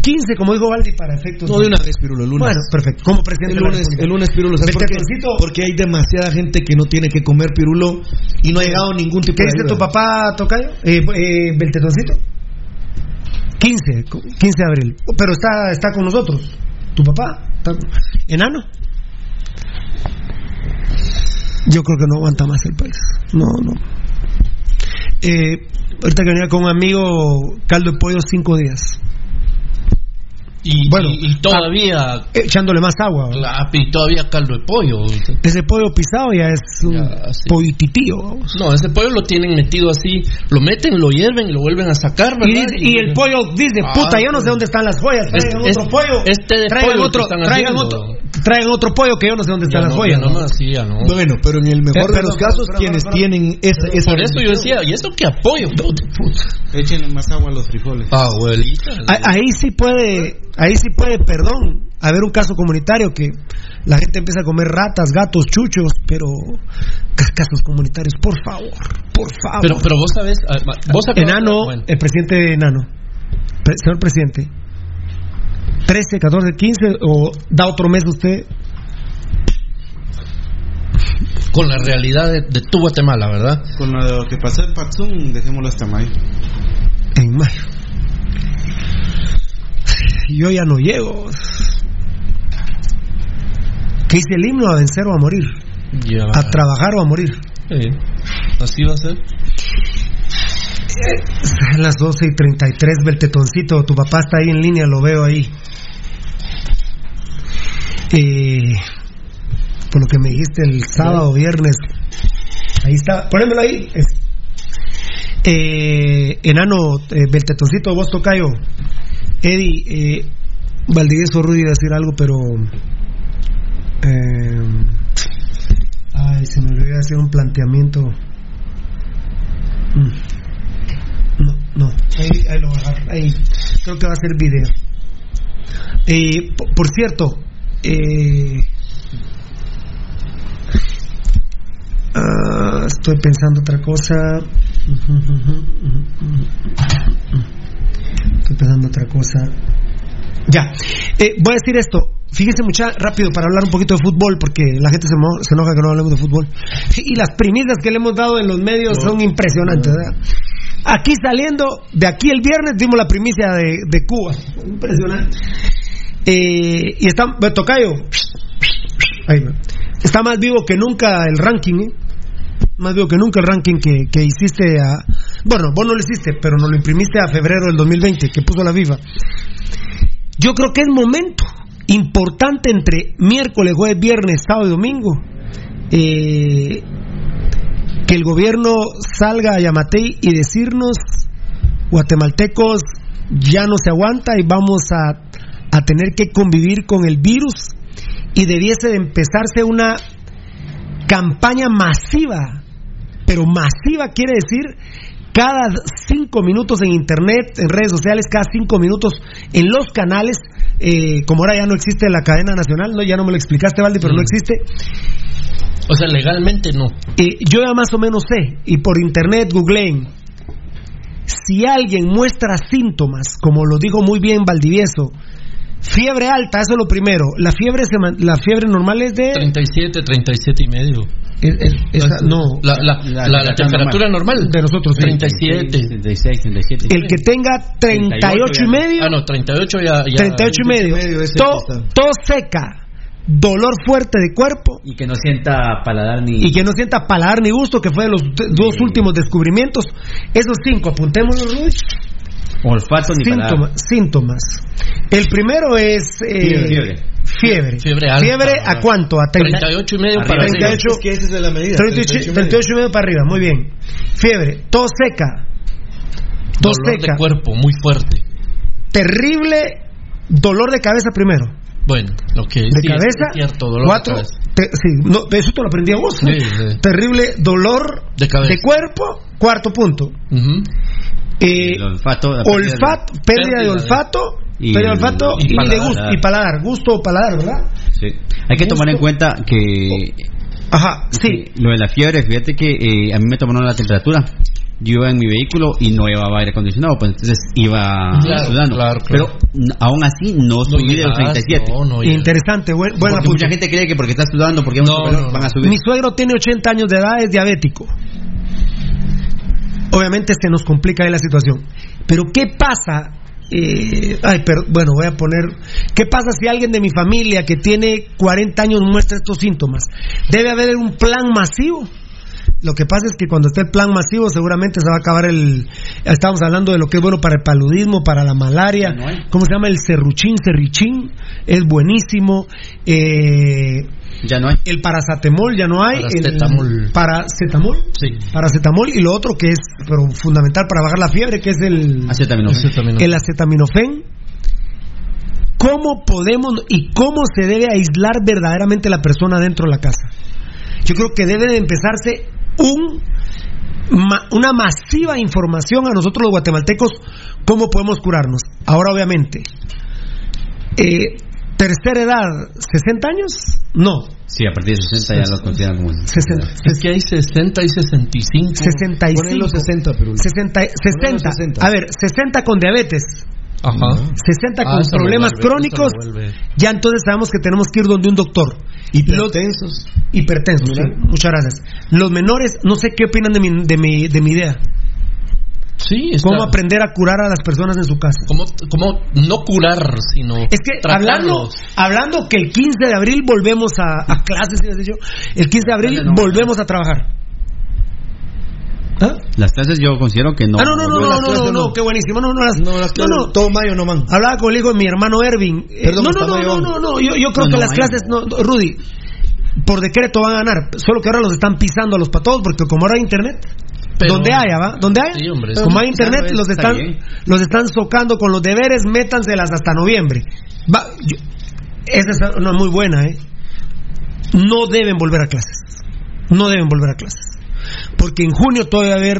D: 15, como dijo Valdi, para efectos.
G: No, de una vez, Pirulo, el lunes.
D: Bueno, perfecto. Como presidente
G: El lunes, el lunes Pirulo, ¿sabes por qué? Porque hay demasiada gente que no tiene que comer Pirulo y no ha llegado ningún tipo
D: ¿Qué
G: de
D: dice tu papá, Tocayo? Eh, eh, Beltetoncito. 15, co- 15 de abril. Pero está, está con nosotros. ¿Tu papá? ¿Está enano? Yo creo que no aguanta más el país. No, no. Eh, ahorita que venía con un amigo, caldo de pollo cinco días.
F: Y,
D: Bueno,
F: y, y todavía.
D: Echándole más agua.
F: la- y todavía caldo de pollo.
D: Ese pollo pisado ya es un
F: Ya. No, ese pollo lo tienen metido así, lo meten, lo hierven y lo vuelven a sacar,
D: Y,
F: ¿verdad?
D: dice- y el pollo dice,
F: Ah,
D: puta, yo no sé dónde están las joyas, traigan
F: Es-
D: otro pollo.
F: este de
D: traigan
F: pollo
D: otro, traigan
F: haciendo.
D: otro, traigan otro pollo que yo no sé dónde están
F: Ya
D: las
F: no,
D: joyas.
F: ya nomás, sí, ya no.
G: Bueno, pero en el mejor
D: Eh,
G: de los casos, quienes tienen esa, esa
F: Por eso yo decía, ¿y eso qué apoyo?
E: Échenle más agua a los frijoles.
F: Abuelita.
D: Ah, Ahí sí puede, ahí sí puede, perdón, a ver un caso comunitario que la gente empieza a comer ratas, gatos, chuchos, pero ca- casos comunitarios, por favor, por favor.
F: Pero, pero vos sabés, ah, vos acabas-
D: Enano,
F: bueno.
D: el presidente Enano, Pre- señor presidente, 13, 14, 15 o da otro mes usted
F: con la realidad de, de tu Guatemala, ¿verdad?
E: Con lo que pasó en Patzum, dejémoslo hasta mayo.
D: en mayo. Yo ya no llego. ¿Qué dice el himno? A vencer o a morir.
F: Ya.
D: A trabajar o a morir.
F: Sí. Así va a ser.
D: Son las 12 y 33, Beltetoncito. Tu papá está ahí en línea, lo veo ahí. Eh, por lo que me dijiste el sábado, viernes. Ahí está, ponémelo ahí. Eh, enano, eh, Beltetoncito, vos tocayo. Eddie, eh, Valdivieso Rudy iba a decir algo, pero. eh, ay, se me olvidó hacer un planteamiento. Mm. No, no, ahí, ahí lo voy a dejar. Ahí, creo que va a ser video. Eh, po- por cierto, eh, ah, estoy pensando otra cosa. Estoy pensando otra cosa. Ya, eh, voy a decir esto. Fíjense mucha rápido para hablar un poquito de fútbol, porque la gente se, mo- se enoja que no hablemos de fútbol. Y las primicias que le hemos dado en los medios son impresionantes. ¿verdad? Aquí saliendo, de aquí el viernes dimos la primicia de, de Cuba. Impresionante. Eh, y está, Tocayo, ahí va. está más vivo que nunca el ranking, ¿eh? Más vivo que nunca el ranking que, que hiciste a... Bueno, vos no lo hiciste, pero nos lo imprimiste a febrero del 2020, que puso la FIFA. Yo creo que es momento importante entre miércoles, jueves, viernes, sábado y domingo. eh, que el gobierno salga a Yamatei y decirnos, guatemaltecos, ya no se aguanta y vamos a, a tener que convivir con el virus y debiese de empezarse una campaña masiva, pero masiva quiere decir cada cinco minutos en internet, en redes sociales, cada cinco minutos en los canales, eh, como ahora ya no existe la cadena nacional, no ya no me lo explicaste, Valdi, pero no existe.
F: O sea, legalmente no.
D: Eh, yo ya más o menos sé, y por internet googleen, si alguien muestra síntomas, como lo dijo muy bien Valdivieso, fiebre alta, eso es lo primero, la fiebre, se la fiebre normal es de...
F: 37, 37 y medio.
D: es- es- esa- no,
F: La, la, la, la temperatura normal.
D: de nosotros, sí.
F: 37.
H: 36, 37.
D: el que tenga 38 y medio,
F: Ah, no, 38 ya. ya
D: 38 y medio, to-
G: está.
D: tos seca, dolor fuerte de cuerpo,
H: Y que no sienta paladar ni.
D: y que no sienta paladar ni gusto, que fue de los dos últimos descubrimientos. Esos cinco, apuntémoslos, Rudy.
H: Olfato ni paladar.
D: Síntomas, síntomas. El primero es eh,
H: Fiebre.
D: fiebre.
F: Fiebre alta,
D: ¿Fiebre a cuánto? A 30,
F: 38 y medio
H: Arriba
F: para
H: de
F: arriba.
D: 38,
G: Es que esa es la medida.
D: 38, 38 y medio para arriba, muy bien. Fiebre, tos seca, tos
F: Dolor
D: seca,
F: de cuerpo muy fuerte.
D: terrible dolor de cabeza primero.
F: Bueno, ok.
D: De
F: sí,
D: cabeza,
F: es cierto, dolor
D: cuatro,
F: de cabeza.
D: te- sí, no, eso te lo aprendí a vos.
F: Sí, sí.
D: Terrible dolor
F: De cabeza.
D: cuerpo, cuarto punto.
F: Ujú.
D: Eh,
H: El olfato. la pérdida de-
D: olfato, pérdida de
F: pérdida de-
D: olfato,
H: y
D: pérdida de
H: el-
D: olfato
F: y
D: y, de
F: paladar.
D: gusto, y paladar, gusto o paladar, ¿verdad?
H: Sí. Hay que tomar en cuenta que.
D: Ajá, sí.
H: Lo de la fiebre, fíjate que eh, a mí me tomaron la temperatura. Yo iba en mi vehículo y no llevaba aire acondicionado, pues entonces iba
F: Claro,
H: sudando.
F: claro,
H: Pero
F: claro.
H: aún así no subí de los
F: llegas,
H: 37.
F: No, no.
D: Interesante, buen, buen
H: Porque mucha gente cree que porque está sudando, porque
F: No,
H: calor, van a subir.
D: Mi suegro tiene 80 años de edad, es diabético. Obviamente se nos complica ahí la situación. Pero ¿qué pasa? Eh, ay, pero bueno, voy a poner. ¿Qué pasa si alguien de mi familia que tiene 40 años muestra estos síntomas? Debe haber un plan masivo. Lo que pasa es que cuando esté el plan masivo, seguramente se va a acabar el. Estamos hablando de lo que es bueno para el paludismo, para la malaria. ¿Cómo se llama? El serruchín, serrichín. Es buenísimo. Eh,
H: Ya no hay.
D: el paracetamol ya no hay.
F: Paracetamol.
D: El paracetamol.
F: Sí.
D: Paracetamol y lo otro que es pero fundamental para bajar la fiebre, que es el,
H: Acetaminofén.
F: Acetaminofén.
D: el acetaminofén. ¿Cómo podemos y cómo se debe aislar verdaderamente la persona dentro de la casa? Yo creo que debe de empezarse un, ma- una masiva información a nosotros los guatemaltecos cómo podemos curarnos. Ahora, obviamente, eh, Tercera edad, ¿60 años? No.
H: Sí, a partir de 60 ya lo consideran como.
D: 60.
F: Es que hay 60 y 65.
D: 65.
G: Ponen los 60, pero
D: 60, 60.
G: 60.
D: A ver, 60 con diabetes.
F: Ajá.
D: 60
F: Ah,
D: con
F: lo
D: problemas
F: vuelve,
D: crónicos. Ya entonces sabemos que tenemos que ir donde un doctor.
G: Hipertensos.
D: Hipertensos, sí. Muchas gracias. Los menores, no sé qué opinan de mi, de mi, de mi idea.
F: Sí, está-
D: ¿Cómo aprender a curar a las personas en su casa?
F: ¿Cómo, cómo no curar, sino
D: Es que hablando,
F: tratarlos?
D: hablando que el 15 de abril volvemos a, a clases, el 15 de abril volvemos a trabajar. ¿Ah?
H: Las clases yo considero que no.
D: Ah, no, no, no, no, no, no, no,
G: no.
D: qué buenísimo. No, no, las,
G: No, las clases,
D: no.
G: todo mayo no man.
D: Hablaba con el hijo de mi hermano Ervin. Eh,
G: Perdón,
D: no, no, no, no, no, no, yo, yo creo
H: No,
D: que
H: no,
D: las clases, no, no, Rudy, por decreto van a ganar, solo que ahora los están pisando a los patos porque como ahora hay internet,
F: Pero-
D: donde haya, ¿va? Donde haya,
F: Sí, hombre,
D: como hay internet, los
H: está
D: están, los están socando con los deberes, métanselas hasta noviembre. Va, yo- esa es una muy buena, ¿eh? No deben volver a clases, no deben volver a clases, porque en junio todavía va a haber,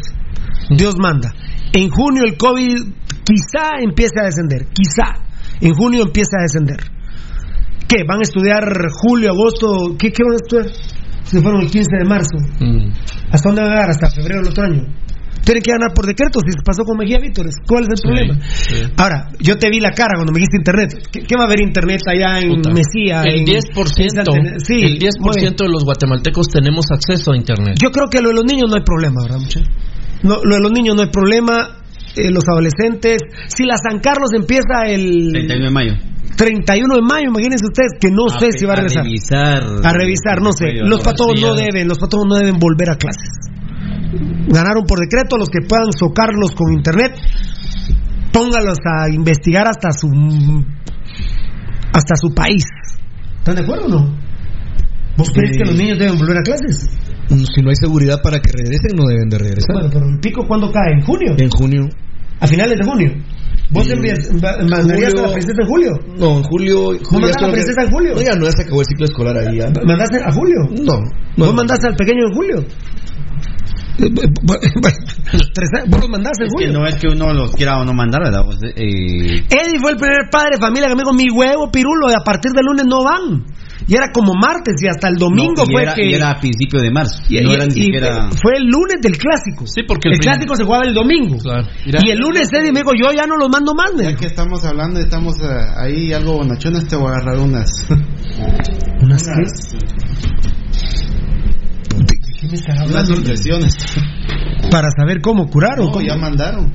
D: *laughs* Dios manda, en junio el COVID quizá empiece a descender, quizá, en junio empieza a descender. ¿Qué? ¿Van a estudiar julio, agosto? ¿Qué, qué van a estudiar? Se fueron el 15 de marzo.
F: Mm.
D: ¿Hasta dónde van a llegar? Hasta febrero del otro año. Tienen que ganar por decreto, si se pasó con Mejía Vítores. ¿Cuál es el
F: Sí,
D: problema?
F: sí.
D: Ahora, yo te vi la cara cuando me dijiste internet. ¿Qué, qué va a haber internet allá en
F: Puta.
D: Mesía?
F: El
D: en-
F: 10%,
D: en Santa- sí,
F: el 10%
D: muy bien.
F: de los guatemaltecos tenemos acceso a internet.
D: Yo creo que lo de los niños no hay problema, ¿verdad, muchachos? No, lo de los niños no hay problema. eh, los adolescentes. Si la San Carlos empieza el
H: 31 de mayo.
D: 31 de mayo, imagínense ustedes que no sé si va a regresar.
H: revisar.
D: A revisar, no sé. Los patojos no deben, los patojos no deben volver a clases. Ganaron por decreto los que puedan socarlos con internet. Póngalos a investigar hasta su hasta su país. ¿Están de acuerdo o no? ¿Vos crees que los niños deben volver a clases?
G: Si no hay seguridad para que regresen, no deben de regresar.
D: Bueno, pero el pico cuándo cae? ¿En junio?
G: En junio.
D: ¿A finales de junio? ¿Vos mandarías
G: Julio-
D: a la princesa en julio?
G: No, en julio. julio
D: mandaste
G: ya
D: a la princesa en julio?
G: No, ya no, ya se acabó el ciclo escolar ahí. Ya.
D: ¿Mandaste a julio?
G: No, no.
D: ¿Vos mandaste al pequeño en julio? Eh, *laughs* Tres años, ¿Vos los mandaste en
H: Es que
D: julio?
H: no es que uno los quiera o no mandar, ¿verdad? Pues, eh,
D: Eddie fue el primer padre de familia que me dijo, mi huevo, pirulo, y a partir del lunes no van. Y era como martes y hasta el domingo
H: no, y
D: fue
H: era,
D: que...
H: y era a principio de marzo.
D: y-
H: no
D: y-
H: era ni
D: y
H: siquiera.
D: fue el lunes del clásico.
F: Sí, porque
D: el clásico se jugaba el domingo.
F: Claro.
D: Y el lunes Eddie me dijo, yo ya no los mando más.
E: Ya
D: dijo.
E: que estamos hablando y estamos eh, ahí algo bonachones, te voy a agarrar unas.
D: ¿Unas qué? ¿De qué me hablando?
E: impresiones.
D: Para saber cómo curar o
E: No,
D: cómo.
E: ya mandaron.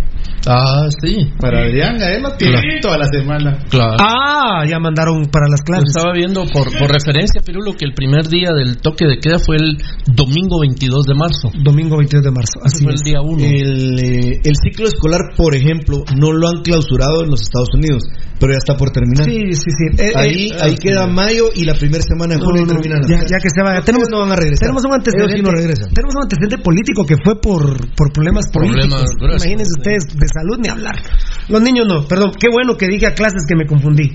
F: Ah, sí.
E: Para Adrián, él lo tiene toda la semana.
F: Claro.
D: Ah, ya mandaron para las
F: Yo
D: clases.
F: estaba viendo por, por referencia, Pirulo, que el primer día del toque de queda fue el domingo 22 de marzo.
D: Domingo 22 de marzo. Así
F: fue
D: es.
F: el día 1.
G: El, eh, el ciclo escolar, por ejemplo, no lo han clausurado en los Estados Unidos, pero ya está por terminar.
D: Sí, sí, sí. Eh,
G: ahí
D: eh,
G: ahí queda mayo y la primera semana de
D: No,
G: junio
D: no, no,
G: terminan las
D: ya, ya que se vaya. Tenemos,
G: no van a regresar.
D: tenemos un antecedente.
G: No regresan.
D: Tenemos un antecedente político que fue por, por problemas
F: Problemas
D: políticos.
F: gruesos,
D: Imagínense
F: sí.
D: ustedes de salud ni hablar. Los niños no, perdón. Qué bueno que dije a clases que me confundí.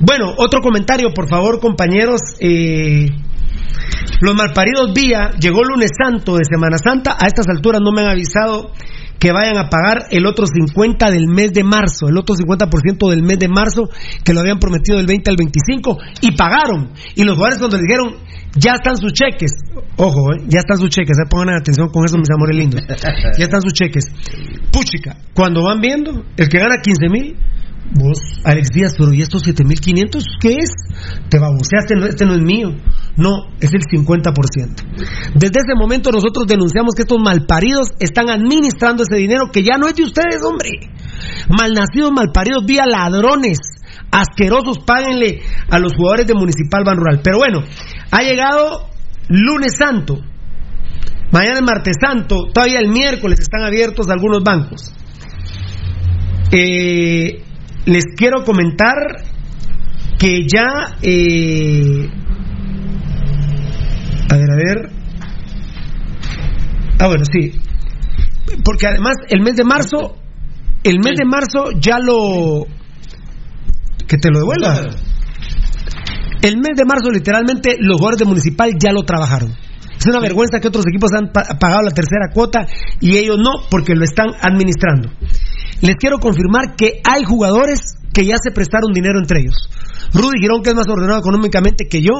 D: Bueno, otro comentario, por favor, compañeros. Eh, los malparidos vía llegó lunes santo de Semana Santa. A estas alturas no me han avisado que vayan a pagar el otro 50 del mes de marzo, el otro 50% del mes de marzo que lo habían prometido del 20 al 25 y pagaron. Y los jugadores cuando les dijeron, ya están sus cheques, ojo, eh, ya están sus cheques, eh, pongan atención con eso mis amores lindos, ya están sus cheques. Puchica, cuando van viendo, el que gana 15 mil, vos, Alex Díaz, pero ¿y estos 7500 qué es? Te baboseaste, este no es mío. No, es el 50%. Desde ese momento nosotros denunciamos que estos malparidos están administrando ese dinero que ya no es de ustedes, hombre. Malnacidos, malparidos, vía ladrones. Asquerosos, páguenle a los jugadores de Municipal Ban Rural. Pero bueno, ha llegado lunes santo. Mañana es martes santo. Todavía el miércoles están abiertos algunos bancos. Eh, les quiero comentar que ya eh, a ver a ver. Ah bueno sí. Porque además el mes de marzo el mes de marzo ya lo que te lo devuelva. El mes de marzo literalmente los jugadores de municipal ya lo trabajaron. Es una vergüenza que otros equipos han pa- pagado la tercera cuota y ellos no porque lo están administrando les quiero confirmar que hay jugadores que ya se prestaron dinero entre ellos. Rudy Girón, que es más ordenado económicamente que yo,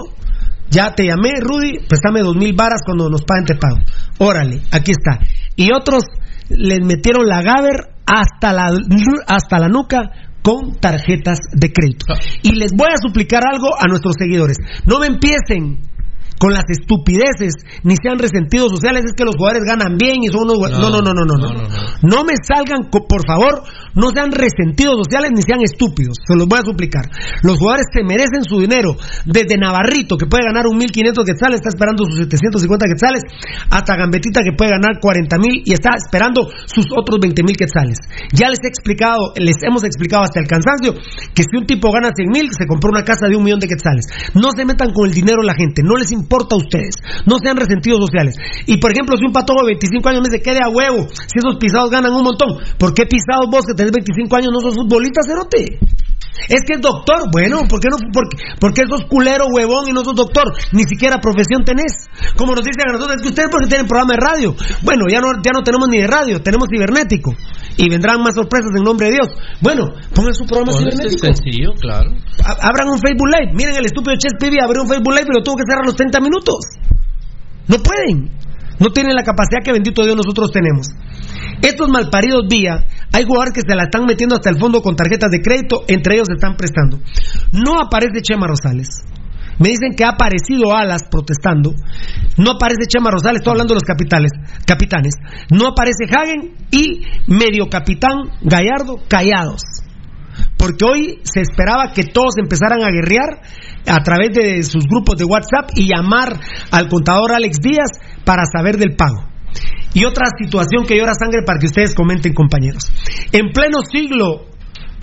D: ya te llamé, Rudy, préstame dos mil varas cuando nos paguen te pago. Órale, aquí está. Y otros les metieron la Gaber hasta la, hasta la nuca con tarjetas de crédito. Y les voy a suplicar algo a nuestros seguidores. No me empiecen con las estupideces, ni sean resentidos sociales, es que los jugadores ganan bien y son unos... bu- No, no, no, no, no, no. No me salgan, por favor, no sean resentidos sociales ni sean estúpidos, se los voy a suplicar. Los jugadores se merecen su dinero, desde Navarrito, que puede ganar un 1500 quetzales, está esperando sus 750 quetzales, hasta Gambetita, que puede ganar 40 mil y está esperando sus otros 20 mil quetzales. Ya les he explicado, les hemos explicado hasta el cansancio, que si un tipo gana 100 mil, se compró una casa de un millón de quetzales. No se metan con el dinero la gente, no les importa a ustedes, no sean resentidos sociales. Y por ejemplo, si un patojo de 25 años me dice, quede a huevo, si esos pisados ganan un montón, ¿por qué pisados vos que tenés 25 años no sos futbolista, cerote? Es que es doctor, bueno, ¿por qué no? Porque, porque sos culero, huevón y no sos doctor, ni siquiera profesión tenés. Como nos dicen a nosotros, es que ustedes porque tienen programa de radio. Bueno, ya no, ya no tenemos ni de radio, tenemos cibernético. Y vendrán más sorpresas en nombre de Dios. Bueno, pongan su programa
F: este
D: cibernético.
F: sencillo, claro.
D: Abran un Facebook Live. Miren, el estúpido Chess TV abrió un Facebook Live, pero tuvo que cerrar a los 30 minutos. No pueden. No tienen la capacidad que bendito Dios nosotros tenemos. Estos malparidos vía, hay jugadores que se la están metiendo hasta el fondo con tarjetas de crédito, entre ellos se están prestando. No aparece Chema Rosales. Me dicen que ha aparecido Alas protestando. No aparece Chema Rosales, estoy hablando de los capitales, capitanes. No aparece Hagen y medio capitán Gallardo callados. Porque hoy se esperaba que todos empezaran a guerrear a través de sus grupos de WhatsApp y llamar al contador Alex Díaz para saber del pago. Y otra situación que llora sangre para que ustedes comenten, compañeros. En pleno siglo,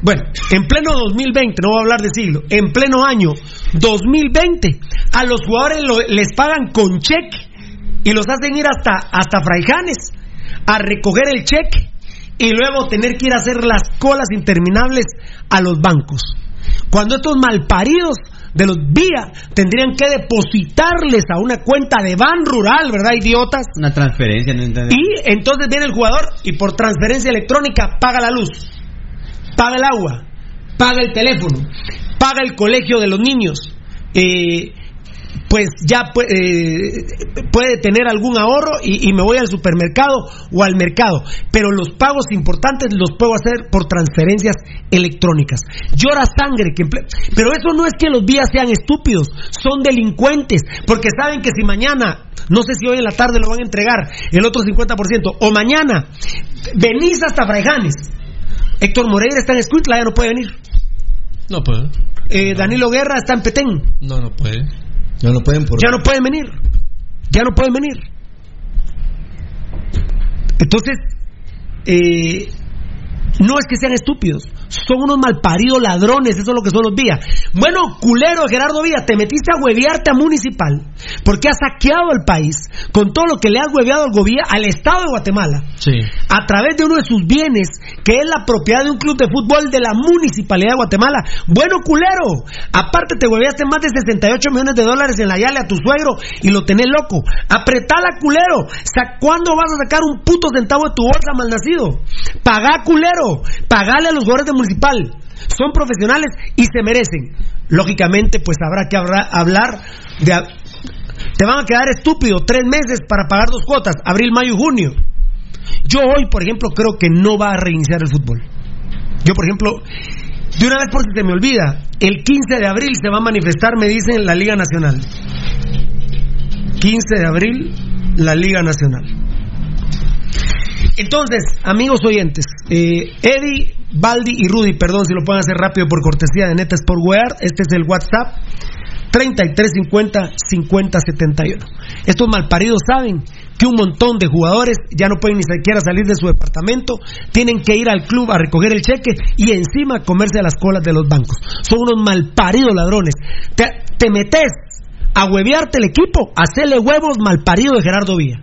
D: bueno, en pleno 2020, no voy a hablar de siglo, en pleno año 2020, a los jugadores les pagan con cheque y los hacen ir hasta, hasta Fraijanes a recoger el cheque y luego tener que ir a hacer las colas interminables a los bancos. Cuando estos malparidos de los vía tendrían que depositarles a una cuenta de ban rural, ¿verdad, idiotas?
H: Una transferencia, no entendés?
D: Y entonces viene el jugador y por transferencia electrónica paga la luz, paga el agua, paga el teléfono, paga el colegio de los niños. eh, pues ya eh, puede tener algún ahorro y, y me voy al supermercado o al mercado. Pero los pagos importantes los puedo hacer por transferencias electrónicas. Llora sangre. Que emple- Pero eso no es que los vías sean estúpidos, son delincuentes. Porque saben que si mañana, no sé si hoy en la tarde lo van a entregar, el otro 50%, o mañana venís hasta Fraijanes. Héctor Moreira está en Escuintla, ya no puede venir.
F: No puede.
D: Eh, Danilo Guerra está en Petén.
F: No, no puede.
G: Ya no pueden por...
D: Ya no pueden venir. Ya no pueden venir. Entonces, eh, no es que sean estúpidos, son unos malparidos ladrones, eso es lo que son los vías. Bueno, culero Gerardo Villa, te metiste a huevearte a Municipal porque has saqueado el país con todo lo que le has hueveado al gobierno, al Estado de Guatemala
F: Sí.
D: a través de uno de sus bienes, que es la propiedad de un club de fútbol de la Municipalidad de Guatemala. Bueno, culero, aparte te hueveaste más de 68 millones de dólares en la Yale a tu suegro y lo tenés loco. Apretala, culero. ¿Cuándo vas a sacar un puto centavo de tu bolsa, malnacido? Pagá, culero. Pagale a los jugadores de Municipal. Son profesionales y se merecen. Lógicamente, pues habrá que hablar de... Te van a quedar estúpido tres meses para pagar dos cuotas, abril, mayo y junio. Yo hoy, por ejemplo, creo que no va a reiniciar el fútbol. Yo, por ejemplo, de una vez por si se me olvida, el 15 de abril se va a manifestar, me dicen, en la Liga Nacional. 15 de abril, la Liga Nacional. Entonces, amigos oyentes, eh, Eddie, Baldi y Rudy, perdón si lo pueden hacer rápido por cortesía de Neta Sportwear, este es el WhatsApp 3350 5071. Estos malparidos saben que un montón de jugadores ya no pueden ni siquiera salir de su departamento, tienen que ir al club a recoger el cheque y encima comerse las colas de los bancos. Son unos malparidos ladrones. Te, te metes a huevearte el equipo, hacerle huevos malparido de Gerardo Villa.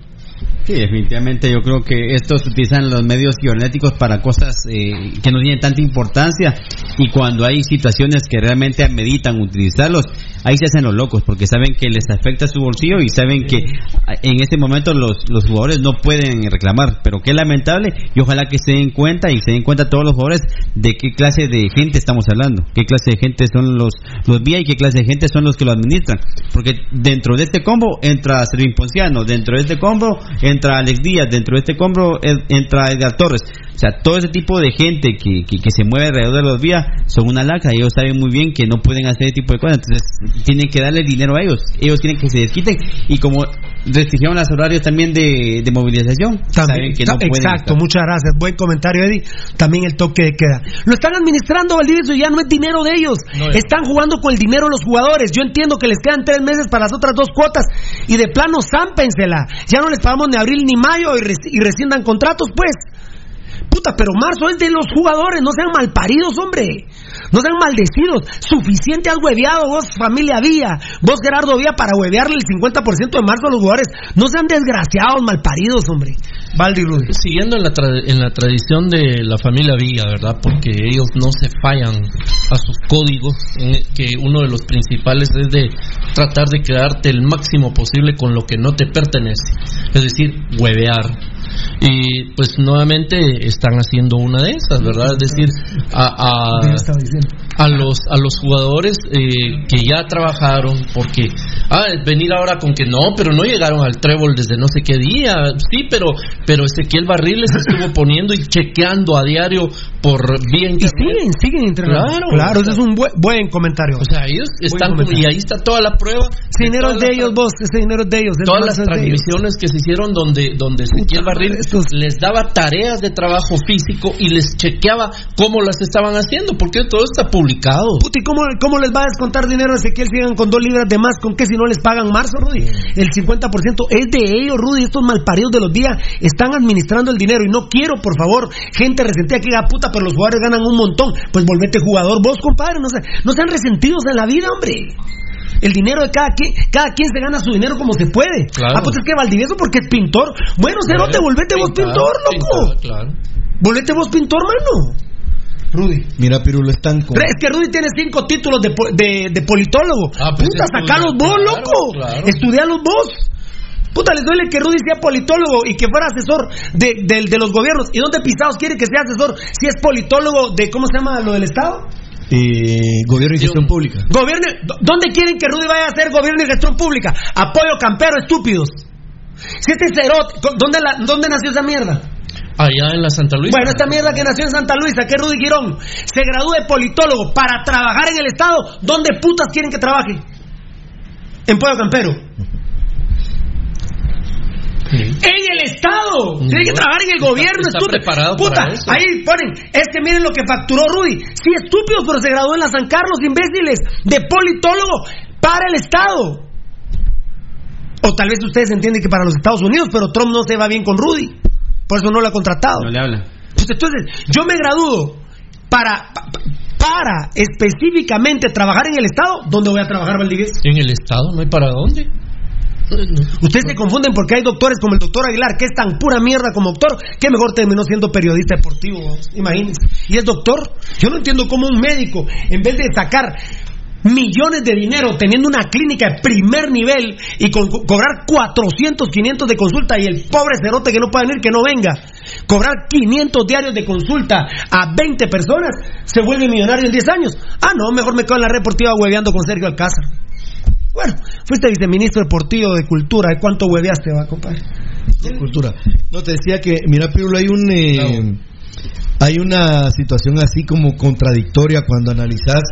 H: Sí, definitivamente yo creo que estos utilizan los medios cibernéticos para cosas eh, que no tienen tanta importancia. Y cuando hay situaciones que realmente ameritan utilizarlos, ahí se hacen los locos porque saben que les afecta su bolsillo y saben que en este momento los, los jugadores no pueden reclamar, pero qué lamentable y ojalá que se den cuenta y se den cuenta todos los jugadores de qué clase de gente estamos hablando, qué clase de gente son los los vía y qué clase de gente son los que lo administran, porque dentro de este combo entra Servin Ponciano, dentro de este combo entra Alex Díaz, dentro de este combo en- entra Edgar Torres, o sea, todo ese tipo de gente que, que, que se mueve alrededor de los vías son una laca, ellos saben muy bien que no pueden hacer ese tipo de cosas, entonces tienen que darle dinero a ellos, ellos tienen que se desquiten y como restringieron los horarios también de, de movilización, saben que no pueden
D: Exacto, muchas gracias. Buen comentario, Eddie. También el toque de queda. Lo están administrando, Valdivieso, y ya no es dinero de ellos. están jugando con el dinero de los jugadores. Yo entiendo que les quedan tres meses para las otras dos cuotas. Y de plano, zámpensela. Ya no les pagamos ni abril ni mayo y, reci- contratos, pues. Puta, pero marzo es de los jugadores, no sean malparidos, hombre. No sean maldecidos. Suficiente has hueveado vos, familia Vía. Vos, Gerardo Vía, para huevearle el 50% de marzo a los jugadores. No sean desgraciados, malparidos, hombre. Valdi Rudy.
F: Siguiendo en la, tra- en la tradición de la familia Villa, ¿verdad? Porque ellos no se fallan a sus códigos, en- que uno de los principales es de tratar de quedarte el máximo posible con lo que no te pertenece, es decir, huevear. Y pues nuevamente están haciendo una de esas, ¿verdad? Es decir, a, a, a los a los jugadores eh, que ya trabajaron porque ah venir ahora con que no pero no llegaron al trébol desde no sé qué día sí pero pero Ezequiel Barril les estuvo *laughs* poniendo y chequeando a diario por vía
D: Y
F: internet
D: siguen, siguen entrenando.
F: Claro.
D: claro ese es un buen, buen comentario.
F: o sea ellos están y ahí está toda la prueba
D: Ese dinero es de ellos, vos. Ese dinero es de ellos. el
F: todas las transmisiones que se hicieron donde donde Ezequiel Barril les daba tareas de trabajo físico y les chequeaba cómo las estaban haciendo porque todo está publicado
D: Puta, ¿y cómo, cómo les va a descontar dinero a Ezequiel si llegan con dos libras de más? ¿Con qué si no les pagan marzo, Rudy? El 50% es de ellos, Rudy. Estos malparidos de los días están administrando el dinero. Y no quiero, por favor, gente resentida que diga, puta, pero los jugadores ganan un montón. Pues volvete jugador vos, compadre. No, se- no sean resentidos en la vida, hombre. El dinero de cada quien, cada quien se gana su dinero como se puede.
F: Claro.
D: Ah, pues es que Valdivieso porque es pintor. Bueno, Cerote, volvete vos pintor, loco.
F: pintar, claro.
D: Volvete vos pintor, mano. Rudy.
G: Mira, Pirulo, están con...
D: Es que Rudy tiene cinco títulos de, de, de politólogo.
F: Ah, pues
D: Puta, sacalos vos,
F: claro,
D: loco.
F: claro.
D: Estudialos vos. Puta, les duele que Rudy sea politólogo y que fuera asesor de, de- de los gobiernos. ¿Y dónde pisados quiere que sea asesor si es politólogo de, ¿cómo se llama lo del Estado?
G: Eh, gobierno y gestión pública.
D: Gobierno, ¿Dónde quieren que Rudy vaya a hacer gobierno y gestión pública? Apoyo campero, estúpidos. Si este cerote, ¿dónde, la- ¿dónde nació esa mierda?
F: allá en la Santa Luisa
D: Bueno, esta mierda que nació en Santa Luisa, que es Rudy Girón, se gradúe de politólogo para trabajar en el Estado. ¿Dónde putas quieren que trabaje? En Pueblo Campero. En el Estado. Tiene que trabajar en el gobierno,
F: está
D: estúpido. Puta, ahí ponen, es que miren lo que facturó Rudy. Sí, estúpidos, pero se graduó en la San Carlos, imbéciles, de politólogo para el Estado. O tal vez ustedes entienden que para los Estados Unidos, pero Trump no se va bien con Rudy. Por eso no lo ha contratado.
H: No le habla.
D: Pues entonces, yo me gradúo para, pa- para específicamente trabajar en el Estado. ¿Dónde voy a trabajar, Valdivieso?
F: en el Estado no hay para dónde
D: Ustedes se confunden porque hay doctores como el doctor Aguilar, que es tan pura mierda como doctor, que mejor terminó siendo periodista deportivo. Imagínense. Y es doctor. Yo no entiendo cómo un médico, en vez de sacar millones de dinero teniendo una clínica de primer nivel y cobrar 400, 500 de consulta y el pobre cerote que no puede venir, que no venga, cobrar 500 diarios de consulta a 20 personas, se vuelve millonario en 10 años. Ah, no, mejor me quedo en la red deportiva hueveando con Sergio Alcázar. Bueno, fuiste viceministro deportivo de cultura, ¿de cuánto hueveaste, va, compadre?
G: Cultura. No, te decía que, mira, Pirulo, hay un... eh, Hay una situación así como contradictoria cuando analizas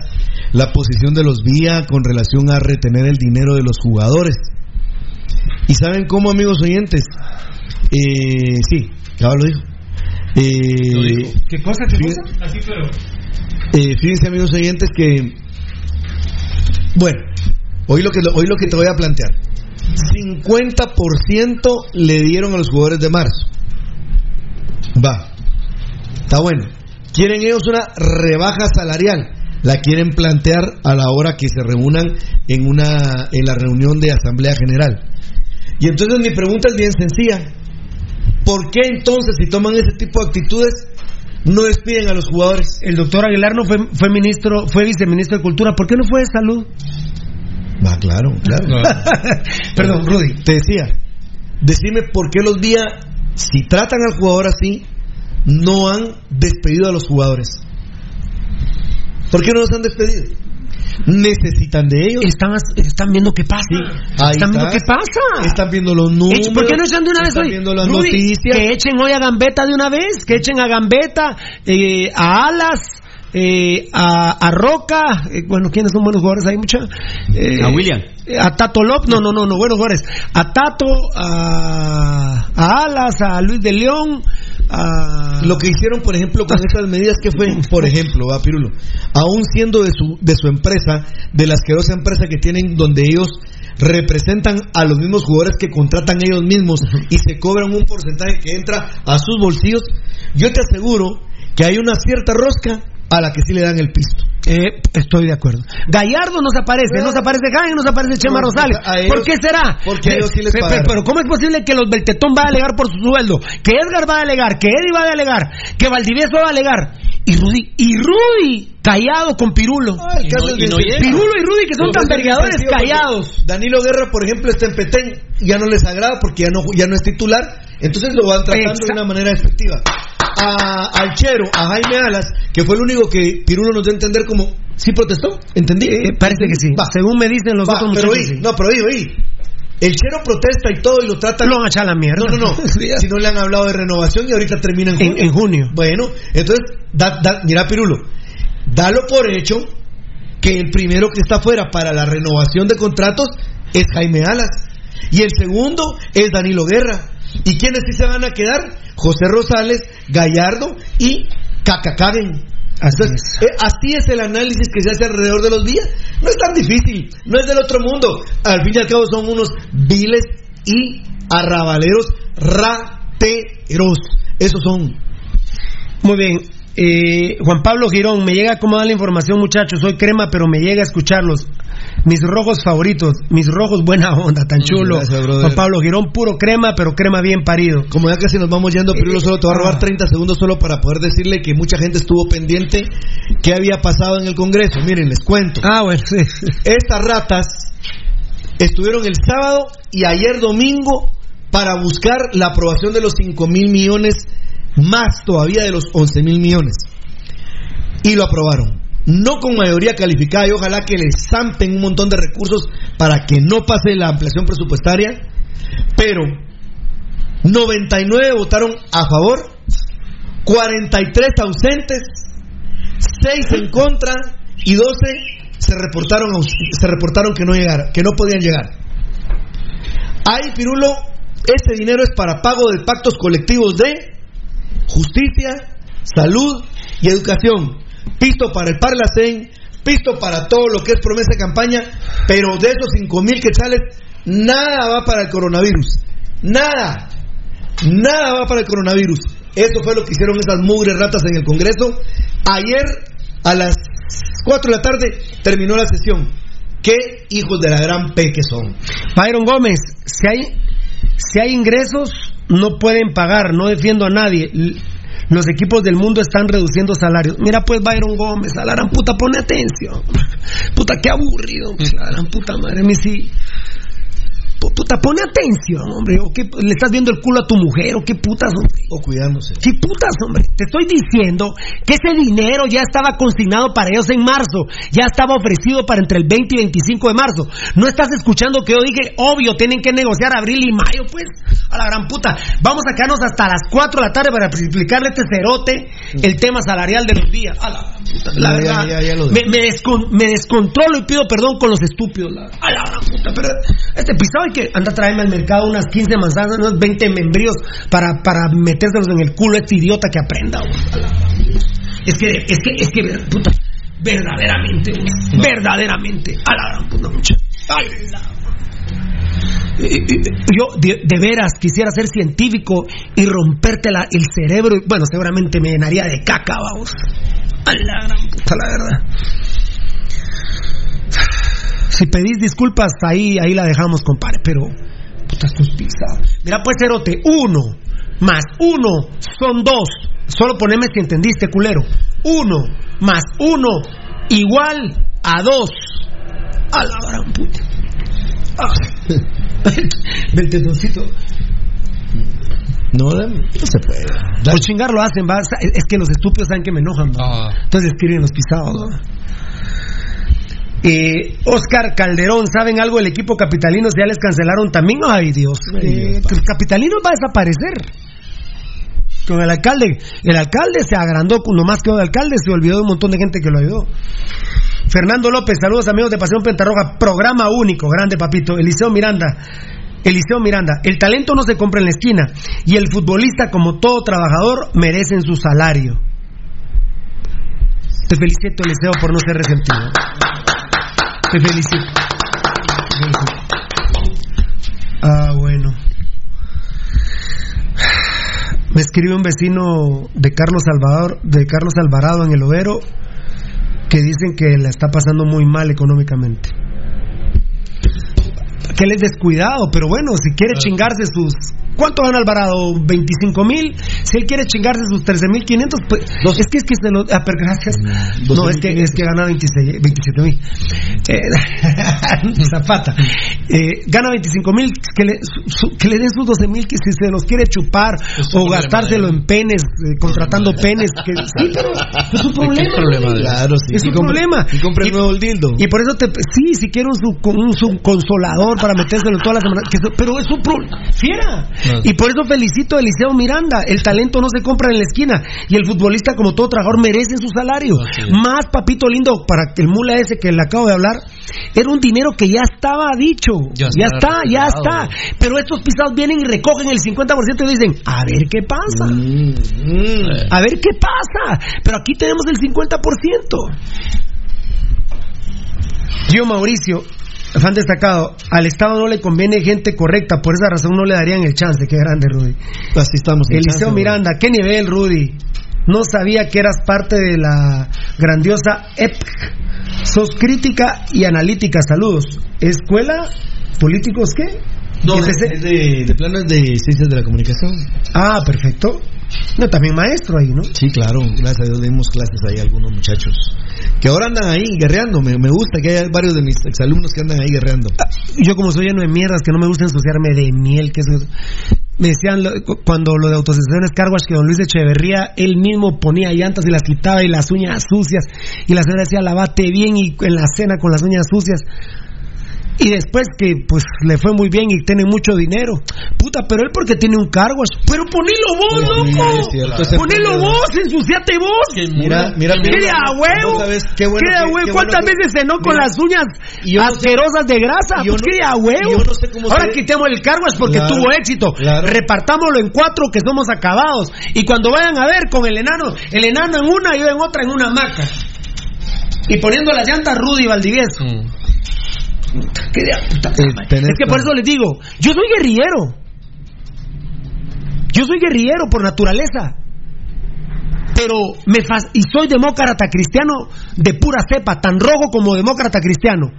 G: la posición de los vía con relación a retener el dinero de los jugadores. ¿Y saben cómo, amigos oyentes? Eh, sí, ya lo dijo. Eh,
D: ¿Qué cosa? ¿Qué cosa?
I: Así, pero.
G: eh, fíjense, amigos oyentes, que. Bueno, hoy lo que, lo que te voy a plantear: 50% le dieron a los jugadores de marzo. Va, está bueno. Quieren ellos una rebaja salarial. La quieren plantear a la hora que se reúnan en, una, en la reunión de Asamblea General. Y entonces mi pregunta es bien sencilla. ¿Por qué entonces, si toman ese tipo de actitudes, no despiden a los jugadores.
D: El doctor Aguilar no fue, fue ministro, fue viceministro de Cultura. ¿Por qué no fue de Salud?
G: Va, claro, claro. *laughs*
D: Perdón, Rudy.
G: Te decía, decime por qué los días, si tratan al jugador así, no han despedido a los jugadores. ¿Por qué no los han despedido? Necesitan de ellos.
D: Están, están viendo qué pasa.
G: Ahí
D: están viendo qué pasa.
G: Están viendo los números.
D: ¿Por qué no echan de una vez hoy?
G: viendo las
D: Rudy,
G: noticias.
D: Que echen hoy a Gambetta de una vez, que echen a Gambetta, eh, a Alas, eh, a, a Roca, eh, bueno, ¿quiénes son buenos jugadores? Hay mucha. eh,
H: A William.
D: eh, A Tato Lop, no, no, no, no, buenos jugadores. A Tato, a, a Alas, a Luis de León, a...
G: Lo que hicieron, por ejemplo, con estas medidas que fue, por ejemplo, va Pirulo, aún siendo de su, de su empresa, de la asquerosa empresa que tienen donde ellos representan a los mismos jugadores que contratan ellos mismos y se cobran un porcentaje que entra a sus bolsillos, yo te aseguro que hay una cierta rosca a la que sí le dan el pisto.
D: Eh, estoy de acuerdo. Gallardo no se aparece, no se aparece Jaime, no se aparece Chema
G: No,
D: Rosales.
G: ellos-
D: ¿Por qué será?
G: porque a ellos sí les
D: Pe- pe-
G: pagaron.
D: Pero ¿cómo es posible que los Beltetón va a alegar por su sueldo? Que Edgar va a alegar, que Eddie va a alegar, que Valdivieso va a alegar. Y Rudy, y Rudy, callado con Pirulo.
G: El caso es bien sencillo.
D: Pirulo y Rudy que son tan vergadores callados.
G: Danilo Guerra, por ejemplo, está en Petén, ya no les agrada porque ya no, ya no es titular, entonces lo van tratando de una manera despectiva. A, al Chero, a Jaime Alas, que fue el único que Pirulo nos dio a entender como, ¿sí protestó? ¿Entendí?
D: Eh, parece que sí.
G: Va.
D: Según me dicen los
G: Va,
D: otros
G: pero
D: muchachos.
G: oí,
D: sí.
G: no, pero oí, oí. El Chero protesta y todo y lo trata.
D: Lo a la mierda.
G: No, no, no. *laughs* si no le han hablado de renovación y ahorita termina en
D: En-
G: junio.
D: en junio.
G: Bueno, entonces, da- da- mira, Pirulo, dalo por hecho que el primero que está fuera para la renovación de contratos es Jaime Alas. Y el segundo es Danilo Guerra. ¿Y quiénes sí se van a quedar? José Rosales, Gallardo y Cacacaben.
D: Así
G: Entonces, eh, así es el análisis que se hace alrededor de los días. No es tan difícil, no es del otro mundo. Al fin y al cabo son unos viles y arrabaleros rateros. Esos son.
D: Muy bien. Eh, Juan Pablo Girón, me llega cómo da la información, muchachos. Soy crema, pero me llega a escucharlos. Mis rojos favoritos, mis rojos buena onda, tan chulo.
G: Gracias.
D: Juan Pablo Girón, puro crema, pero crema bien parido.
G: Como ya casi nos vamos yendo, Pirulo solo te va a robar
D: Ah.
G: 30 segundos solo para poder decirle que mucha gente estuvo pendiente qué había pasado en el Congreso. Miren, les cuento.
D: Ah, bueno, sí. *laughs*
G: Estas ratas estuvieron el sábado y ayer domingo para buscar la aprobación de los 5 mil millones más todavía de los 11 mil millones. Y lo aprobaron. No con mayoría calificada y ojalá que les zampen un montón de recursos para que no pase la ampliación presupuestaria. Pero 99 votaron a favor, 43 ausentes, 6 en contra y 12 se reportaron, se reportaron que no que no podían llegar. Ahí, Pirulo, este dinero es para pago de pactos colectivos de justicia, salud y educación. Pisto para el Parlacén, pisto para todo lo que es promesa de campaña, pero de esos 5 mil quetzales, nada va para el coronavirus. Nada. Nada va para el coronavirus. Eso fue lo que hicieron esas mugres ratas en el Congreso. Ayer, a las 4 de la tarde, terminó la sesión. Qué hijos de la gran P que son.
D: Byron Gómez, si hay, si hay ingresos, no pueden pagar, no defiendo a nadie. Los equipos del mundo están reduciendo salarios. Mira pues Byron Gómez, a la gran puta, pone atención. *laughs* Puta, qué aburrido. pues, La gran puta madre, mi sí. Pu- Puta, pone atención, hombre. ¿O qué, ¿Le estás viendo el culo a tu mujer? ¿O qué putas, hombre?
G: O cuidándose.
D: ¿Qué putas, hombre? Te estoy diciendo que ese dinero ya estaba consignado para ellos en marzo. Ya estaba ofrecido para entre el 20 y 25 de marzo. No estás escuchando que yo dije, obvio, tienen que negociar abril y mayo, pues. A la gran puta. Vamos a quedarnos hasta las 4 de la tarde para explicarle a este cerote el tema salarial de los días. A la. La
G: ya,
D: verdad,
G: ya, ya lo
D: me, me descon- me descontrolo y pido perdón con los estúpidos. la- a la puta. Pero este pisado hay que anda a traerme al mercado unas 15 manzanas, unos 20 membríos para, para metérselos en el culo a este idiota que aprenda. Es que, es que, es que, puta, verdaderamente, güey, verdaderamente, a la gran puta mucha. A la- Yo de, veras quisiera ser científico y romperte el cerebro. Bueno, seguramente me llenaría de caca, vamos. A la gran puta, la verdad. Si pedís disculpas, ahí, ahí la dejamos, compadre, pero. Puta, estos pisados. Mira, pues, cerote, uno más uno son dos. Solo poneme si entendiste, culero. Uno más uno igual a dos. A la gran puta. Ah. *laughs* Del tendoncito.
G: No, no se puede.
D: Por chingar lo hacen, va. Es que los estúpidos saben que me enojan, va. Entonces escriben los pisados, va. Eh, Oscar Calderón, ¿saben algo del equipo capitalino? Si ya les cancelaron también. Ay, Dios. Eh, el capitalino va a desaparecer. Con el alcalde. El alcalde se agrandó, nomás quedó de alcalde, se olvidó de un montón de gente que lo ayudó. Fernando López, saludos amigos de Pasión Pentarroja, programa único, grande papito. Eliseo Miranda, Eliseo Miranda, el talento no se compra en la esquina y el futbolista, como todo trabajador, merecen su salario. Te felicito, Eliseo, por no ser resentido. Te felicito. Ah, bueno. Me escribe un vecino de Carlos Salvador, de Carlos Alvarado en el Overo, que dicen que la está pasando muy mal económicamente. Que él es descuidado, pero bueno, si quiere chingarse sus. ¿Cuánto gana Alvarado? ¿25 mil? Si él quiere chingarse sus 13 mil 500, pues. Es que es que se lo. Ah, pero gracias. No, es que, es que gana 26, 27 mil. Eh, *laughs* Zapata. Eh, gana 25 mil, que, le, su- que le den sus 12 mil, que si se los quiere chupar
F: Es
D: o gastárselo
F: él.
D: en penes, eh, contratando penes. Que, sí, pero es un *laughs*
F: ¿Qué
D: problema.
F: problema?
G: Claro, sí.
D: Es
G: Y
D: un
G: compre-
D: problema.
G: Y compre el nuevo el dildo.
D: Y por eso te. Sí, si quiero un, sub- un subconsolador para metérselo toda la semana. que pero es un problema. Fiera. Y por eso felicito a Eliseo Miranda. El talento no se compra en la esquina. Y el futbolista, como todo trabajador, merece su salario. Más, papito lindo, para que el mula ese que le acabo de hablar, era un dinero que ya estaba dicho.
F: Ya
D: Ya,
F: está
D: ya está. Pero estos pisados vienen y recogen el 50% y dicen, a ver qué pasa. A ver qué pasa. Pero aquí tenemos el 50%. Yo, Mauricio, fan destacado, al Estado no le conviene gente correcta, por esa razón no le darían el chance. Qué grande, Rudy.
G: Así estamos.
D: Eliseo Miranda, qué nivel, Rudy. No sabía que eras parte de la grandiosa EPC. Sos crítica y analítica. Saludos. ¿Escuela? ¿Políticos qué?
G: No, es de, de planos de ciencias de la comunicación.
D: Ah, perfecto. No, también maestro ahí, ¿no?
G: Sí, claro, gracias a Dios dimos clases ahí a algunos muchachos que ahora andan ahí guerreando. Me, me gusta que haya varios de mis exalumnos que andan ahí guerreando.
D: yo como soy lleno de mierdas que no me gusta ensuciarme de miel que eso me decían lo- cuando lo de autosesiones carwash que don Luis Echeverría él mismo ponía llantas y las quitaba y las uñas sucias y la señora decía lavate bien y en la cena con las uñas sucias y después que pues le fue muy bien y tiene mucho dinero puta pero él porque tiene un carwash pero ponelo vos loco ponelo
G: emprendedor.
D: vos ensuciate vos
G: Mira, mira, mira,
D: a huevo.
G: qué
D: huevo.
G: qué
D: ¿Cuántas veces cenó con las uñas asquerosas de grasa? Pues quede a huevo. Ahora quitemos el cargo es porque tuvo éxito. Repartámoslo en cuatro que somos acabados. Y cuando vayan a ver con el enano, el enano en una y yo en otra en una hamaca. Y poniendo las llantas Rudy Valdivieso. Puta Es que por eso les digo, yo soy guerrillero. Yo soy guerrillero por naturaleza. Pero me fas- y soy demócrata cristiano de pura cepa, tan rojo como demócrata cristiano.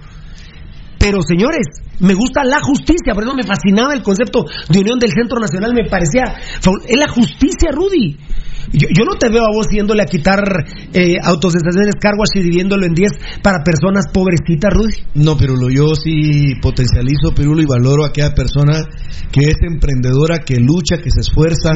D: Pero señores, me gusta la justicia, por eso me fascinaba el concepto de unión del Centro Nacional, me parecía, es la justicia, Rudy. Yo, yo no te veo a vos yéndole a quitar eh, autosestaciones carwash y dividiéndolo en 10 para personas pobrecitas, Rudy.
G: No, Pirulo, yo sí potencializo, Pirulo, y valoro a aquella persona que es emprendedora, que lucha, que se esfuerza.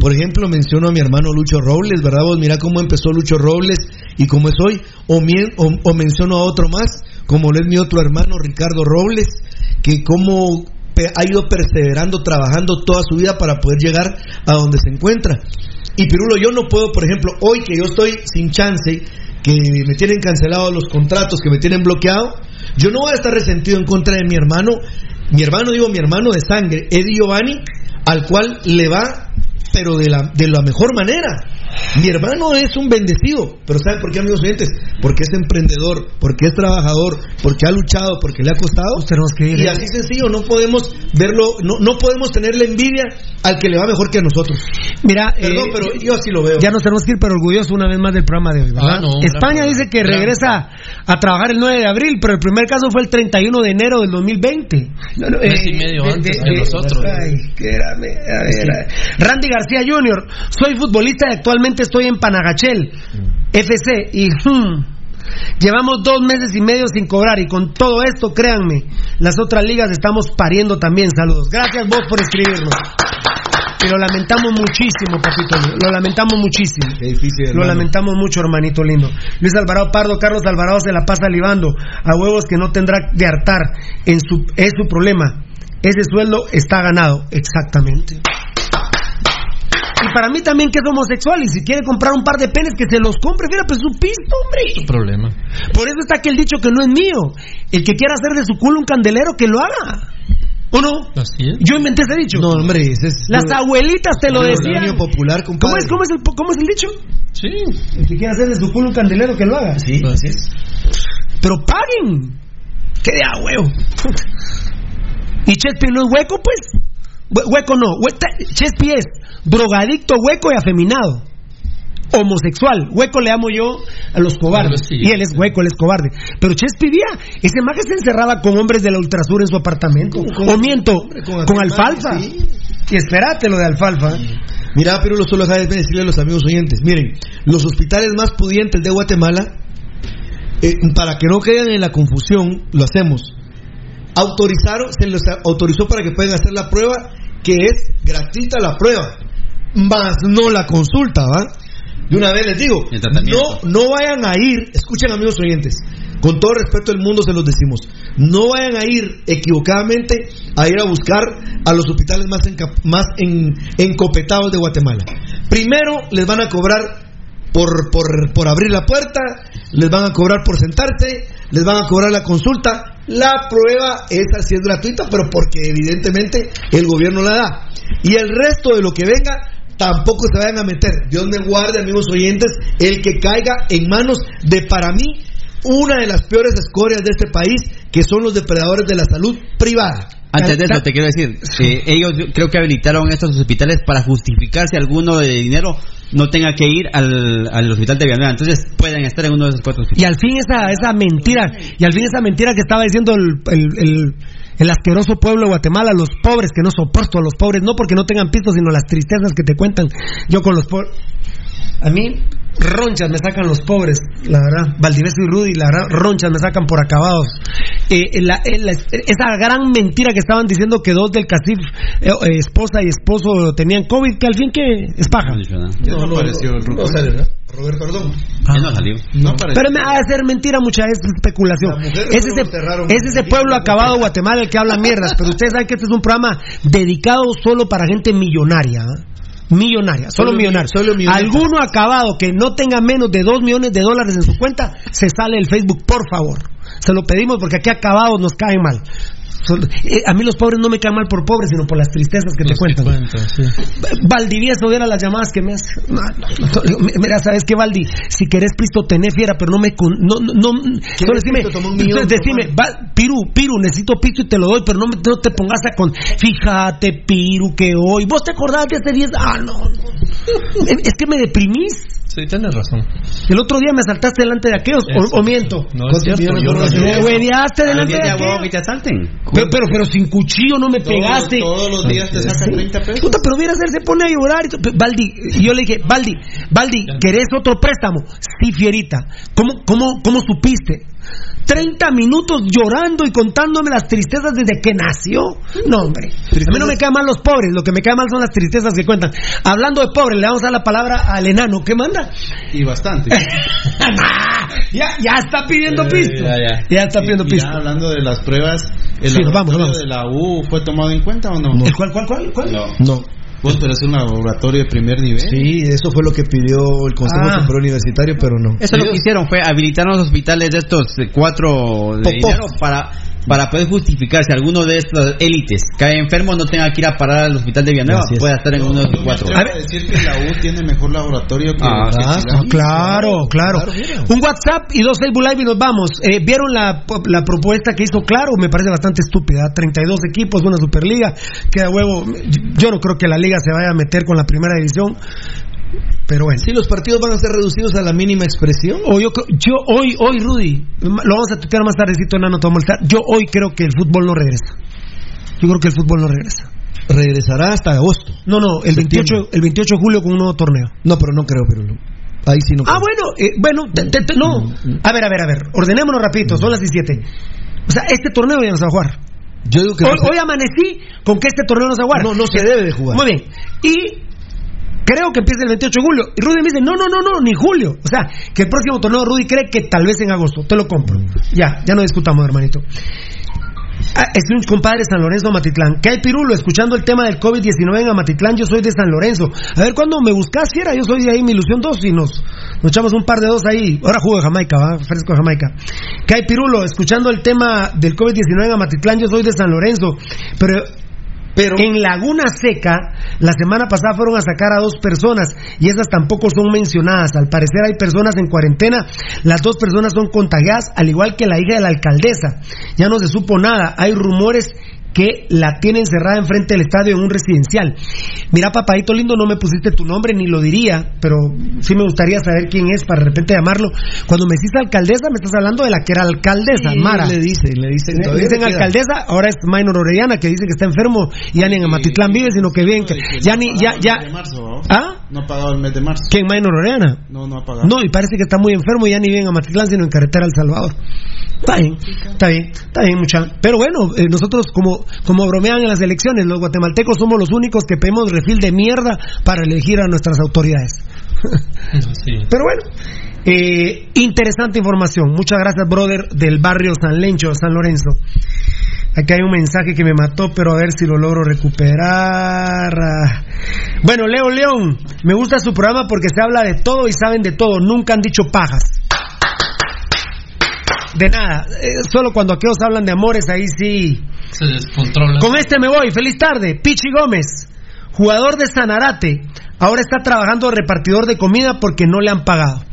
G: Por ejemplo, menciono a mi hermano Lucho Robles, ¿verdad? Vos mira cómo empezó Lucho Robles y cómo es hoy. O, mien- o, o menciono a otro más, como lo es mi otro hermano Ricardo Robles, que como pe- ha ido perseverando, trabajando toda su vida para poder llegar a donde se encuentra. Y Pirulo, yo no puedo, por ejemplo, hoy que yo estoy sin chance, que me tienen cancelado los contratos, que me tienen bloqueado, yo no voy a estar resentido en contra de mi hermano, mi hermano, digo mi hermano de sangre, Eddie Giovanni, al cual le va, pero de la, de la mejor manera. Mi hermano es un bendecido, pero ¿saben por qué, amigos oyentes? Porque es emprendedor, porque es trabajador, porque ha luchado, porque le ha costado.
D: Tenemos que ir,
G: Y así sencillo, no podemos verlo, no, no podemos tenerle envidia al que le va mejor que a nosotros.
D: Mira,
G: Perdón,
D: eh,
G: pero yo así lo veo.
D: Ya nos tenemos que ir, pero orgulloso una vez más del programa de hoy, ¿verdad?
F: Ah, no,
D: España dice que regresa a trabajar el 9 de abril, pero el primer caso fue el 31 de enero del 2020. No, no,
F: Mes y medio antes que nosotros.
D: Ay, espérame, a ver, a ver. Randy García Jr., soy futbolista y actualmente estoy en Panagachel, FC, y hmm, llevamos dos meses y medio sin cobrar, y con todo esto, créanme, las otras ligas estamos pariendo también. Saludos. Gracias vos por escribirnos. Y lo lamentamos muchísimo, papito. Lo lamentamos muchísimo.
G: Qué difícil,
D: Lo lamentamos mucho, hermanito lindo. Luis Alvarado Pardo, Carlos Alvarado se la pasa libando a huevos que no tendrá de hartar. En su, es su problema. Ese sueldo está ganado. Exactamente. Y para mí también que es homosexual y si quiere comprar un par de penes que se los compre, mira, pues su pisto, hombre.
F: problema.
D: Por eso está aquel dicho que no es mío. El que quiera hacer de su culo un candelero, que lo haga. ¿O no?
F: Así es.
D: Yo inventé ese dicho.
G: No, hombre, ese es.
D: Las abuelitas te lo decían.
G: popular,
D: ¿Cómo es, cómo, es el, ¿Cómo es el dicho?
F: Sí.
D: El que quiera hacer de su culo un candelero, que lo haga.
G: Sí, así es.
D: Pero paguen. Que de a huevo. *laughs* ¿Y Chespi no es hueco, pues? Hue- Hueco no. Hue- Chespi es drogadicto, hueco y afeminado. Homosexual. Hueco le amo yo a los cobardes.
F: Sí.
D: Y él es hueco, él es cobarde. Pero Chespi vía, ese maje se encerraba con hombres de la ultrasur en su apartamento.
G: Con-
D: o miento,
G: hombre,
D: con,
G: con
D: alfalfa.
G: sí.
D: Y espérate lo de alfalfa.
G: Mira, pero solo sabes decirle a los amigos oyentes. Miren, los hospitales más pudientes de Guatemala, eh, para que no queden en la confusión, lo hacemos. Autorizaron, se les autorizó para que puedan hacer la prueba, que es gratuita la prueba, más no la consulta, ¿va? De una vez les digo, no, no vayan a ir, escuchen amigos oyentes, con todo respeto del mundo se los decimos, no vayan a ir equivocadamente a ir a buscar a los hospitales más, enca- más en- encopetados de Guatemala. Primero les van a cobrar por, por, por abrir la puerta, les van a cobrar por sentarse, les van a cobrar la consulta. La prueba esa sí es gratuita, pero porque evidentemente el gobierno la da. Y el resto de lo que venga tampoco se vayan a meter. Dios me guarde, amigos oyentes, el que caiga en manos de para mí una de las peores escorias de este país, que son los depredadores de la salud privada.
H: Antes de eso, te quiero decir, eh, ellos creo que habilitaron estos hospitales para justificar si alguno de dinero no tenga que ir al, al hospital de Villanueva. Entonces pueden estar en uno de esos cuatro
D: Y
H: hospitales.
D: al fin esa, esa mentira, y al fin esa mentira que estaba diciendo el, el, el- el asqueroso pueblo de Guatemala, los pobres, que no soporto a los pobres, no porque no tengan pistos, sino las tristezas que te cuentan. Yo con los pobres. A mí, ronchas me sacan los pobres, la verdad. Valdivieso y Rudy, la verdad, ronchas me sacan por acabados. Eh, la- eh, la- esa gran mentira que estaban diciendo que dos del CACIF, eh, eh, esposa y esposo, tenían COVID, que al fin que es paja.
E: No apareció el
G: No sale, ¿verdad? Roberto Ardón.
H: No salió.
E: No apareció.
D: Pero me ha de ser mentira mucha es especulación. Es
G: no
D: ese, es ese pueblo acabado de Guatemala el que habla mierdas. Pero ustedes saben que este es un programa dedicado solo para gente millonaria. ¿ah? Millonaria, solo,
G: Solo
D: millonaria.
G: mi- solo millonaria.
D: Alguno acabado que no tenga menos de 2 millones de dólares en su cuenta, se sale el Facebook, por favor. Se lo pedimos porque aquí acabados nos caen mal. Son- eh, a mí los pobres no me caen mal por pobres, sino por las tristezas que te
F: Los que
D: cuentan.
F: cuentan, sí.
D: Valdivieso era las llamadas que me hace. No, no, no. Mira, ¿sabes qué, Valdi? Si querés pisto, tené fiera, pero no me. No, no, no, decime,
G: millón,
D: entonces decime, va, Piru, Piru, necesito pisto y te lo doy, pero no, me- no te pongas a con. Fíjate, Piru, que hoy. ¿Vos te acordás de hace 10? Ah, no, es que me deprimís.
F: Sí, tienes razón.
D: El otro día me asaltaste delante de aquellos, o, o miento.
F: No es cierto, yo
G: no
D: Me hueveaste delante de
H: ¿Alguien te
D: aquellos.
H: que te asalten?
D: Pero, pero, pero sin cuchillo no me pegaste.
E: Todos los días te saca 30 pesos.
D: Puta, pero viera él se pone a llorar. Baldi, y yo le dije, Baldi, Baldi, ¿querés otro préstamo? Sí, fierita. ¿Cómo, cómo, cómo supiste? 30 minutos llorando y contándome las tristezas desde que nació. No, hombre. A mí no me caen mal los pobres, lo que me cae mal son las tristezas que cuentan. Hablando de pobres, le vamos a dar la palabra al enano. ¿Qué manda?
E: Y bastante. *laughs*
D: ya, ya está pidiendo pisto.
F: ya, ya.
D: Ya está pidiendo
E: Y
D: pisto.
E: ya hablando de las pruebas, ¿el
D: Sí, vamos,
E: de la U fue tomado en cuenta o no?
D: ¿El ¿Cuál, cuál, cuál? cuál?
E: No.
G: No.
E: Vos pero es un laboratorio de primer nivel.
G: Sí, eso fue lo que pidió el Consejo
D: Ah.
G: Superior Universitario, pero no.
H: Eso lo que hicieron fue habilitar los hospitales de estos cuatro de para para poder justificar si alguno de estas élites cae enfermo no tenga que ir a parar al hospital de Villanueva,
E: es.
H: pueda estar en uno de los cuatro.
E: A decir que la U tiene mejor laboratorio que,
H: Ah,
D: Ah,
E: Chilán.
D: claro, claro. Un WhatsApp y dos Facebook Live y nos vamos. Eh, ¿Vieron la, la propuesta que hizo Claro? Me parece bastante estúpida. 32 equipos, una Superliga. Queda huevo. Yo no creo que la Liga se vaya a meter con la primera división. Pero bueno.
G: Si los partidos van a ser reducidos a la mínima expresión.
D: O yo, creo- yo hoy, hoy, Rudy, lo vamos a tutear más tardecito, Nano, te a molestar. Yo hoy creo que el fútbol no regresa. Yo creo que el fútbol no regresa.
G: Regresará hasta agosto.
D: No, no, el 28, el 28 de julio con un nuevo torneo.
G: No, pero no creo, pero ahí sí no
D: Ah,
G: creo.
D: bueno, eh, bueno, te- te- te- no. A ver, a ver, a ver. Ordenémonos rapidito, son las 17. O sea, este torneo ya no se va a jugar.
G: Yo digo que
D: hoy,
G: no se-
D: hoy amanecí con que este torneo no se va a jugar.
G: No, no se debe de jugar.
D: Muy bien. Y creo que empieza el 28 de julio. Y Rudy me dice, no, no, no, no, ni julio. O sea, que el próximo torneo Rudy cree que tal vez en agosto. Te lo compro. Ya, ya no discutamos, hermanito. Ah, es un compadre San Lorenzo, Amatitlán. ¿Qué hay, Pirulo? Escuchando el tema del COVID-19 en Amatitlán, yo soy de San Lorenzo. A ver, ¿cuándo me buscas, fiera? Yo soy de ahí, mi ilusión 2, y nos, nos echamos un par de dos ahí. Ahora jugo de Jamaica, ¿va? Fresco de Jamaica. ¿Qué hay, Pirulo? Escuchando el tema del COVID-19 en Amatitlán, yo soy de San Lorenzo. Pero
G: Pero
D: en Laguna Seca, la semana pasada fueron a sacar a dos personas y esas tampoco son mencionadas. Al parecer hay personas en cuarentena. Las dos personas son contagiadas, al igual que la hija de la alcaldesa. Ya no se supo nada. Hay rumores que la tienen cerrada enfrente del estadio en un residencial. Mira, papadito lindo, no me pusiste tu nombre ni lo diría, pero sí me gustaría saber quién es para de repente llamarlo. Cuando me hiciste alcaldesa, me estás hablando de la que era alcaldesa,
G: Sí,
D: Mara.
G: le dicen, le dicen.
D: Le dicen alcaldesa, ahora es Minor Orellana que dice que está enfermo y ya ni en Amatitlán vive, sino que bien, que ya ni, ya, ya. ¿ah?
E: No ha pagado el mes de marzo.
D: ¿Quién Minor Orellana?
E: No, no ha pagado.
D: No, y parece que está muy enfermo y ya ni vive en Amatitlán, sino en carretera El Salvador. Está bien, está bien, está bien, mucha. Pero bueno, eh, nosotros como, como bromean en las elecciones, los guatemaltecos somos los únicos que pedimos refil de mierda para elegir a nuestras autoridades. *laughs* Pero bueno, eh, interesante información. Muchas gracias, brother, del barrio San Lencho, San Lorenzo. Aquí hay un mensaje que me mató, pero a ver si lo logro recuperar. Bueno, Leo León, me gusta su programa porque se habla de todo y saben de todo. Nunca han dicho pajas. De nada, eh, solo cuando aquellos hablan de amores, ahí sí.
F: Se descontrola.
D: Con este me voy. Feliz tarde. Pichi Gómez, jugador de Sanarate, ahora está trabajando de repartidor de comida porque no le han pagado.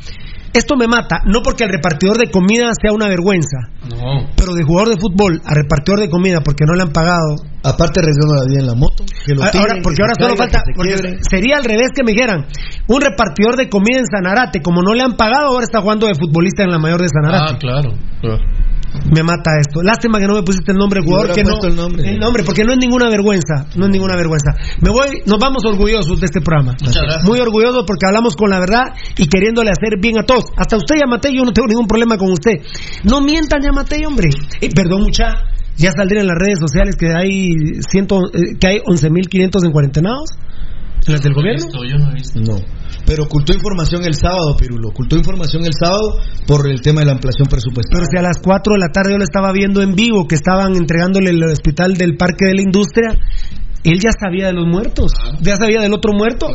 D: Esto me mata, no porque el repartidor de comida sea una vergüenza,
F: No.
D: pero de jugador de fútbol a repartidor de comida porque no le han pagado.
G: Aparte arriesgando la vida en la moto. Que lo
D: Ah,
G: tiren,
D: ahora, porque
G: que
D: ahora solo
G: caiga,
D: falta. porque sería al revés que me dijeran: un repartidor de comida en Sanarate, como no le han pagado, ahora está jugando de futbolista en la mayor de Sanarate.
F: Ah, claro. claro.
D: Me mata esto. Lástima que no me pusiste el nombre jugador. Que no,
G: puesto el nombre.
D: el nombre, porque no es ninguna vergüenza. No es ninguna vergüenza. Me voy, nos vamos orgullosos de este programa. Muy orgullosos porque hablamos con la verdad y queriéndole hacer bien a todos. Hasta usted, Yamate, yo no tengo ningún problema con usted. No mientan, Yamate, hombre. Eh, perdón, mucha. Ya saldré en las redes sociales que hay, ciento, eh, que hay 11.500 en cuarentenados. ¿En las del gobierno?
F: Esto yo no he visto.
G: No. Pero ocultó información el sábado, Pirulo. Ocultó información el sábado por el tema de la ampliación presupuestaria.
D: Pero si a las 4 de la tarde yo lo estaba viendo en vivo, que estaban entregándole el hospital del Parque de la Industria, él ya sabía de los muertos, ya sabía del otro muerto.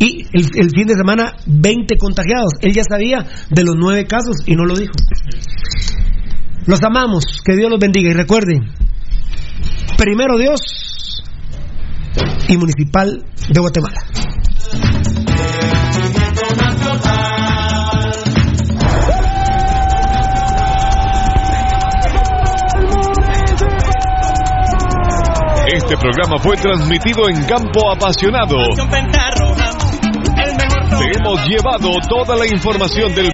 D: Y el, el fin de semana, 20 contagiados. Él ya sabía de los 9 casos y no lo dijo. Los amamos, que Dios los bendiga. Y recuerden, primero Dios y Municipal de Guatemala.
J: Este programa fue transmitido en campo apasionado. Te hemos llevado toda la información del